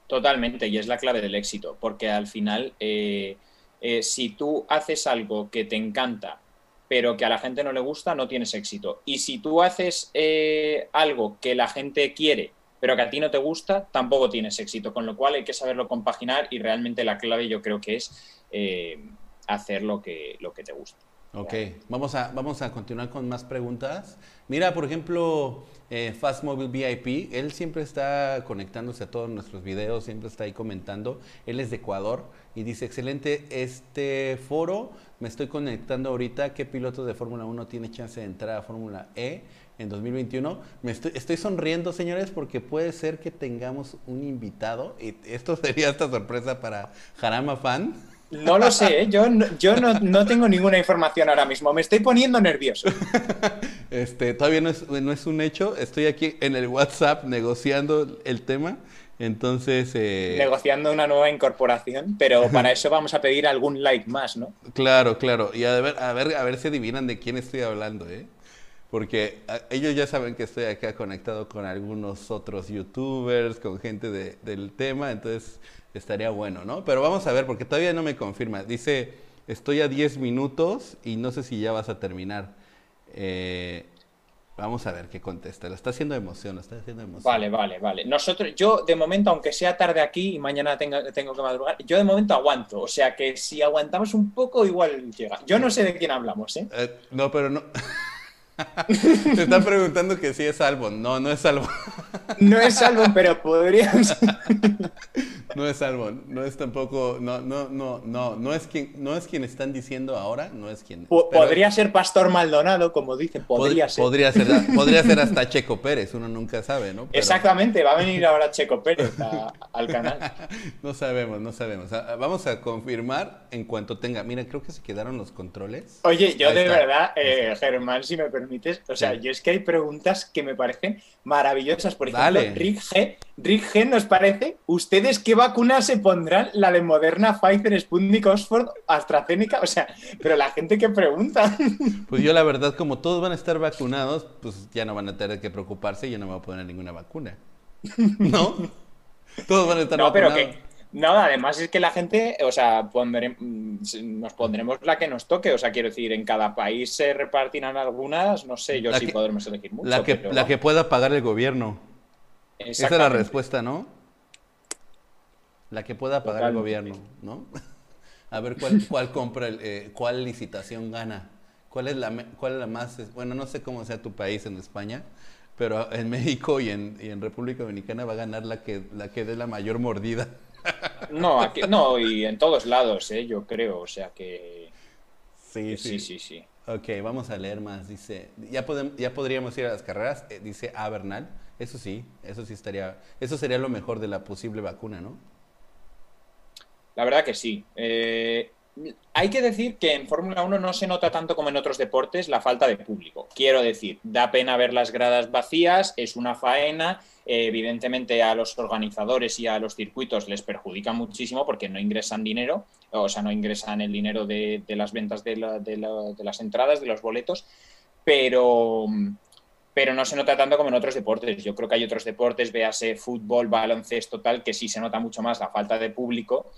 Totalmente, y es la clave del éxito, porque al final, eh, eh, si tú haces algo que te encanta, pero que a la gente no le gusta, no tienes éxito. Y si tú haces eh, algo que la gente quiere, pero que a ti no te gusta, tampoco tienes éxito. Con lo cual hay que saberlo compaginar y realmente la clave yo creo que es hacer lo que, lo que te gusta. Ok, vamos a, vamos a continuar con más preguntas. Mira, por ejemplo, eh, Fast Mobile VIP, él siempre está conectándose a todos nuestros videos, siempre está ahí comentando. Él es de Ecuador y dice, excelente este foro, me estoy conectando ahorita, ¿qué piloto de Fórmula 1 tiene chance de entrar a Fórmula E en 2021? Me estoy, estoy sonriendo, señores, porque puede ser que tengamos un invitado y esto *laughs* sería esta sorpresa para Jarama Fan. No lo sé, ¿eh? yo, no, yo no, tengo ninguna información ahora mismo, me estoy poniendo nervioso. *laughs* Este, todavía no es, no es un hecho, estoy aquí en el WhatsApp negociando el tema, entonces... Eh, negociando una nueva incorporación, pero *laughs* para eso vamos a pedir algún like más, ¿no? Claro, claro, y a ver, a ver, a ver si adivinan de quién estoy hablando, ¿eh? Porque ellos ya saben que estoy acá conectado con algunos otros youtubers, con gente del tema, entonces estaría bueno, ¿no? Pero vamos a ver, porque todavía no me confirma. Dice, estoy a 10 minutos y no sé si ya vas a terminar. Eh, vamos a ver qué contesta. Lo está haciendo emoción, lo está haciendo emoción. Vale, vale, vale. Nosotros, yo de momento, aunque sea tarde aquí y mañana tengo, tengo que madrugar, yo de momento aguanto. O sea que si aguantamos un poco, igual llega. Yo no sé de quién hablamos, ¿eh? eh no, pero no. *laughs* Te están preguntando que si es Albon. No, no es Albon. No es Albon, pero podríamos. No es Albon, no es tampoco, no, no, no, no, no es quien, no es quien están diciendo ahora, no es quien. podría ser Pastor Maldonado, como dicen, podría ser. Podría ser, podría ser hasta Checo Pérez, uno nunca sabe, ¿no? Exactamente, va a venir ahora Checo Pérez al canal. *laughs* No sabemos, no sabemos. Vamos a confirmar en cuanto tenga. Mira, creo que se quedaron los controles. Oye, yo de verdad, eh, Germán, si me permites, o sea, yo es que hay preguntas que me parecen maravillosas. Por ejemplo, Rick G, Rick G nos parece, ¿ustedes qué vacuna se pondrán? La de Moderna, Pfizer, Sputnik, Oxford, AstraZeneca, o sea, pero la gente que pregunta. *laughs* Pues yo la verdad, como todos van a estar vacunados, pues ya no van a tener que preocuparse y yo no me voy a poner ninguna vacuna. ¿No? Todos van a estar no, Pero que, no, además es que la gente, o sea, nos pondremos la que nos toque. O sea, quiero decir, en cada país se repartirán algunas, no sé, yo sí podremos elegir mucho. La que, la que pueda pagar el gobierno. Esa es la respuesta, ¿no? La que pueda pagar el gobierno, ¿no? *laughs* A ver cuál, cuál compra, eh, cuál licitación gana. ¿Cuál es, la, ¿Cuál es la más? Bueno, no sé cómo sea tu país en España, pero en México y en, y en República Dominicana va a ganar la que, la que dé la mayor mordida. No, aquí, no, y en todos lados, ¿eh? yo creo, o sea que... Sí, sí, sí, sí. Ok, vamos a leer más. Dice, ya, podemos, ya podríamos ir a las carreras, eh, dice A. Bernal. Eso sí, eso sí estaría, eso sería lo mejor de la posible vacuna, ¿no? La verdad que sí. Eh, hay que decir que en Fórmula 1 no se nota tanto como en otros deportes la falta de público. Quiero decir, da pena ver las gradas vacías, es una faena, evidentemente a los organizadores y a los circuitos les perjudica muchísimo porque no ingresan dinero, o sea, no ingresan el dinero de, las ventas de, las entradas, de los boletos, pero, pero no se nota tanto como en otros deportes. Yo creo que hay otros deportes, véase fútbol, baloncesto, tal, que sí se nota mucho más la falta de público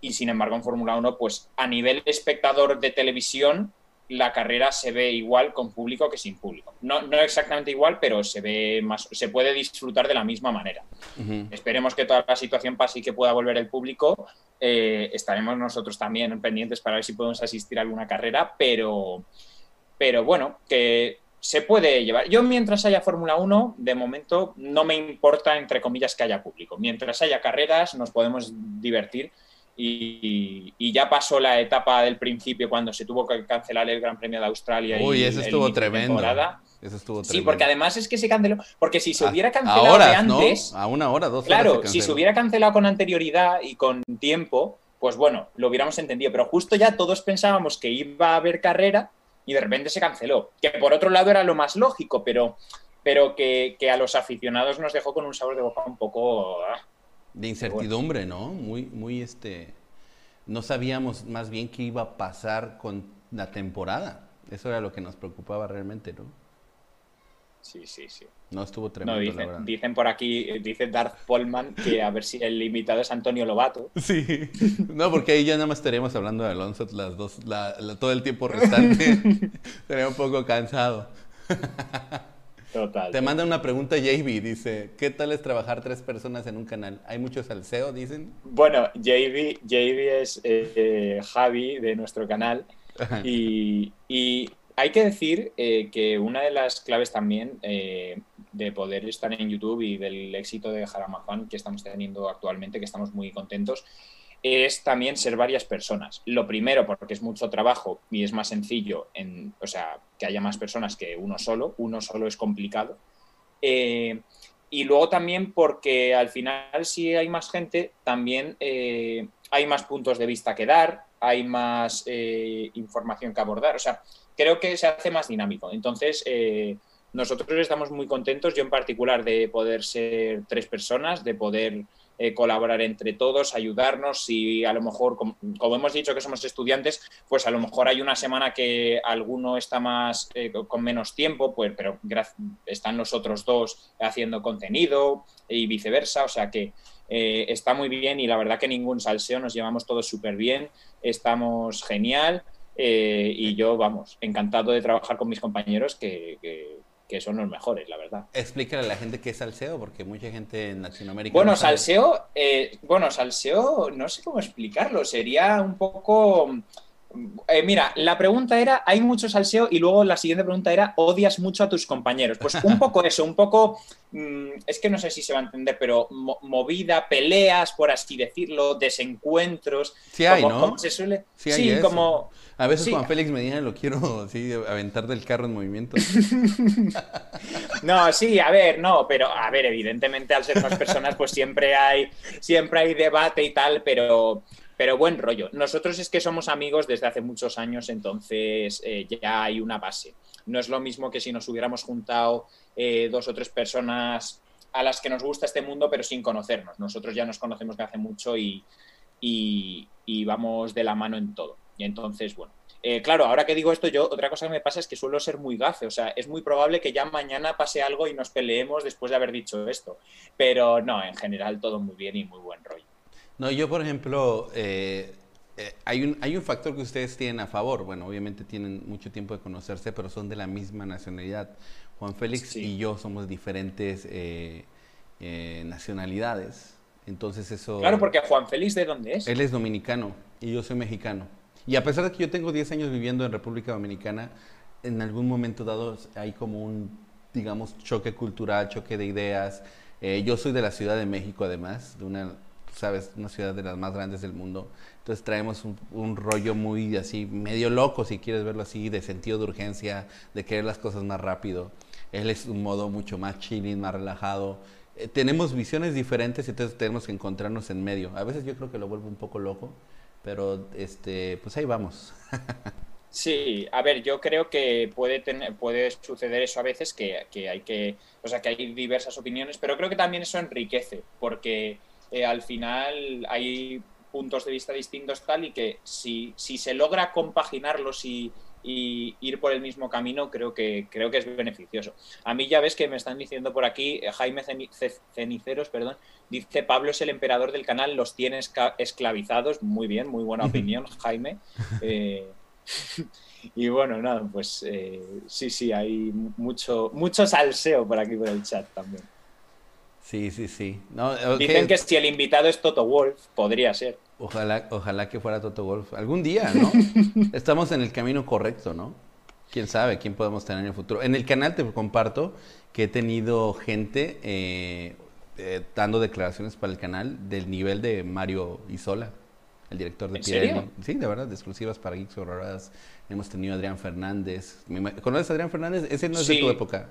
y sin embargo en Fórmula 1, pues a nivel espectador de televisión, la carrera se ve igual con público que sin público. No, no exactamente igual, pero se ve más, se puede disfrutar de la misma manera. Esperemos que toda la situación pase y que pueda volver el público. Eh, estaremos nosotros también pendientes para ver si podemos asistir a alguna carrera, pero, pero bueno, que se puede llevar. Yo mientras haya Fórmula 1, de momento no me importa, entre comillas, que haya público. Mientras haya carreras, nos podemos divertir y, ya pasó la etapa del principio cuando se tuvo que cancelar el Gran Premio de Australia. Uy, eso estuvo tremendo. Eso estuvo tremendo. Sí, porque además es que se canceló. Porque si se hubiera cancelado de antes. A una hora, dos claro, Claro, si se hubiera cancelado con anterioridad y con tiempo, pues bueno, lo hubiéramos entendido. Pero justo ya todos pensábamos que iba a haber carrera y de repente se canceló. Que por otro lado era lo más lógico, pero, pero que, a los aficionados nos dejó con un sabor de boca un poco. Ah, de incertidumbre, ¿no? Muy, muy este. No sabíamos más bien qué iba a pasar con la temporada. Eso era lo que nos preocupaba realmente, ¿no? Sí, sí, sí. No estuvo tremendo, dicen, la verdad. Dicen por aquí, dice Darth Polman que a ver si el invitado es Antonio Lobato. *laughs* Sí. No, porque ahí ya nada más estaríamos hablando de Alonso las dos, todo el tiempo restante. *laughs* Sería un poco cansado. *laughs* Total. Te manda una pregunta JB, dice, ¿qué tal es trabajar tres personas en un canal? ¿Hay mucho salseo, dicen? Bueno, JB, JB es eh, Javi de nuestro canal y, hay que decir eh, que una de las claves también eh, de poder estar en YouTube y del éxito de Jaramazán que estamos teniendo actualmente, que estamos muy contentos, es también ser varias personas. Lo primero, porque es mucho trabajo y es más sencillo, en, o sea, que haya más personas que uno solo. Uno solo es complicado. Eh, y luego también porque al final si hay más gente, también eh, hay más puntos de vista que dar, hay más eh, información que abordar. O sea, creo que se hace más dinámico. Entonces, nosotros estamos muy contentos, yo en particular, de poder ser tres personas, de poder eh, colaborar entre todos, ayudarnos. Si a lo mejor, como, hemos dicho que somos estudiantes, pues a lo mejor hay una semana que alguno está más eh, con menos tiempo, pues, pero están los otros dos haciendo contenido y viceversa. O sea que eh, está muy bien y la verdad que ningún salseo, nos llevamos todos súper bien, estamos genial. y yo, vamos, encantado de trabajar con mis compañeros que son los mejores, la verdad. Explícale a la gente qué es salseo, porque mucha gente en Latinoamérica. Bueno, salseo, eh, bueno, salseo, no sé cómo explicarlo, sería un poco. Eh, mira, la pregunta era, hay mucho salseo y luego la siguiente pregunta era, ¿odias mucho a tus compañeros? Pues un poco *laughs* eso, un poco, mm, es que no sé si se va a entender, pero movida, peleas, por así decirlo, desencuentros. Sí hay, ¿no? se suele... Sí, como... A veces Juan Félix Medina lo quiero así aventar del carro en movimiento. *laughs* no, sí, a ver, no, pero a ver, evidentemente al ser más personas, pues siempre hay, siempre hay debate y tal, pero, pero buen rollo. Nosotros es que somos amigos desde hace muchos años, entonces eh, ya hay una base. No es lo mismo que si nos hubiéramos juntado eh, dos o tres personas a las que nos gusta este mundo, pero sin conocernos. Nosotros ya nos conocemos de hace mucho y, y, vamos de la mano en todo. Y entonces, bueno, eh, claro, ahora que digo esto, yo otra cosa que me pasa es que suelo ser muy gafe, o sea, es muy probable que ya mañana pase algo y nos peleemos después de haber dicho esto, pero no, en general todo muy bien y muy buen rollo. No, yo por ejemplo, eh, eh, hay, un, hay un factor que ustedes tienen a favor, bueno, obviamente tienen mucho tiempo de conocerse, pero son de la misma nacionalidad. Juan Félix y yo somos diferentes nacionalidades. Entonces eso... Claro, porque Juan Félix, ¿de dónde es? Él es dominicano y yo soy mexicano. Y a pesar de que yo tengo 10 años viviendo en República Dominicana, en algún momento dado hay como un, digamos, choque cultural, choque de ideas. Eh, yo soy de la Ciudad de México, además, de una, sabes, una ciudad de las más grandes del mundo. Entonces traemos un, rollo muy así, medio loco, si quieres verlo así, de sentido de urgencia, de querer las cosas más rápido. Él es un modo mucho más chilling, más relajado. Eh, tenemos visiones diferentes y entonces tenemos que encontrarnos en medio. A veces yo creo que lo vuelvo un poco loco, pero este, pues ahí vamos. *laughs* Sí, a ver, yo creo que puede tener, puede suceder eso a veces que, hay que, o sea, que hay diversas opiniones, pero creo que también eso enriquece, porque eh, al final hay puntos de vista distintos tal y que si, si se logra compaginarlos y, y ir por el mismo camino creo que, creo que es beneficioso. A mí ya ves que me están diciendo por aquí, eh, Jaime Ceniceros, perdón, dice Pablo es el emperador del canal, los tiene esclavizados. Muy bien, muy buena *laughs* opinión, Jaime. Eh, *laughs* y bueno, nada, pues eh, sí, sí, hay mucho, mucho salseo por aquí por el chat también. Sí, sí, sí. Dicen que si el invitado es Toto Wolf, podría ser. Ojalá, ojalá que fuera Toto Wolf. Algún día, ¿no? *laughs* Estamos en el camino correcto, ¿no? Quién sabe, quién podemos tener en el futuro. En el canal te comparto que he tenido gente eh, eh, dando declaraciones para el canal del nivel de Mario Isola, el director de ¿En serio? Sí, de verdad, de exclusivas para Geeks Horroradas. Hemos tenido a Adrián Fernández. ¿Conoces a Adrián Fernández? Ese no es de tu época,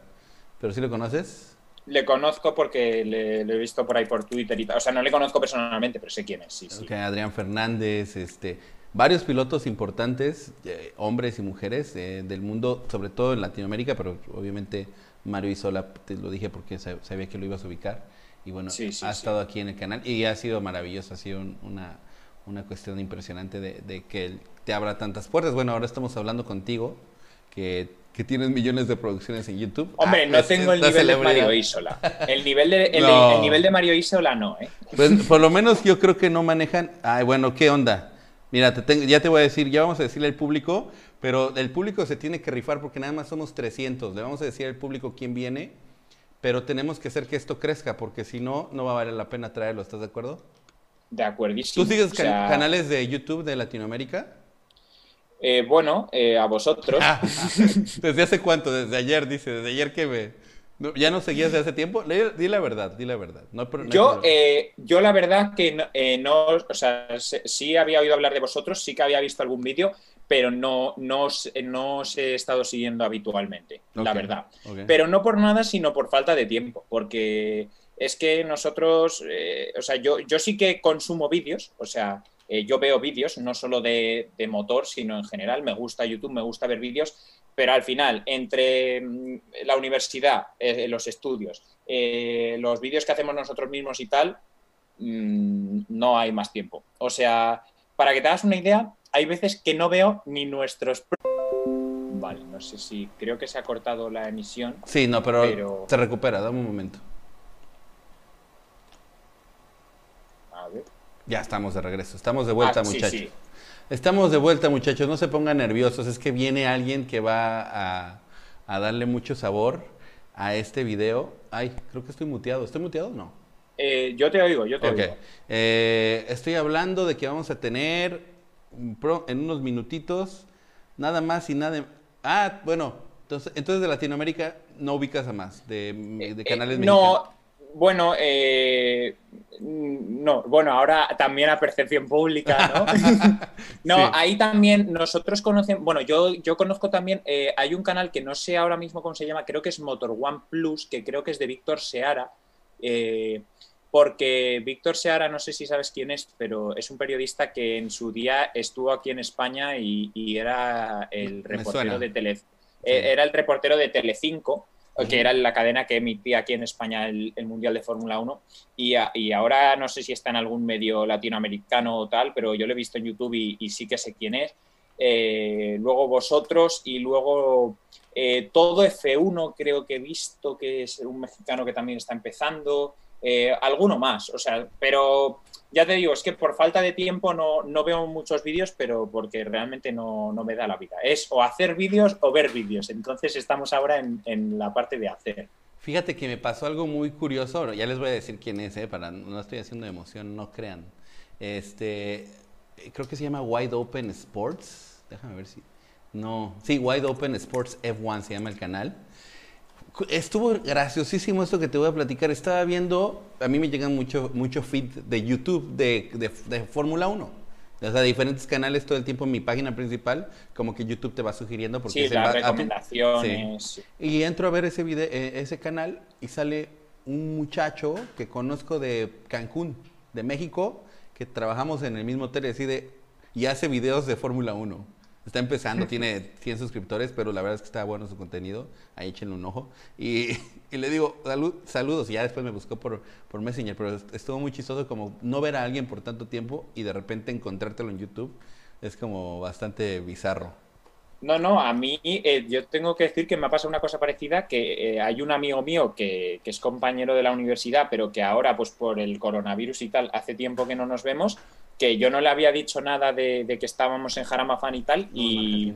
pero ¿sí lo conoces? Le conozco porque le, he visto por ahí por Twitter y tal. O sea, no le conozco personalmente, pero sé quién es. Sí, sí. Adrián Fernández, este, varios pilotos importantes, eh, hombres y mujeres eh, del mundo, sobre todo en Latinoamérica, pero obviamente Mario Isola, te lo dije porque sabía que lo ibas a ubicar. Y bueno, ha estado aquí en el canal y ha sido maravilloso, ha sido una, una cuestión impresionante de, de que te abra tantas puertas. Bueno, ahora estamos hablando contigo, que que tienes millones de producciones en YouTube. Hombre, no tengo el nivel de Mario Isola. El nivel de, el, nivel de Mario Isola no, ¿eh? Pues, por lo menos yo creo que no manejan. Ay, bueno, ¿qué onda? Mira, te tengo, ya te voy a decir, ya vamos a decirle al público, pero el público se tiene que rifar porque nada más somos 300. Le vamos a decir al público quién viene, pero tenemos que hacer que esto crezca porque si no, no va a valer la pena traerlo. ¿Estás de acuerdo? De acuerdísimo. ¿Tú sigues canales de YouTube de Latinoamérica? Eh, bueno, eh, a vosotros. Ah, *laughs* ¿Desde hace cuánto? Desde ayer, dice. Desde ayer que me... ¿Ya no seguías desde hace tiempo? Di la verdad, di la verdad. yo, eh, yo la verdad que no, o sea, sí había oído hablar de vosotros, sí que había visto algún vídeo, pero no, no, no os he estado siguiendo habitualmente, la verdad. Pero no por nada, sino por falta de tiempo, porque es que nosotros, o sea, yo, yo sí que consumo vídeos, o sea, eh, yo veo vídeos, no solo de, motor, sino en general. Me gusta YouTube, me gusta ver vídeos, pero al final, entre mm, la universidad, eh, los estudios, eh, los vídeos que hacemos nosotros mismos y tal, mm, no hay más tiempo. O sea, para que te hagas una idea, hay veces que no veo ni nuestros... Vale, no sé si creo que se ha cortado la emisión. Sí, no, pero... se recupera, dame un momento. Ya estamos de regreso, estamos de vuelta, ah, muchachos. Estamos de vuelta, muchachos, no se pongan nerviosos, es que viene alguien que va a, darle mucho sabor a este video. Ay, creo que estoy muteado. ¿Estoy muteado o no? Eh, yo te oigo, yo te oigo. Eh, estoy hablando de que vamos a tener en unos minutitos nada más y nada. Ah, bueno, entonces, entonces de Latinoamérica no ubicas a más, de, de eh, canales mexicanos. No, bueno, eh, no, bueno, ahora también a percepción pública, ¿no? *laughs* no, ahí también nosotros conocemos, bueno, yo, yo conozco también, eh, hay un canal que no sé ahora mismo cómo se llama, creo que es Motor One Plus, que creo que es de Víctor Seara, eh, porque Víctor Seara, no sé si sabes quién es, pero es un periodista que en su día estuvo aquí en España y, era el reportero de Tele, era el reportero de Telecinco que era la cadena que emitía aquí en España el, Mundial de Fórmula 1. Y, ahora no sé si está en algún medio latinoamericano o tal, pero yo lo he visto en YouTube y, sí que sé quién es. Eh, luego vosotros y luego eh, todo F1 creo que he visto que es un mexicano que también está empezando. Eh, alguno más, o sea, pero ya te digo, es que por falta de tiempo no, no veo muchos vídeos, pero porque realmente no, no, me da la vida. Es o hacer vídeos o ver vídeos. Entonces estamos ahora en, en, la parte de hacer. Fíjate que me pasó algo muy curioso, ya les voy a decir quién es, ¿eh? para no estoy haciendo emoción, no crean. Este, creo que se llama Wide Open Sports. Déjame ver si. No, sí, Wide Open Sports F1 se llama el canal. Estuvo graciosísimo esto que te voy a platicar. Estaba viendo, a mí me llegan mucho, mucho feed de YouTube de, de, Fórmula 1. O sea, diferentes canales todo el tiempo en mi página principal, como que YouTube te va sugiriendo porque sí, las recomendaciones. Y entro a ver ese video, eh, ese canal y sale un muchacho que conozco de Cancún, de México, que trabajamos en el mismo hotel y decide y hace videos de Fórmula 1. Está empezando, tiene 100 suscriptores, pero la verdad es que está bueno su contenido. Ahí échenle un ojo. Y, *laughs* le digo, salud, saludos. Y ya después me buscó por, por Messenger, pero estuvo muy chistoso como no ver a alguien por tanto tiempo y de repente encontrártelo en YouTube. Es como bastante bizarro. No, no, a mí eh, yo tengo que decir que me ha pasado una cosa parecida, que eh, hay un amigo mío que, que, es compañero de la universidad, pero que ahora, pues por el coronavirus y tal, hace tiempo que no nos vemos, que yo no le había dicho nada de, que estábamos en Jaramafan y tal, y,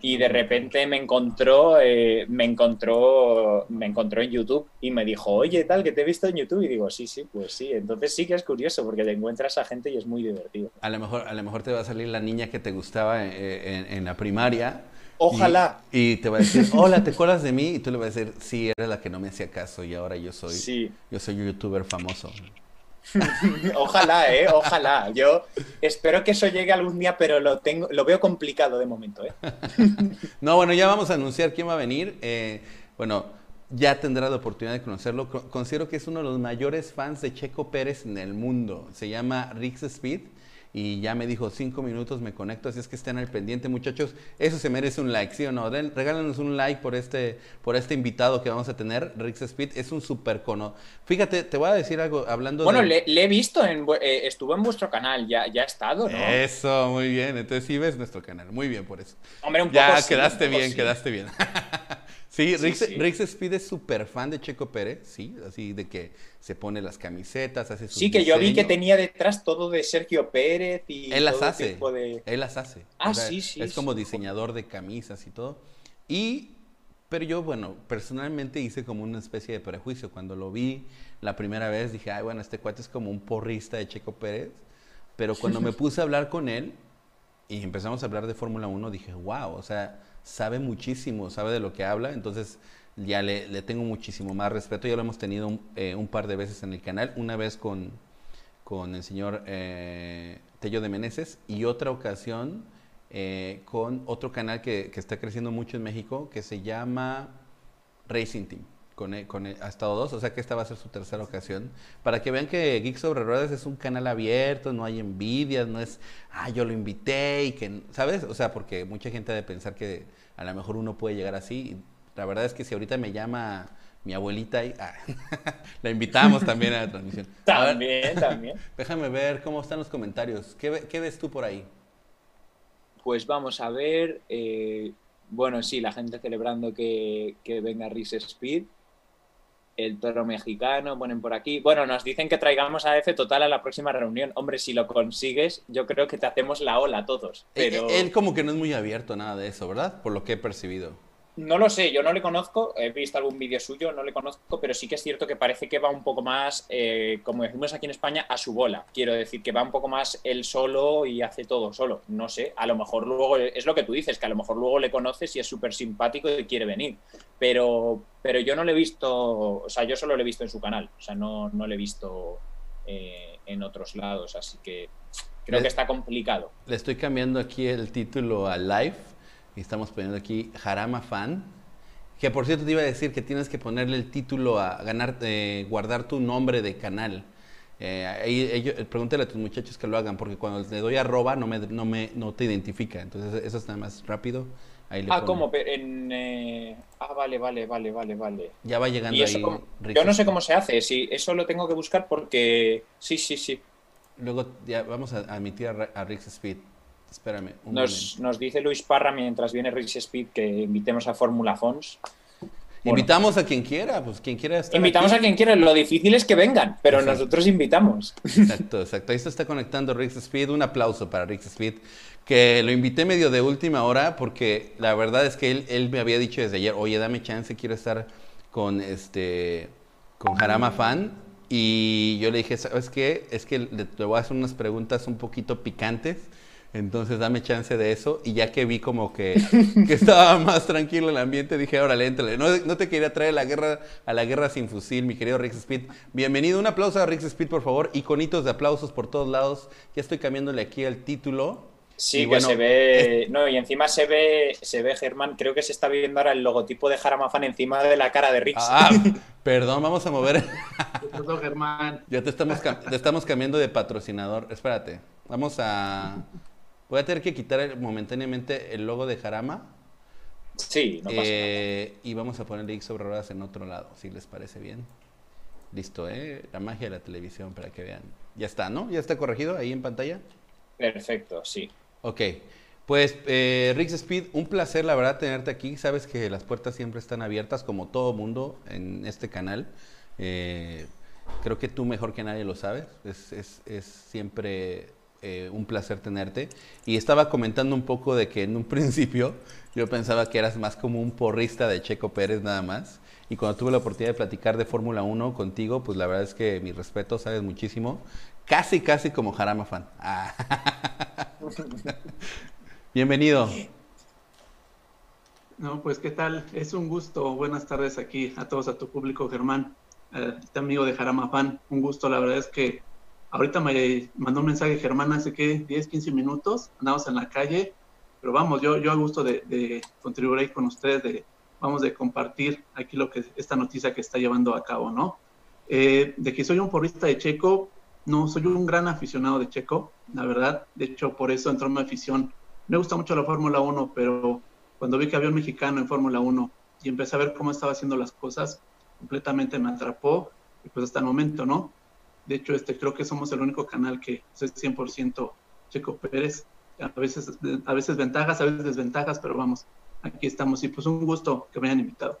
y, de repente me encontró, eh, me encontró, me encontró en YouTube y me dijo, oye, tal, que te he visto en YouTube, y digo, sí, sí, pues sí, entonces sí que es curioso, porque te encuentras a gente y es muy divertido. A lo mejor, a lo mejor te va a salir la niña que te gustaba eh, en, la primaria. Ojalá. Y, te va a decir, hola, ¿te acuerdas de mí? Y tú le vas a decir, sí, era la que no me hacía caso y ahora yo soy, sí. yo soy un youtuber famoso. *laughs* ojalá, ¿eh? Ojalá. Yo espero que eso llegue algún día, pero lo, tengo, lo veo complicado de momento, ¿eh? *laughs* no, bueno, ya vamos a anunciar quién va a venir. Eh, bueno, ya tendrá la oportunidad de conocerlo. Considero que es uno de los mayores fans de Checo Pérez en el mundo. Se llama Rix Speed y ya me dijo cinco minutos me conecto, así es que estén al pendiente muchachos, eso se merece un like, ¿sí o no? regálanos un like por este, por este invitado que vamos a tener, Rix Speed, es un super cono. Fíjate, te voy a decir algo, hablando bueno, de... Bueno, le, he visto, en, eh, estuvo en vuestro canal, ya, ya ha estado, ¿no? Eso, muy bien, entonces sí ves nuestro canal, muy bien por eso. Hombre, un poco Ya, quedaste bien, quedaste *laughs* bien. Sí, Rix, Speed es súper fan de Checo Pérez, sí, así de que se pone las camisetas, hace sus Sí, que yo vi que tenía detrás todo de Sergio Pérez y Él las hace, él las hace. Ah, sí, sí. Es como diseñador de camisas y todo. Y, pero yo, bueno, personalmente hice como una especie de prejuicio. Cuando lo vi la primera vez dije, ay, bueno, este cuate es como un porrista de Checo Pérez. Pero cuando me *laughs* puse a hablar con él y empezamos a hablar de Fórmula 1, dije, wow, o sea sabe muchísimo, sabe de lo que habla, entonces ya le, tengo muchísimo más respeto. Ya lo hemos tenido un, eh, par de veces en el canal, una vez con, con el señor eh, Tello de Meneses y otra ocasión eh, con otro canal que, que, está creciendo mucho en México que se llama Racing Team. Con, con ha estado dos, o sea que esta va a ser su tercera ocasión, para que vean que Geek sobre Ruedas es un canal abierto, no hay envidias, no es, ah, yo lo invité y que, ¿sabes? O sea, porque mucha gente ha de pensar que a lo mejor uno puede llegar así. La verdad es que si ahorita me llama mi abuelita y ah, *laughs* la invitamos también a la transmisión. también, *laughs* también. Déjame ver cómo están los comentarios. ¿Qué, qué ves tú por ahí? Pues vamos a ver. Eh, bueno, sí, la gente celebrando que, que venga Rice Speed el toro mexicano, ponen por aquí. Bueno, nos dicen que traigamos a F total a la próxima reunión. Hombre, si lo consigues, yo creo que te hacemos la ola a todos. Eh, pero... Él como que no es muy abierto a nada de eso, ¿verdad? Por lo que he percibido. No lo sé, yo no le conozco, he visto algún vídeo suyo, no le conozco, pero sí que es cierto que parece que va un poco más, eh, como decimos aquí en España, a su bola. Quiero decir, que va un poco más él solo y hace todo solo. No sé, a lo mejor luego, es lo que tú dices, que a lo mejor luego le conoces y es súper simpático y quiere venir. Pero, pero yo no le he visto, o sea, yo solo le he visto en su canal, o sea, no, no le he visto eh, en otros lados, así que creo que está complicado. Le estoy cambiando aquí el título a live y estamos poniendo aquí Jarama Fan. Que por cierto te iba a decir que tienes que ponerle el título a ganar, eh, guardar tu nombre de canal. Eh, ellos, pregúntale a tus muchachos que lo hagan, porque cuando le doy arroba no me, no me no te identifica. Entonces eso es nada más rápido. ah, ¿cómo? En, eh, Ah, vale, vale, vale, vale, vale. Ya va llegando ahí. yo no sé cómo se hace, sí, eso lo tengo que buscar porque... Sí, sí, sí. Luego ya vamos a admitir a, a Speed. Espérame. nos, nos, dice Luis Parra mientras viene Rix Speed que invitemos a Fórmula Fons. Invitamos a quien quiera, pues quien quiera estar Invitamos a quien quiera, lo difícil es que vengan, pero nosotros invitamos. Exacto, exacto. Ahí se está conectando Rix Speed. Un aplauso para Rix Speed, que lo invité medio de última hora porque la verdad es que él, él me había dicho desde ayer, oye, dame chance, quiero estar con este con Jarama Fan. Y yo le dije, ¿sabes qué? Es que le, le voy a hacer unas preguntas un poquito picantes entonces dame chance de eso. Y ya que vi como que, estaba *laughs* más tranquilo el ambiente, dije, órale, éntrale. No, no, te quería traer la guerra, a la guerra sin fusil, mi querido Rix Speed. Bienvenido, un aplauso a Rix Speed, por favor. Iconitos de aplausos por todos lados. Ya estoy cambiándole aquí el título. Sí, que se ve. No, y encima se ve, se ve, Germán, creo que se está viendo ahora el logotipo de Jaramafan encima de la cara de Rix. Ah, *laughs* perdón, vamos a mover. Germán. Ya te estamos, te estamos cambiando de patrocinador. Espérate. Vamos a. Voy a tener que quitar momentáneamente el logo de Jarama. Sí, no pasa eh, Y vamos a ponerle X sobre ruedas en otro lado, si les parece bien. Listo, ¿eh? La magia de la televisión para que vean. Ya está, ¿no? ¿Ya está corregido ahí en pantalla? Perfecto, sí. Ok. Pues, eh, Rix Speed, un placer, la verdad, tenerte aquí. Sabes que las puertas siempre están abiertas, como todo mundo en este canal. Eh, creo que tú mejor que nadie lo sabes. Es, es, es siempre eh, un placer tenerte. Y estaba comentando un poco de que en un *laughs* principio yo pensaba que eras más como un porrista de Checo Pérez nada más. Y cuando tuve la oportunidad de platicar de Fórmula 1 contigo, pues la verdad es que mi respeto, sabes muchísimo. Casi, casi como Jarama fan. Ah. *laughs* Bienvenido. No, pues qué tal. Es un gusto. Buenas tardes aquí a todos, a tu público, Germán, este amigo de Jarama fan. Un gusto, la verdad es que Ahorita me mandó un mensaje Germán hace que 10, 15 minutos, andamos en la calle, pero vamos, yo, yo a gusto de, contribuir con ustedes, de, vamos de compartir aquí lo que esta noticia que está llevando a cabo, ¿no? Eh, de que soy un porrista de Checo, no, soy un gran aficionado de Checo, la verdad, de hecho por eso entró mi afición. Me gusta mucho la Fórmula 1, pero cuando vi que había un mexicano en Fórmula 1 y empecé a ver cómo estaba haciendo las cosas, completamente me atrapó, y pues hasta el momento, ¿no? De hecho, este, creo que somos el único canal que es 100% Checo Pérez. A veces, a veces ventajas, a veces desventajas, pero vamos, aquí estamos. Y pues un gusto que me hayan invitado.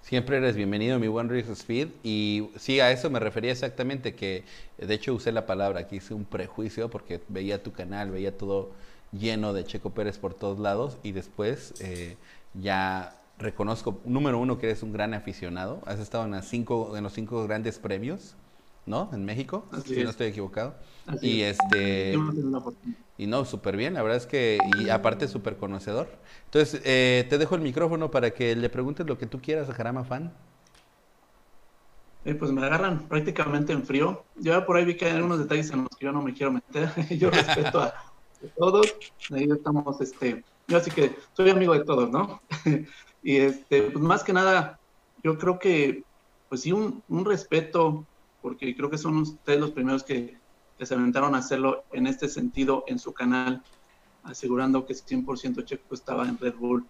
Siempre eres bienvenido, mi buen Rick Speed. Y sí, a eso me refería exactamente, que de hecho usé la palabra, que hice un prejuicio porque veía tu canal, veía todo lleno de Checo Pérez por todos lados y después eh, ya reconozco, número uno, que eres un gran aficionado. Has estado en, las cinco, en los cinco grandes premios ¿no? En México, si no estoy equivocado. y este y no, súper bien, la verdad es que, y aparte súper conocedor. Entonces, eh, te dejo el micrófono para que le preguntes lo que tú quieras a Jarama Fan. Eh, pues me agarran prácticamente en frío. Yo por ahí vi que hay algunos detalles en los que yo no me quiero meter. *laughs* yo respeto a, todos. Ahí estamos, este, yo así que soy amigo de todos, ¿no? *laughs* y este, pues más que nada, yo creo que, pues sí, un, un respeto porque creo que son ustedes los primeros que, se aventaron a hacerlo en este sentido en su canal, asegurando que 100% Checo estaba en Red Bull.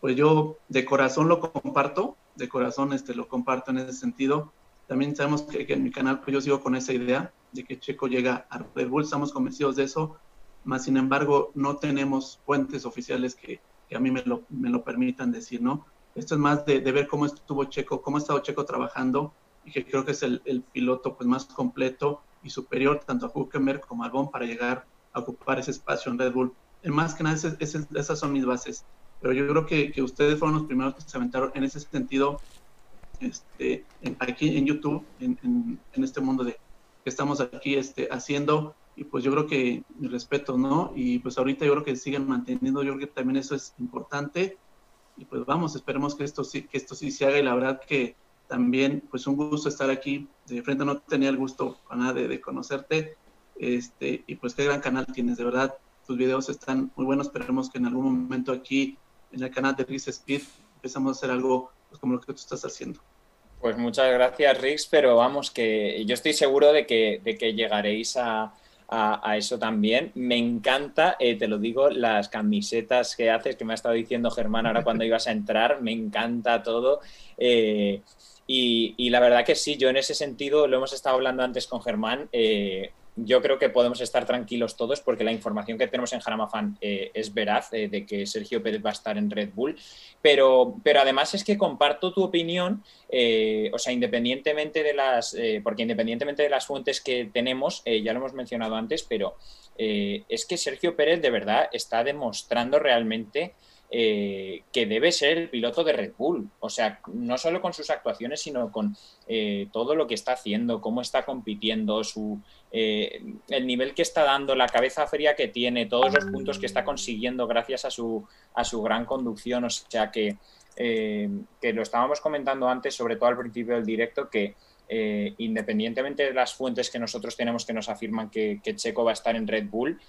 Pues yo de corazón lo comparto, de corazón este, lo comparto en ese sentido. También sabemos que, en mi canal pues yo sigo con esa idea de que Checo llega a Red Bull, estamos convencidos de eso, más sin embargo no tenemos fuentes oficiales que, a mí me lo, me lo, permitan decir, ¿no? Esto es más de, de ver cómo estuvo Checo, cómo ha estado Checo trabajando, y que creo que es el, piloto pues, más completo y superior tanto a Hülkenberg como a Albon para llegar a ocupar ese espacio en Red Bull. En más que nada, esas son mis bases. Pero yo creo que, que, ustedes fueron los primeros que se aventaron en ese sentido este, aquí en YouTube, en, en, este mundo de que estamos aquí este, haciendo. Y pues yo creo que mi respeto, ¿no? Y pues ahorita yo creo que siguen manteniendo, yo creo que también eso es importante. Y pues vamos, esperemos que esto sí, que esto sí se haga y la verdad que también, pues un gusto estar aquí. De frente no tenía el gusto para de, de conocerte. Este, y pues qué gran canal tienes, de verdad. Tus videos están muy buenos. Esperemos que en algún momento aquí en el canal de Rix Speed empezamos a hacer algo pues, como lo que tú estás haciendo. Pues muchas gracias, Rix, pero vamos, que yo estoy seguro de que, de que llegaréis a, a, eso también. Me encanta, eh, te lo digo, las camisetas que haces, que me ha estado diciendo Germán ahora cuando *laughs* ibas a entrar, me encanta todo. Eh, y, la verdad que sí, yo en ese sentido, lo hemos estado hablando antes con Germán, eh, yo creo que podemos estar tranquilos todos porque la información que tenemos en Jaramafan eh, es veraz eh, de que Sergio Pérez va a estar en Red Bull, pero, pero además es que comparto tu opinión, o sea, independientemente de las, porque independientemente de las fuentes que tenemos, ya lo hemos mencionado antes, pero es que Sergio Pérez de verdad está demostrando realmente eh, que debe ser el piloto de Red Bull. O sea, no solo con sus actuaciones, sino con eh, todo lo que está haciendo, cómo está compitiendo, su, eh, el nivel que está dando, la cabeza fría que tiene, todos los puntos que está consiguiendo gracias a su, a su gran conducción. O sea, que, que lo estábamos comentando antes, sobre todo al principio del directo, que independientemente de las fuentes que nosotros tenemos que nos afirman que, que Checo va a estar en Red Bull,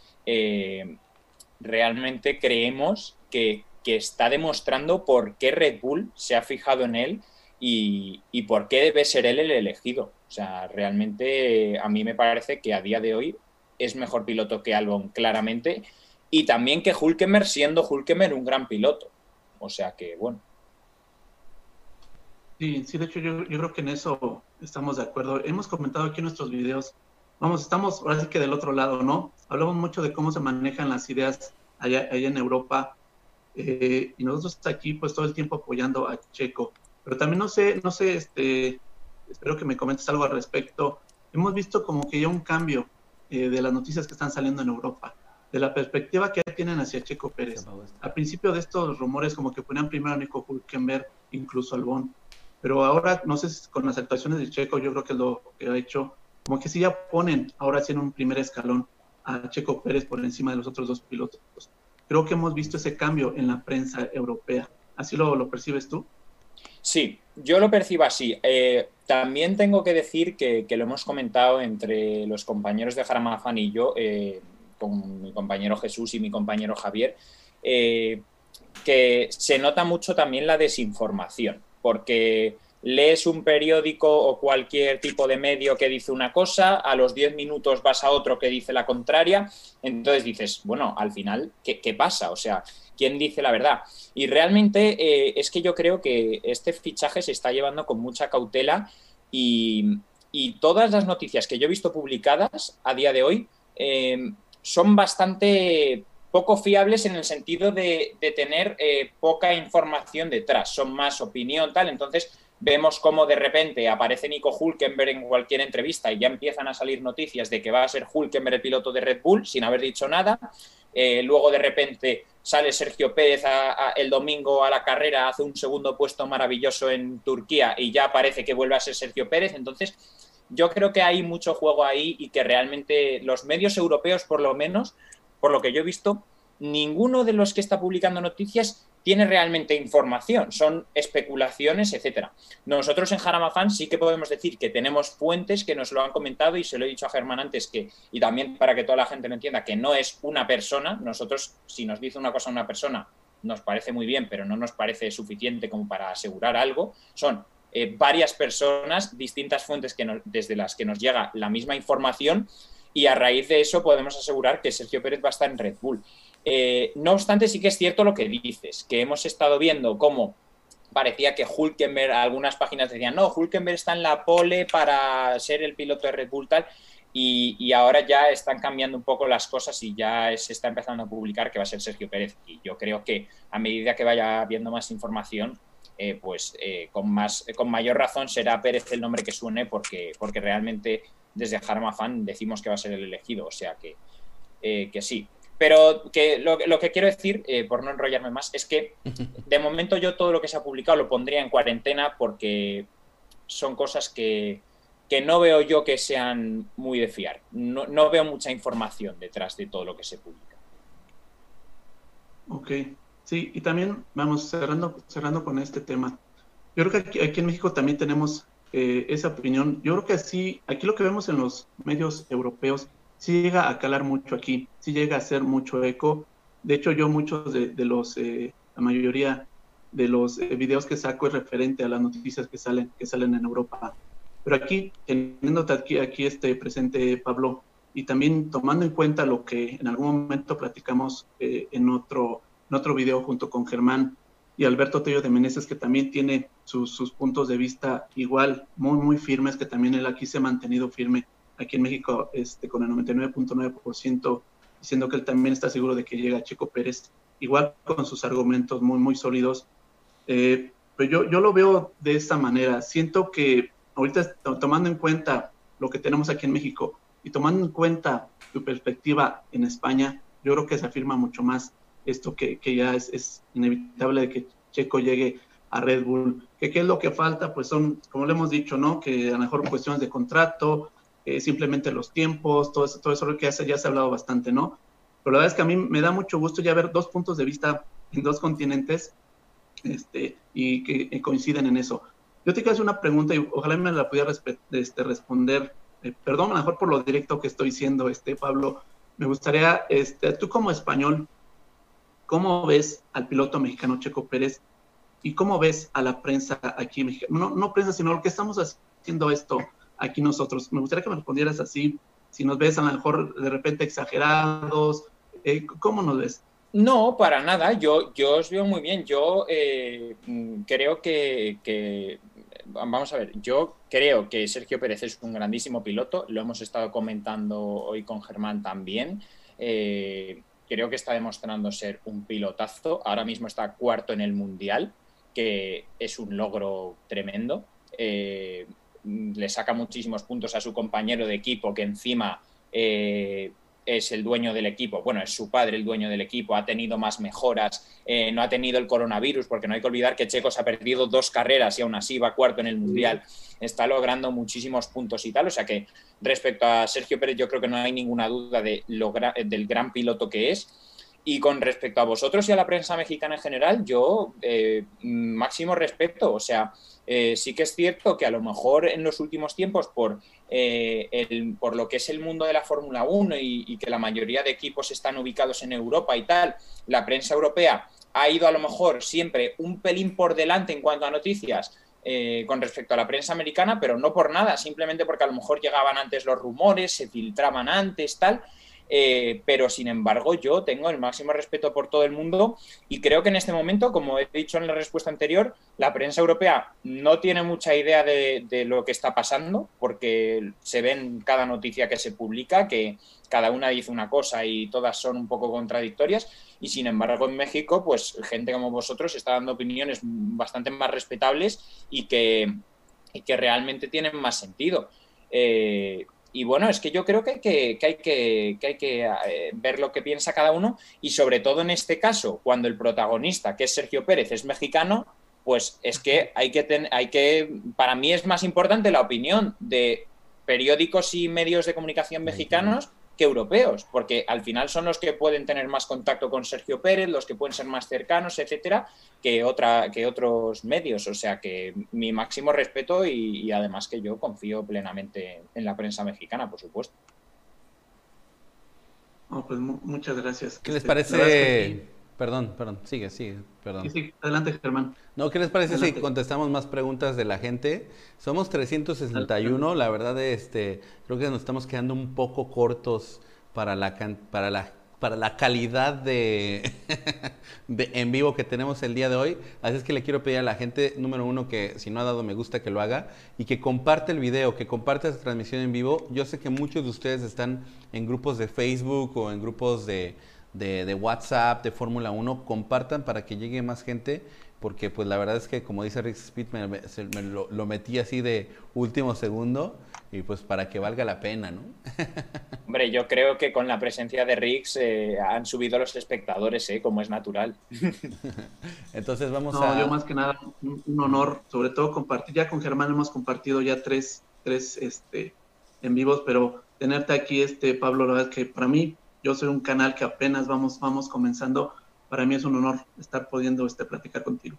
realmente creemos que que está demostrando por qué Red Bull se ha fijado en él y, por qué debe ser él el elegido. O sea, realmente a mí me parece que a día de hoy es mejor piloto que Albon, claramente, y también que Hulkemer, siendo Hulkemer un gran piloto. O sea que, bueno. Sí, sí, de hecho yo, creo que en eso estamos de acuerdo. Hemos comentado aquí en nuestros videos, vamos, estamos ahora sí que del otro lado, ¿no? Hablamos mucho de cómo se manejan las ideas allá, allá en Europa eh, y nosotros aquí pues todo el tiempo apoyando a Checo. Pero también no sé, no sé, este, espero que me comentes algo al respecto. Hemos visto como que ya un cambio eh, de las noticias que están saliendo en Europa, de la perspectiva que tienen hacia Checo Pérez. Al principio de estos rumores como que ponían primero a Nico Hulkenberg, incluso Albon. Pero ahora, no sé, si con las actuaciones de Checo, yo creo que lo que ha hecho, como que si ya ponen ahora sí en un primer escalón a Checo Pérez por encima de los otros dos pilotos. Creo que hemos visto ese cambio en la prensa europea. ¿Así lo, lo percibes tú? Sí, yo lo percibo así. Eh, también tengo que decir que, lo hemos comentado entre los compañeros de Jaramafan y yo, eh, con mi compañero Jesús y mi compañero Javier, eh, que se nota mucho también la desinformación, porque lees un periódico o cualquier tipo de medio que dice una cosa, a los 10 minutos vas a otro que dice la contraria, entonces dices, bueno, al final, ¿qué, pasa? O sea, ¿quién dice la verdad? Y realmente eh, es que yo creo que este fichaje se está llevando con mucha cautela y, todas las noticias que yo he visto publicadas a día de hoy eh, son bastante poco fiables en el sentido de, tener eh, poca información detrás, son más opinión, tal, entonces vemos cómo de repente aparece Nico Hulkenberg en cualquier entrevista y ya empiezan a salir noticias de que va a ser Hulkenberg el piloto de Red Bull sin haber dicho nada. Eh, luego de repente sale Sergio Pérez el domingo a la carrera, hace un segundo puesto maravilloso en Turquía y ya parece que vuelve a ser Sergio Pérez. Entonces, yo creo que hay mucho juego ahí y que realmente los medios europeos, por lo menos, por lo que yo he visto, ninguno de los que está publicando noticias tiene realmente información, son especulaciones, etcétera. Nosotros en Jaramafan sí que podemos decir que tenemos fuentes que nos lo han comentado y se lo he dicho a Germán antes que, y también para que toda la gente lo entienda, que no es una persona. Nosotros, si nos dice una cosa una persona, nos parece muy bien, pero no nos parece suficiente como para asegurar algo. Son eh, varias personas, distintas fuentes que desde las que nos llega la misma información y a raíz de eso podemos asegurar que Sergio Pérez va a estar en Red Bull. Eh, no obstante, sí que es cierto lo que dices, que hemos estado viendo cómo parecía que Hulkenberg, algunas páginas decían, no, Hulkenberg está en la pole para ser el piloto de Red Bull tal, y, ahora ya están cambiando un poco las cosas y ya se está empezando a publicar que va a ser Sergio Pérez. Y yo creo que a medida que vaya viendo más información, eh, pues eh, con, más, con mayor razón será Pérez el nombre que suene porque, porque realmente desde Harma Fan decimos que va a ser el elegido. O sea que, que sí, pero que lo, que quiero decir, eh, por no enrollarme más, es que *laughs* de momento yo todo lo que se ha publicado lo pondría en cuarentena porque son cosas que, no veo yo que sean muy de fiar. No, veo mucha información detrás de todo lo que se publica. Ok, sí, y también vamos cerrando, cerrando con este tema. Yo creo que aquí, en México también tenemos eh, esa opinión. Yo creo que sí, aquí lo que vemos en los medios europeos sí llega a calar mucho aquí, sí llega a hacer mucho eco. De hecho, yo muchos de, los, eh, la mayoría de los eh, videos que saco es referente a las noticias que salen, que salen en Europa. Pero aquí, teniéndote aquí, aquí este presente, Pablo, y también tomando en cuenta lo que en algún momento platicamos eh, en, otro, en otro video junto con Germán y Alberto Tello de Meneses, que también tiene sus puntos de vista igual muy, muy firmes, que también él aquí se ha mantenido firme aquí en México este, con el 99.9%, diciendo que él también está seguro de que llega Checo Pérez, igual con sus argumentos muy, muy sólidos. Eh, pero yo, yo lo veo de esta manera. Siento que ahorita tomando en cuenta lo que tenemos aquí en México y tomando en cuenta tu perspectiva en España, yo creo que se afirma mucho más esto que, que ya es, es, inevitable de que Checo llegue a Red Bull. ¿Qué, ¿Qué es lo que falta? Pues son, como le hemos dicho, ¿no? Que a lo mejor cuestiones de contrato, eh, simplemente los tiempos, todo eso, todo eso que hace, ya se ha hablado bastante, ¿no? Pero la verdad es que a mí me da mucho gusto ya ver dos puntos de vista en dos continentes este, y que coinciden en eso. Yo te quiero hacer una pregunta y ojalá me la pudiera este, responder. Eh, perdón, mejor por lo directo que estoy siendo, este, Pablo. Me gustaría, este, tú como español, ¿cómo ves al piloto mexicano Checo Pérez y cómo ves a la prensa aquí en México? No, no prensa, sino lo que estamos haciendo esto aquí nosotros. Me gustaría que me respondieras así, si nos ves a lo mejor de repente exagerados, eh, ¿cómo nos ves? No, para nada, yo, yo os veo muy bien. Yo eh, creo que, vamos a ver, yo creo que Sergio Pérez es un grandísimo piloto, lo hemos estado comentando hoy con Germán también. Eh, creo que está demostrando ser un pilotazo, ahora mismo está cuarto en el Mundial, que es un logro tremendo le saca muchísimos puntos a su compañero de equipo, que encima eh, es el dueño del equipo, bueno, es su padre el dueño del equipo, ha tenido más mejoras, eh, no ha tenido el coronavirus, porque no hay que olvidar que Checo se ha perdido dos carreras y aún así va cuarto en el Mundial, está logrando muchísimos puntos y tal, o sea que respecto a Sergio Pérez yo creo que no hay ninguna duda de del gran piloto que es. Y con respecto a vosotros y a la prensa mexicana en general, yo eh, máximo respeto. O sea, eh, sí que es cierto que a lo mejor en los últimos tiempos, por, eh, el, por lo que es el mundo de la Fórmula 1 y, que la mayoría de equipos están ubicados en Europa y tal, la prensa europea ha ido a lo mejor siempre un pelín por delante en cuanto a noticias. con respecto a la prensa americana, pero no por nada, simplemente porque a lo mejor llegaban antes los rumores, se filtraban antes, tal, eh, pero sin embargo yo tengo el máximo respeto por todo el mundo y creo que en este momento, como he dicho en la respuesta anterior, la prensa europea no tiene mucha idea de, lo que está pasando porque se ven cada noticia que se publica, que cada una dice una cosa y todas son un poco contradictorias y sin embargo en México pues gente como vosotros está dando opiniones bastante más respetables y que, que realmente tienen más sentido. Eh, y bueno, es que yo creo que hay que, hay que, hay que eh, ver lo que piensa cada uno y sobre todo en este caso, cuando el protagonista, que es Sergio Pérez, es mexicano, pues es que hay que, tener, hay que, para mí es más importante la opinión de periódicos y medios de comunicación mexicanos europeos, porque al final son los que pueden tener más contacto con Sergio Pérez, los que pueden ser más cercanos, etcétera, que, otra, que otros medios. O sea que mi máximo respeto y, además que yo confío plenamente en la prensa mexicana, por supuesto. pues muchas gracias. ¿Qué les este, parece? Perdón, perdón, sigue, sigue, perdón. Sí, adelante, Germán. No, ¿qué les parece si contestamos más preguntas de la gente? Somos 361, la verdad, este, creo que nos estamos quedando un poco cortos para la, para la, para la calidad de, *laughs* de en vivo que tenemos el día de hoy. Así es que le quiero pedir a la gente, número uno, que si no ha dado me gusta, que lo haga y que comparte el video, que comparte esta transmisión en vivo. Yo sé que muchos de ustedes están en grupos de Facebook o en grupos de de, WhatsApp, de Fórmula 1, compartan para que llegue más gente, porque pues la verdad es que como dice Rick Speed, me, lo, metí así de último segundo y pues para que valga la pena, ¿no? *laughs* Hombre, yo creo que con la presencia de Rix eh, han subido los espectadores, ¿eh? como es natural. *laughs* Entonces vamos a... Yo más que nada, un, honor, sobre todo compartir, ya con Germán hemos compartido ya tres, tres este, en vivos, pero tenerte aquí, este Pablo, la verdad es que para mí yo soy un canal que apenas vamos, vamos comenzando. Para mí es un honor estar pudiendo este, platicar contigo.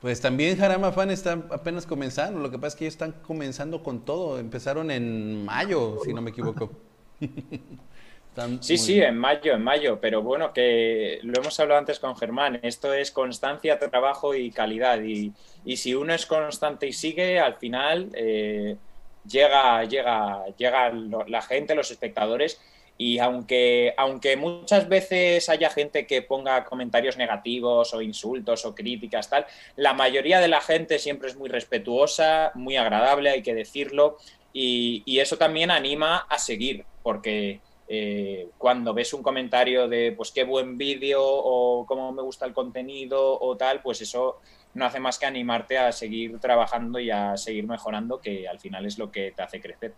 Pues también Jarama Fan está apenas comenzando. Lo que pasa es que ellos están comenzando con todo. Empezaron en mayo, si no me equivoco. *laughs* sí, sí, en mayo, en mayo. Pero bueno, que lo hemos hablado antes con Germán. Esto es constancia, trabajo y calidad. Y, y si uno es constante y sigue, al final. Eh, llega, llega, llega la gente, los espectadores, y aunque, aunque muchas veces haya gente que ponga comentarios negativos o insultos o críticas, tal, la mayoría de la gente siempre es muy respetuosa, muy agradable, hay que decirlo, y, eso también anima a seguir, porque eh, cuando ves un comentario de pues qué buen vídeo o cómo me gusta el contenido o tal, pues eso no hace más que animarte a seguir trabajando y a seguir mejorando, que al final es lo que te hace crecer.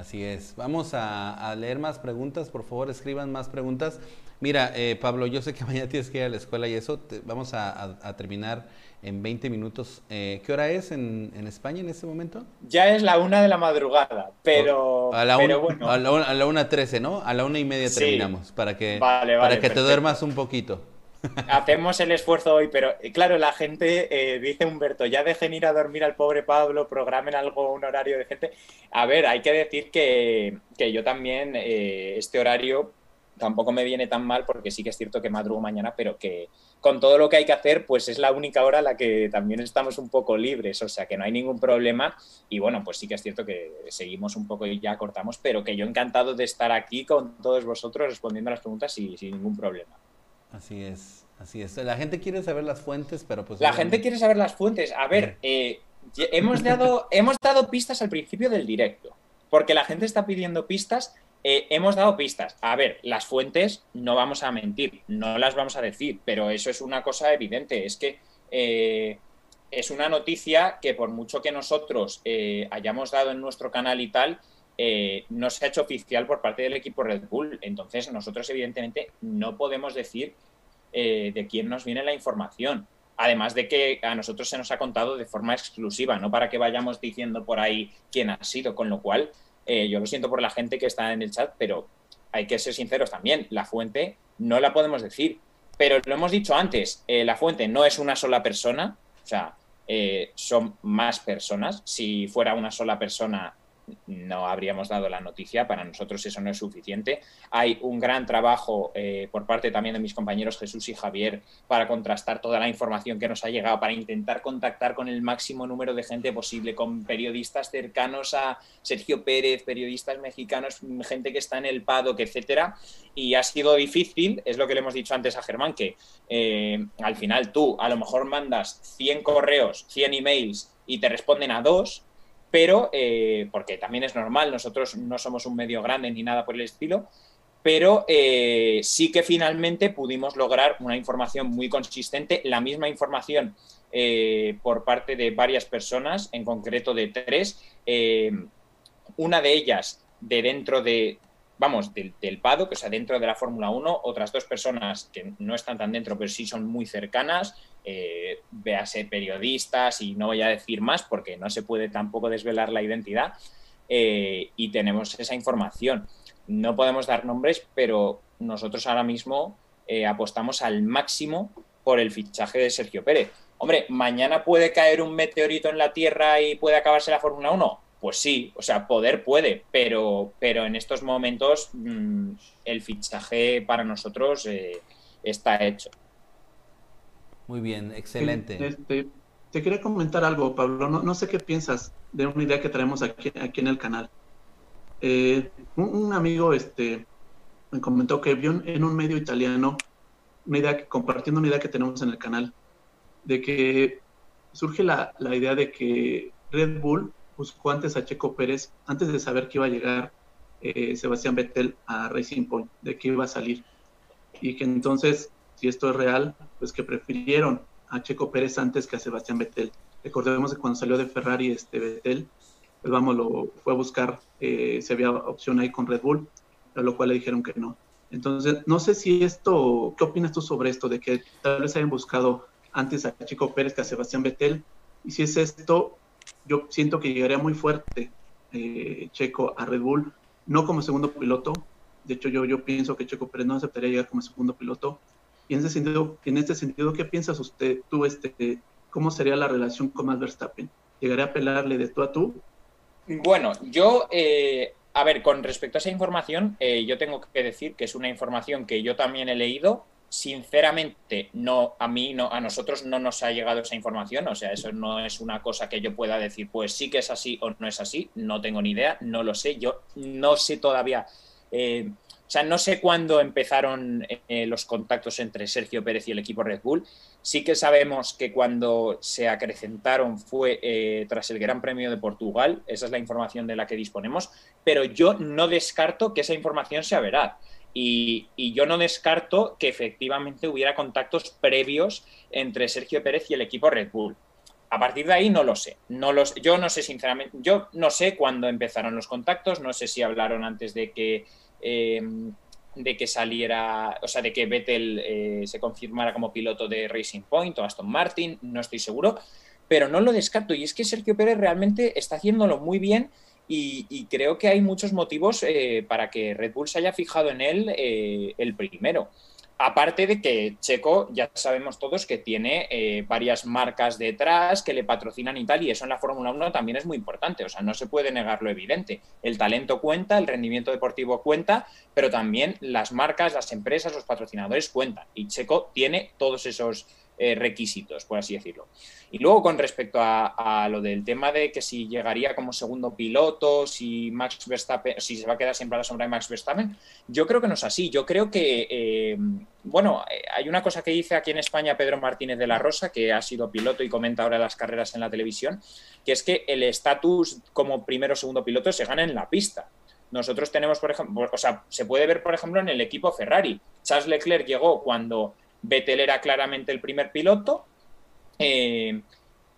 Así es. Vamos a, leer más preguntas. Por favor, escriban más preguntas. Mira, eh, Pablo, yo sé que *laughs* mañana tienes que ir a la escuela y eso. vamos a, terminar en 20 minutos. Eh, ¿Qué hora es en, España en este momento? Ya es la una de la madrugada, pero, a la bueno. A la, una, trece, ¿no? A la una y media terminamos para que, para que te duermas un poquito. Hacemos el esfuerzo hoy, pero eh, claro, la gente eh, dice Humberto, ya dejen ir a dormir al pobre Pablo, programen algo, un horario de gente. A ver, hay que decir que, yo también, eh, este horario tampoco me viene tan mal porque sí que es cierto que madrugo mañana, pero que con todo lo que hay que hacer, pues es la única hora en la que también estamos un poco libres, o sea que no hay ningún problema y bueno, pues sí que es cierto que seguimos un poco y ya cortamos, pero que yo encantado de estar aquí con todos vosotros respondiendo a las preguntas y sin ningún problema. Así es, así es. La gente quiere saber las fuentes, pero pues... La gente quiere saber las fuentes. A ver, eh, hemos, dado, *laughs* hemos dado pistas al principio del directo, porque la gente está pidiendo pistas. Eh, hemos dado pistas. A ver, las fuentes no vamos a mentir, no las vamos a decir, pero eso es una cosa evidente. Es que eh, es una noticia que por mucho que nosotros hayamos dado en nuestro canal y tal, no se ha hecho oficial por parte del equipo Red Bull. Entonces, nosotros, evidentemente, no podemos decir eh, de quién nos viene la información. Además de que a nosotros se nos ha contado de forma exclusiva, no para que vayamos diciendo por ahí quién ha sido, con lo cual eh, yo lo siento por la gente que está en el chat, pero hay que ser sinceros también, la fuente no la podemos decir, pero lo hemos dicho antes, eh, la fuente no es una sola persona, o sea, son más personas, si fuera una sola persona no habríamos dado la noticia. Para nosotros eso no es suficiente. Hay un gran trabajo eh, por parte también de mis compañeros Jesús y Javier para contrastar toda la información que nos ha llegado, para intentar contactar con el máximo número de gente posible, con periodistas cercanos a Sergio Pérez, periodistas mexicanos, gente que está en el PADOC, etcétera. Y ha sido difícil, es lo que le hemos dicho antes a Germán, que eh, al final tú a lo mejor mandas 100 correos, 100 emails y te responden a dos, pero, eh, porque también es normal, nosotros no somos un medio grande ni nada por el estilo, pero eh, sí que finalmente pudimos lograr una información muy consistente, la misma información eh, por parte de varias personas, en concreto de tres, una de ellas de dentro de, vamos, del, del PADO, que sea, dentro de la Fórmula 1, otras dos personas que no están tan dentro, pero sí son muy cercanas, eh, véase periodistas y no voy a decir más porque no se puede tampoco desvelar la identidad eh, y tenemos esa información. No podemos dar nombres, pero nosotros ahora mismo eh, apostamos al máximo por el fichaje de Sergio Pérez. Hombre, mañana puede caer un meteorito en la Tierra y puede acabarse la Fórmula 1. Pues sí, o sea, poder puede, pero, pero en estos momentos mm, el fichaje para nosotros está hecho. Muy bien, excelente. Este, te quería comentar algo, Pablo. No, sé qué piensas de una idea que traemos aquí, aquí en el canal. Eh, un, amigo este, me comentó que vio en un medio italiano una idea, compartiendo una idea que tenemos en el canal, de que surge la, idea de que Red Bull buscó antes a Checo Pérez, antes de saber que iba a llegar eh, Sebastián Vettel a Racing Point, de que iba a salir. Y que entonces si esto es real, pues que prefirieron a Checo Pérez antes que a Sebastián Vettel. Recordemos que cuando salió de Ferrari este Vettel, pues vamos, lo fue a buscar eh, si había opción ahí con Red Bull, a lo cual le dijeron que no. Entonces, no sé si esto, ¿qué opinas tú sobre esto? De que tal vez hayan buscado antes a Checo Pérez que a Sebastián Vettel. Y si es esto, yo siento que llegaría muy fuerte eh, Checo a Red Bull, no como segundo piloto. De hecho, yo, yo pienso que Checo Pérez no aceptaría llegar como segundo piloto, y en ese sentido, en este sentido, ¿qué piensas usted, tú, este, cómo sería la relación con Max Verstappen? ¿Llegaría a pelarle de tú a tú? Bueno, yo, eh, a ver, con respecto a esa información, eh, yo tengo que decir que es una información que yo también he leído, sinceramente, no, a mí, no, a nosotros no nos ha llegado esa información, o sea, eso no es una cosa que yo pueda decir, pues sí que es así o no es así, no tengo ni idea, no lo sé, yo no sé todavía, eh, o sea, no sé cuándo empezaron eh, los contactos entre Sergio Pérez y el equipo Red Bull, sí que sabemos que cuando se acrecentaron fue eh, tras el Gran Premio de Portugal, esa es la información de la que disponemos, pero yo no descarto que esa información sea veraz. Y, yo no descarto que efectivamente hubiera contactos previos entre Sergio Pérez y el equipo Red Bull. A partir de ahí no lo sé. No los, yo no sé sinceramente, yo no sé cuándo empezaron los contactos, no sé si hablaron antes de que, eh, de que saliera, o sea, de que Vettel eh, se confirmara como piloto de Racing Point o Aston Martin, no estoy seguro, pero no lo descarto. Y es que Sergio Pérez realmente está haciéndolo muy bien y, creo que hay muchos motivos eh, para que Red Bull se haya fijado en él eh, el primero. Aparte de que Checo, ya sabemos todos que tiene eh, varias marcas detrás que le patrocinan y tal, y eso en la Fórmula 1 también es muy importante, o sea, no se puede negar lo evidente. El talento cuenta, el rendimiento deportivo cuenta, pero también las marcas, las empresas, los patrocinadores cuentan, y Checo tiene todos esos requisitos, por así decirlo. Y luego con respecto a, lo del tema de que si llegaría como segundo piloto, si Max Verstappen, si se va a quedar siempre a la sombra de Max Verstappen, yo creo que no es así. Yo creo que, eh, bueno, eh, hay una cosa que dice aquí en España Pedro Martínez de la Rosa, que ha sido piloto y comenta ahora las carreras en la televisión, que es que el estatus como primero o segundo piloto se gana en la pista. Nosotros tenemos, por ejemplo, o sea, se puede ver, por ejemplo, en el equipo Ferrari. Charles Leclerc llegó cuando Vettel era claramente el primer piloto eh,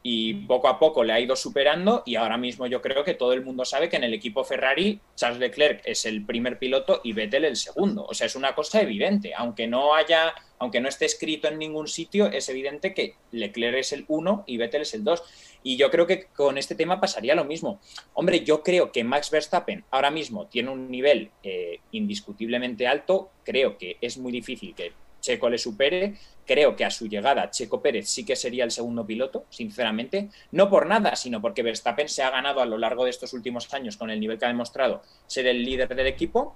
y poco a poco le ha ido superando y ahora mismo yo creo que todo el mundo sabe que en el equipo Ferrari Charles Leclerc es el primer piloto y Vettel el segundo. O sea, es una cosa evidente. Aunque no haya, aunque no esté escrito en ningún sitio, es evidente que Leclerc es el uno y Vettel es el dos. Y yo creo que con este tema pasaría lo mismo. Hombre, yo creo que Max Verstappen ahora mismo tiene un nivel eh, indiscutiblemente alto. Creo que es muy difícil que Checo le supere. Creo que a su llegada Checo Pérez sí que sería el segundo piloto, sinceramente. No por nada, sino porque Verstappen se ha ganado a lo largo de estos últimos años con el nivel que ha demostrado ser el líder del equipo.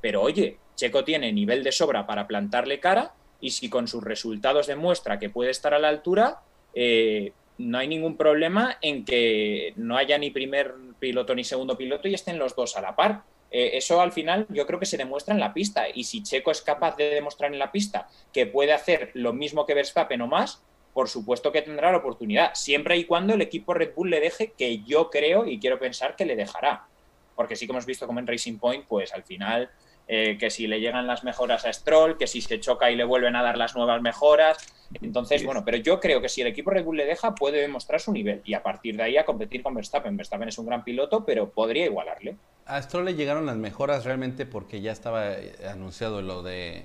Pero oye, Checo tiene nivel de sobra para plantarle cara y si con sus resultados demuestra que puede estar a la altura, eh, no hay ningún problema en que no haya ni primer piloto ni segundo piloto y estén los dos a la par. Eh, eso al final yo creo que se demuestra en la pista. Y si Checo es capaz de demostrar en la pista que puede hacer lo mismo que Verstappen o más, por supuesto que tendrá la oportunidad, siempre y cuando el equipo Red Bull le deje, que yo creo y quiero pensar que le dejará. Porque sí que hemos visto como en Racing Point, pues al final, eh, que si le llegan las mejoras a Stroll, que si se choca y le vuelven a dar las nuevas mejoras. Entonces, bueno, pero yo creo que si el equipo Red Bull le deja, puede demostrar su nivel y a partir de ahí a competir con Verstappen. Verstappen es un gran piloto, pero podría igualarle a Stroll le llegaron las mejoras realmente porque ya estaba eh, anunciado lo de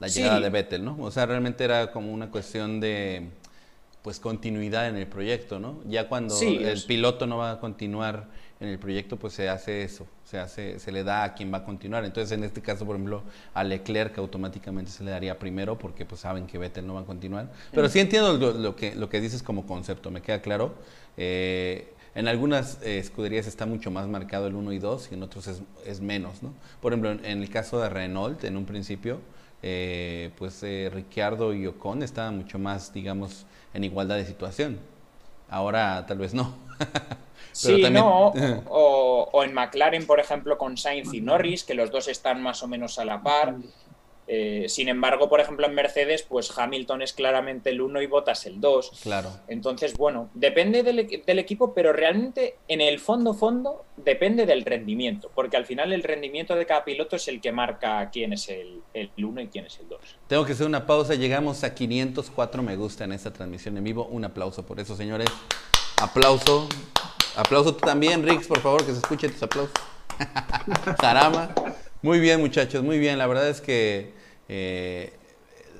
la llegada de Vettel, ¿no? O sea, realmente era como una cuestión de pues continuidad en el proyecto, ¿no? Ya cuando el piloto no va a continuar en el proyecto, pues se hace eso, se hace, se le da a quien va a continuar. Entonces, en este caso, por ejemplo, a Leclerc automáticamente se le daría primero porque pues saben que Vettel no va a continuar. Pero sí entiendo lo, que, lo que dices como concepto, me queda claro. Eh, en algunas eh, escuderías está mucho más marcado el 1 y 2 y en otros es, menos, ¿no? Por ejemplo, en, el caso de Renault, en un principio, eh, pues eh, Ricciardo y Ocon estaban mucho más, digamos, en igualdad de situación. Ahora tal vez no. *laughs* sí, no. *laughs* O, o, en McLaren, por ejemplo, con Sainz y Norris, que los dos están más o menos a la par. Eh, sin embargo, por ejemplo, en Mercedes, pues Hamilton es claramente el 1 y Bottas el 2. Claro. Entonces, bueno, depende del, equipo, pero realmente en el fondo, fondo, depende del rendimiento, porque al final el rendimiento de cada piloto es el que marca quién es el, el 1 y quién es el 2. Tengo que hacer una pausa, llegamos a 504 me gusta en esta transmisión en vivo. Un aplauso por eso, señores. Aplauso. Aplauso tú también, Rix, por favor, que se escuche tus aplausos. *laughs* Caramba. Muy bien, muchachos, muy bien. La verdad es que eh,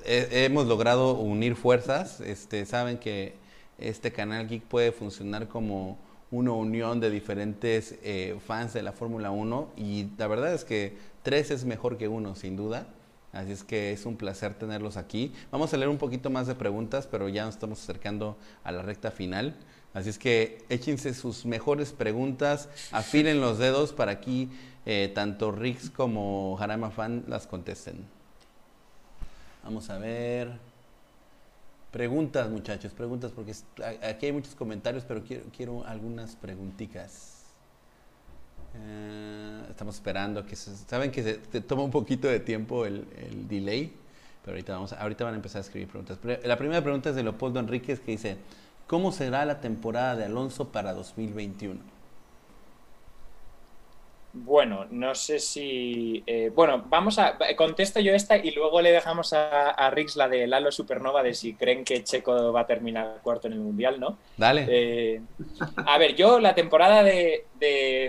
hemos logrado unir fuerzas. Este, saben que este canal Geek puede funcionar como una unión de diferentes eh, fans de la Fórmula 1 y la verdad es que tres es mejor que uno, sin duda. Así es que es un placer tenerlos aquí. Vamos a leer un poquito más de preguntas, pero ya nos estamos acercando a la recta final. Así es que échense sus mejores preguntas, afilen los dedos para aquí eh, tanto Rix como Jarama Fan las contesten. Vamos a ver. Preguntas, muchachos, preguntas, porque aquí hay muchos comentarios, pero quiero, quiero algunas preguntitas. Eh, estamos esperando que se, saben que se, toma un poquito de tiempo el, el, delay, pero ahorita vamos, ahorita van a empezar a escribir preguntas. La primera pregunta es de Leopoldo Enríquez que dice, ¿cómo será la temporada de Alonso para 2021? Bueno, no sé si. Eh, bueno, vamos a. Contesto yo esta y luego le dejamos a, a, Rix la de Lalo Supernova de si creen que Checo va a terminar cuarto en el mundial, ¿no? Dale. Eh, a ver, yo la temporada de,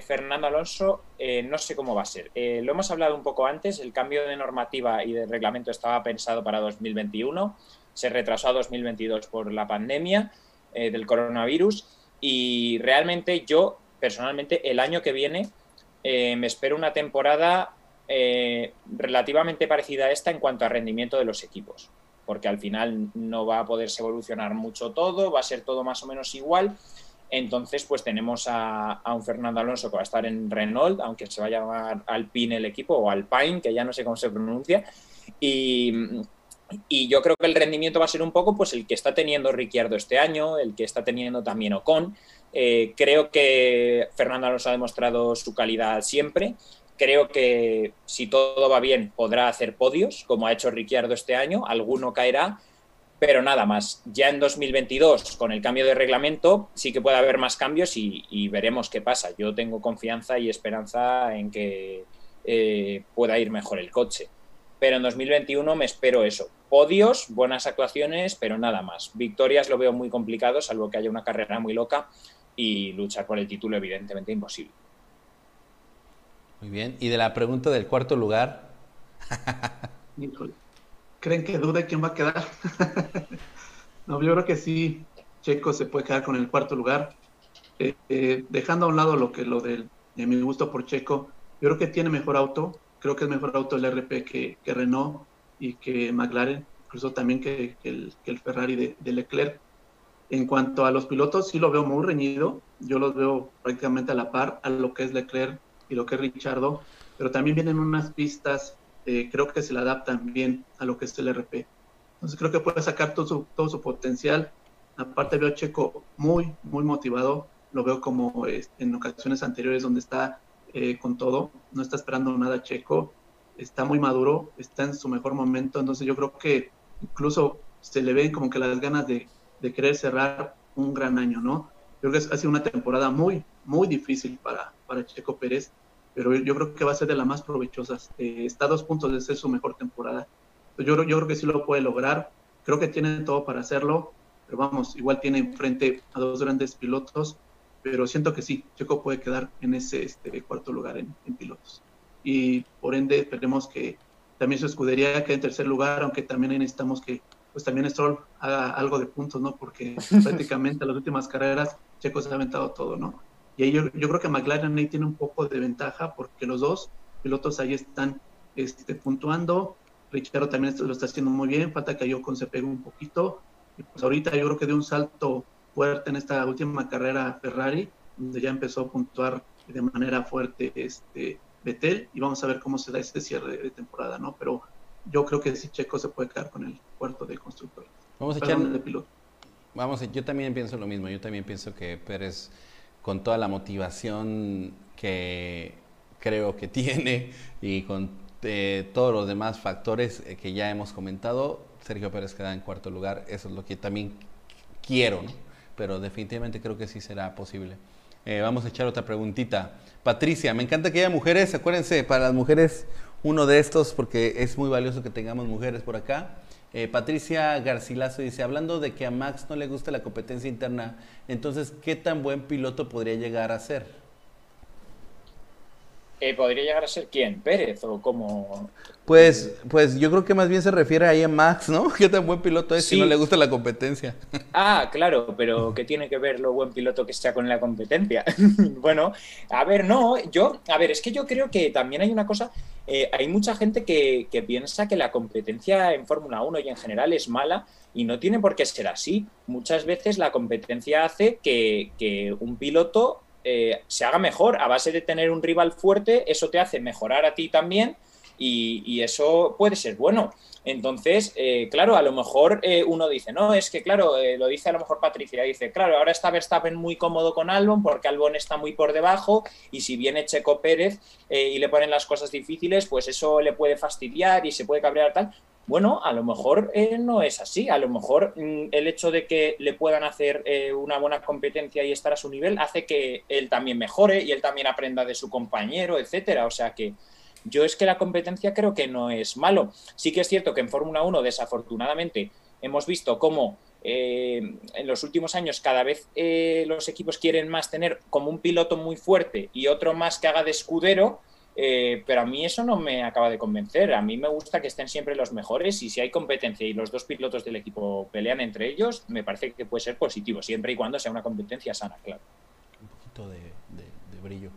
Fernando Alonso eh, no sé cómo va a ser. lo hemos hablado un poco antes. El cambio de normativa y de reglamento estaba pensado para 2021. Se retrasó a 2022 por la pandemia del coronavirus. Y realmente yo, personalmente, el año que viene eh, me espero una temporada eh, relativamente parecida a esta en cuanto a rendimiento de los equipos, porque al final no va a poderse evolucionar mucho todo, va a ser todo más o menos igual. Entonces, pues tenemos a, un Fernando Alonso que va a estar en Renault, aunque se va a llamar Alpine el equipo, o Alpine, que ya no sé cómo se pronuncia. Y, y yo creo que el rendimiento va a ser un poco pues el que está teniendo Ricciardo este año, el que está teniendo también Ocon. Eh, creo que Fernando Alonso ha demostrado su calidad siempre. Creo que si todo va bien podrá hacer podios, como ha hecho Ricciardo este año. Alguno caerá, pero nada más. Ya en 2022, con el cambio de reglamento, sí que puede haber más cambios y, veremos qué pasa. Yo tengo confianza y esperanza en que eh, pueda ir mejor el coche. Pero en 2021 me espero eso. Podios, buenas actuaciones, pero nada más. Victorias lo veo muy complicado, salvo que haya una carrera muy loca y luchar por el título evidentemente imposible. Muy bien. ¿Y de la pregunta del cuarto lugar? *laughs* ¿Creen que dude quién va a quedar? *laughs* no, yo creo que sí, Checo se puede quedar con el cuarto lugar. Eh, eh, dejando a un lado lo que lo del, de mi gusto por Checo, yo creo que tiene mejor auto, creo que es mejor auto el RP que, Renault y que McLaren, incluso también que, el, Ferrari de, de Leclerc. En cuanto a los pilotos, sí lo veo muy reñido. Yo los veo prácticamente a la par a lo que es Leclerc y lo que es Richardo, pero también vienen unas pistas, eh, creo que se le adaptan bien a lo que es el RP. Entonces creo que puede sacar todo su, todo su potencial. Aparte veo a Checo muy, muy motivado. Lo veo como en ocasiones anteriores donde está eh, con todo, no está esperando nada Checo, está muy maduro, está en su mejor momento. Entonces yo creo que incluso se le ven como que las ganas de, de querer cerrar un gran año, ¿no? Yo creo que ha sido una temporada muy, muy difícil para, para Checo Pérez, pero yo creo que va a ser de las más provechosas. Eh, está a dos puntos de ser su mejor temporada. Yo, yo creo que sí lo puede lograr, creo que tiene todo para hacerlo, pero vamos, igual tiene enfrente a dos grandes pilotos, pero siento que sí, Checo puede quedar en ese este, cuarto lugar en, en pilotos. Y por ende, esperemos que también su escudería quede en tercer lugar, aunque también necesitamos que pues también Stroll haga algo de puntos, ¿no? Porque *laughs* prácticamente las últimas carreras Checo se ha aventado todo, ¿no? Y ahí yo, creo que McLaren ahí tiene un poco de ventaja porque los dos pilotos ahí están este, puntuando. Richard también lo está haciendo muy bien, falta que Ayocon se pegue un poquito. Y pues ahorita yo creo que dio un salto fuerte en esta última carrera Ferrari, donde ya empezó a puntuar de manera fuerte este Betel y vamos a ver cómo se da este cierre de temporada, ¿no? Pero yo creo que sí Checo se puede quedar con el puerto de constructor. Vamos a echar... De piloto. Vamos, yo también pienso lo mismo. Yo también pienso que Pérez, con toda la motivación que creo que *laughs* tiene y con eh, todos los demás factores eh, que ya hemos comentado, Sergio Pérez queda en cuarto lugar. Eso es lo que también quiero, ¿no? pero definitivamente creo que sí será posible. Eh, vamos a echar otra preguntita. Patricia, me encanta que haya mujeres. Acuérdense, para las mujeres uno de estos porque es muy valioso que tengamos mujeres por acá. Eh, Patricia Garcilaso dice, hablando de que a Max no le gusta la competencia interna, entonces, ¿qué tan buen piloto podría llegar a ser? ¿Podría llegar a ser quién? ¿Pérez o cómo? Pues, pues yo creo que más bien se refiere ahí a Max, ¿no? *laughs* ¿Qué tan buen piloto es si no le gusta la competencia? *laughs* Ah, claro, pero ¿qué tiene que ver lo buen piloto que sea con la competencia? *laughs* bueno, a ver, no, yo, a ver, es que yo creo que también hay una cosa, eh, hay mucha gente que, que piensa que la competencia en Fórmula 1 y en general es mala y no tiene por qué ser así. Muchas veces la competencia hace que, que un piloto eh, se haga mejor a base de tener un rival fuerte, eso te hace mejorar a ti también y, eso puede ser bueno. Entonces, eh, claro, a lo mejor eh, uno dice, no, es que claro, eh, lo dice a lo mejor Patricia, dice, claro, ahora está Verstappen muy cómodo con Albon porque Albon está muy por debajo y si viene Checo Pérez y le ponen las cosas difíciles, pues eso le puede fastidiar y se puede cabrear tal. Bueno, a lo mejor no es así. A lo mejor mm, el hecho de que le puedan hacer una buena competencia y estar a su nivel hace que él también mejore y él también aprenda de su compañero, etcétera. O sea que yo es que la competencia creo que no es malo. Sí que es cierto que en Fórmula 1, desafortunadamente, hemos visto cómo eh, en los últimos años cada vez eh, los equipos quieren más tener como un piloto muy fuerte y otro más que haga de escudero. Eh, pero a mí eso no me acaba de convencer. A mí me gusta que estén siempre los mejores y si hay competencia y los dos pilotos del equipo pelean entre ellos, me parece que puede ser positivo, siempre y cuando sea una competencia sana, claro. Un poquito de brillo.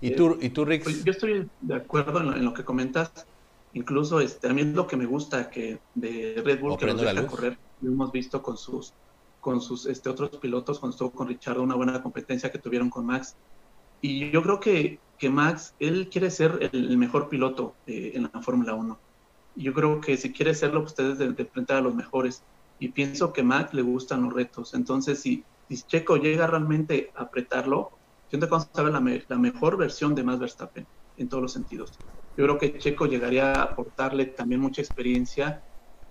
¿Y tú, ¿y tú Rick? Pues, yo estoy de acuerdo en lo, que comentas. Incluso este, a mí es lo que me gusta que de Red Bull que los deja correr. Lo hemos visto con sus con sus este, otros pilotos, cuando estuvo con Richard, una buena competencia que tuvieron con Max. Y yo creo que, que Max, él quiere ser el, mejor piloto eh, en la Fórmula 1. Y yo creo que si quiere serlo, pues ustedes de, de enfrentar a los mejores. Y pienso que Max le gustan los retos. Entonces, si, si Checo llega realmente a apretarlo, siento que vamos a ver la, mejor versión de Max Verstappen en todos los sentidos. Yo creo que Checo llegaría a aportarle también mucha experiencia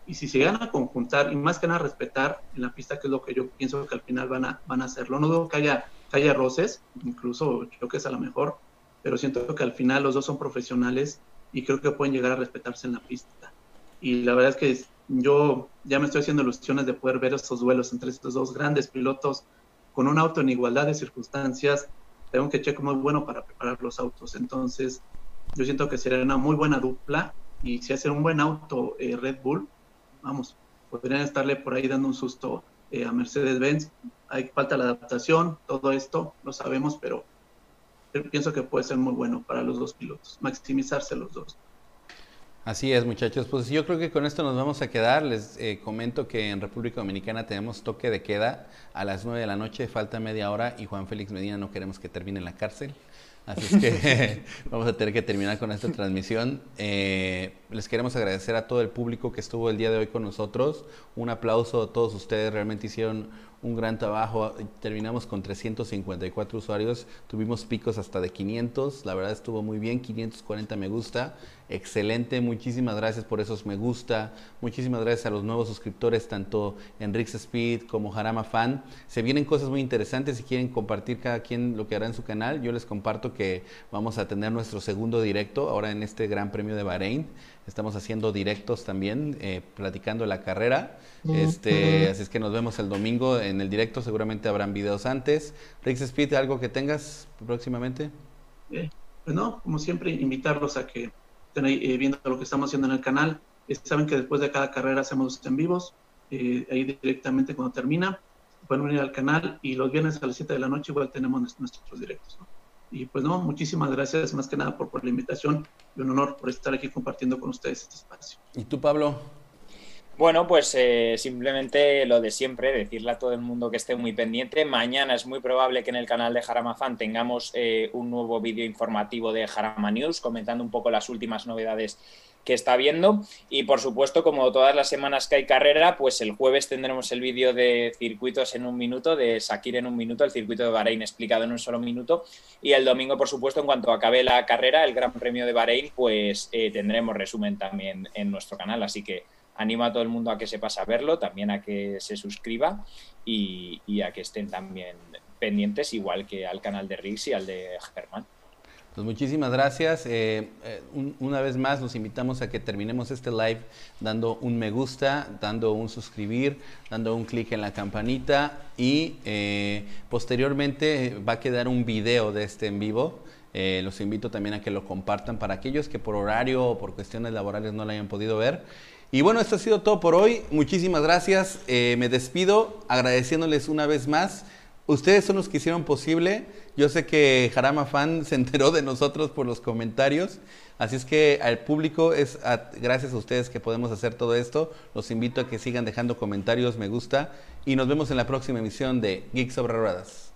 y si se llegan a conjuntar y más que nada respetar en la pista, que es lo que yo pienso que al final van a, van a hacerlo. No dudo que haya, que haya roces, incluso creo que es a lo mejor, pero siento que al final los dos son profesionales y creo que pueden llegar a respetarse en la pista. Y la verdad es que yo ya me estoy haciendo ilusiones de poder ver estos duelos entre estos dos grandes pilotos con un auto en igualdad de circunstancias, tengo que Checo muy bueno para preparar los autos. Entonces, yo siento que sería una muy buena dupla y si hace un buen auto eh, Red Bull, vamos, podrían estarle por ahí dando un susto eh, a Mercedes-Benz. Hay falta la adaptación, todo esto lo sabemos, pero pienso que puede ser muy bueno para los dos pilotos, maximizarse los dos. Así es, muchachos. Pues yo creo que con esto nos vamos a quedar. Les eh, comento que en República Dominicana tenemos toque de queda a las 9 de la noche, falta media hora y Juan Félix Medina no queremos que termine en la cárcel. Así es que *laughs* vamos a tener que terminar con esta transmisión. Eh, les queremos agradecer a todo el público que estuvo el día de hoy con nosotros. Un aplauso a todos ustedes, realmente hicieron un gran trabajo. Terminamos con 354 usuarios, tuvimos picos hasta de 500, la verdad estuvo muy bien, 540 me gusta, excelente, muchísimas gracias por esos me gusta, muchísimas gracias a los nuevos suscriptores, tanto en Rix Speed como Jarama Fan. Se vienen cosas muy interesantes, si quieren compartir cada quien lo que hará en su canal, yo les comparto que vamos a tener nuestro segundo directo ahora en este Gran Premio de Bahrein. Estamos haciendo directos también, eh, platicando la carrera. Este, así es que nos vemos el domingo en el directo. Seguramente habrán videos antes. Rix Speed, ¿algo que tengas próximamente? Eh, pues no, como siempre, invitarlos a que estén ahí eh, viendo lo que estamos haciendo en el canal. saben que después de cada carrera hacemos en vivos, ahí directamente cuando termina. Pueden venir al canal y los viernes a las 7 de la noche igual tenemos nuestros directos. Y pues no, muchísimas gracias más que nada por, por la invitación y un honor por estar aquí compartiendo con ustedes este espacio. ¿Y tú, Pablo? Bueno, pues eh, simplemente lo de siempre, decirle a todo el mundo que esté muy pendiente. Mañana es muy probable que en el canal de Jarama Fan tengamos eh, un nuevo vídeo informativo de Jarama News comentando un poco las últimas novedades que está viendo. Y por supuesto, como todas las semanas que hay carrera, pues el jueves tendremos el vídeo de circuitos en un minuto, de Sakir en un minuto, el circuito de Bahrein explicado en un solo minuto. Y el domingo, por supuesto, en cuanto acabe la carrera, el Gran Premio de Bahrein, pues eh, tendremos resumen también en nuestro canal. Así que animo a todo el mundo a que se pase a verlo, también a que se suscriba y, y a que estén también pendientes, igual que al canal de Rix y al de Germán. Pues muchísimas gracias. Eh, eh, una vez más los invitamos a que terminemos este live dando un me gusta, dando un suscribir, dando un clic en la campanita y eh, posteriormente va a quedar un video de este en vivo. los invito también a que lo compartan para aquellos que por horario o por cuestiones laborales no lo hayan podido ver. Y bueno, esto ha sido todo por hoy. Muchísimas gracias. me despido agradeciéndoles una vez más Ustedes son los que hicieron posible. Yo sé que Jarama Fan *laughs* se enteró de nosotros por los comentarios. Así es que al público es gracias a ustedes que podemos hacer todo esto. Los invito a que sigan dejando comentarios, me gusta. Y nos vemos en la próxima emisión de Geeks sobre Ruedas.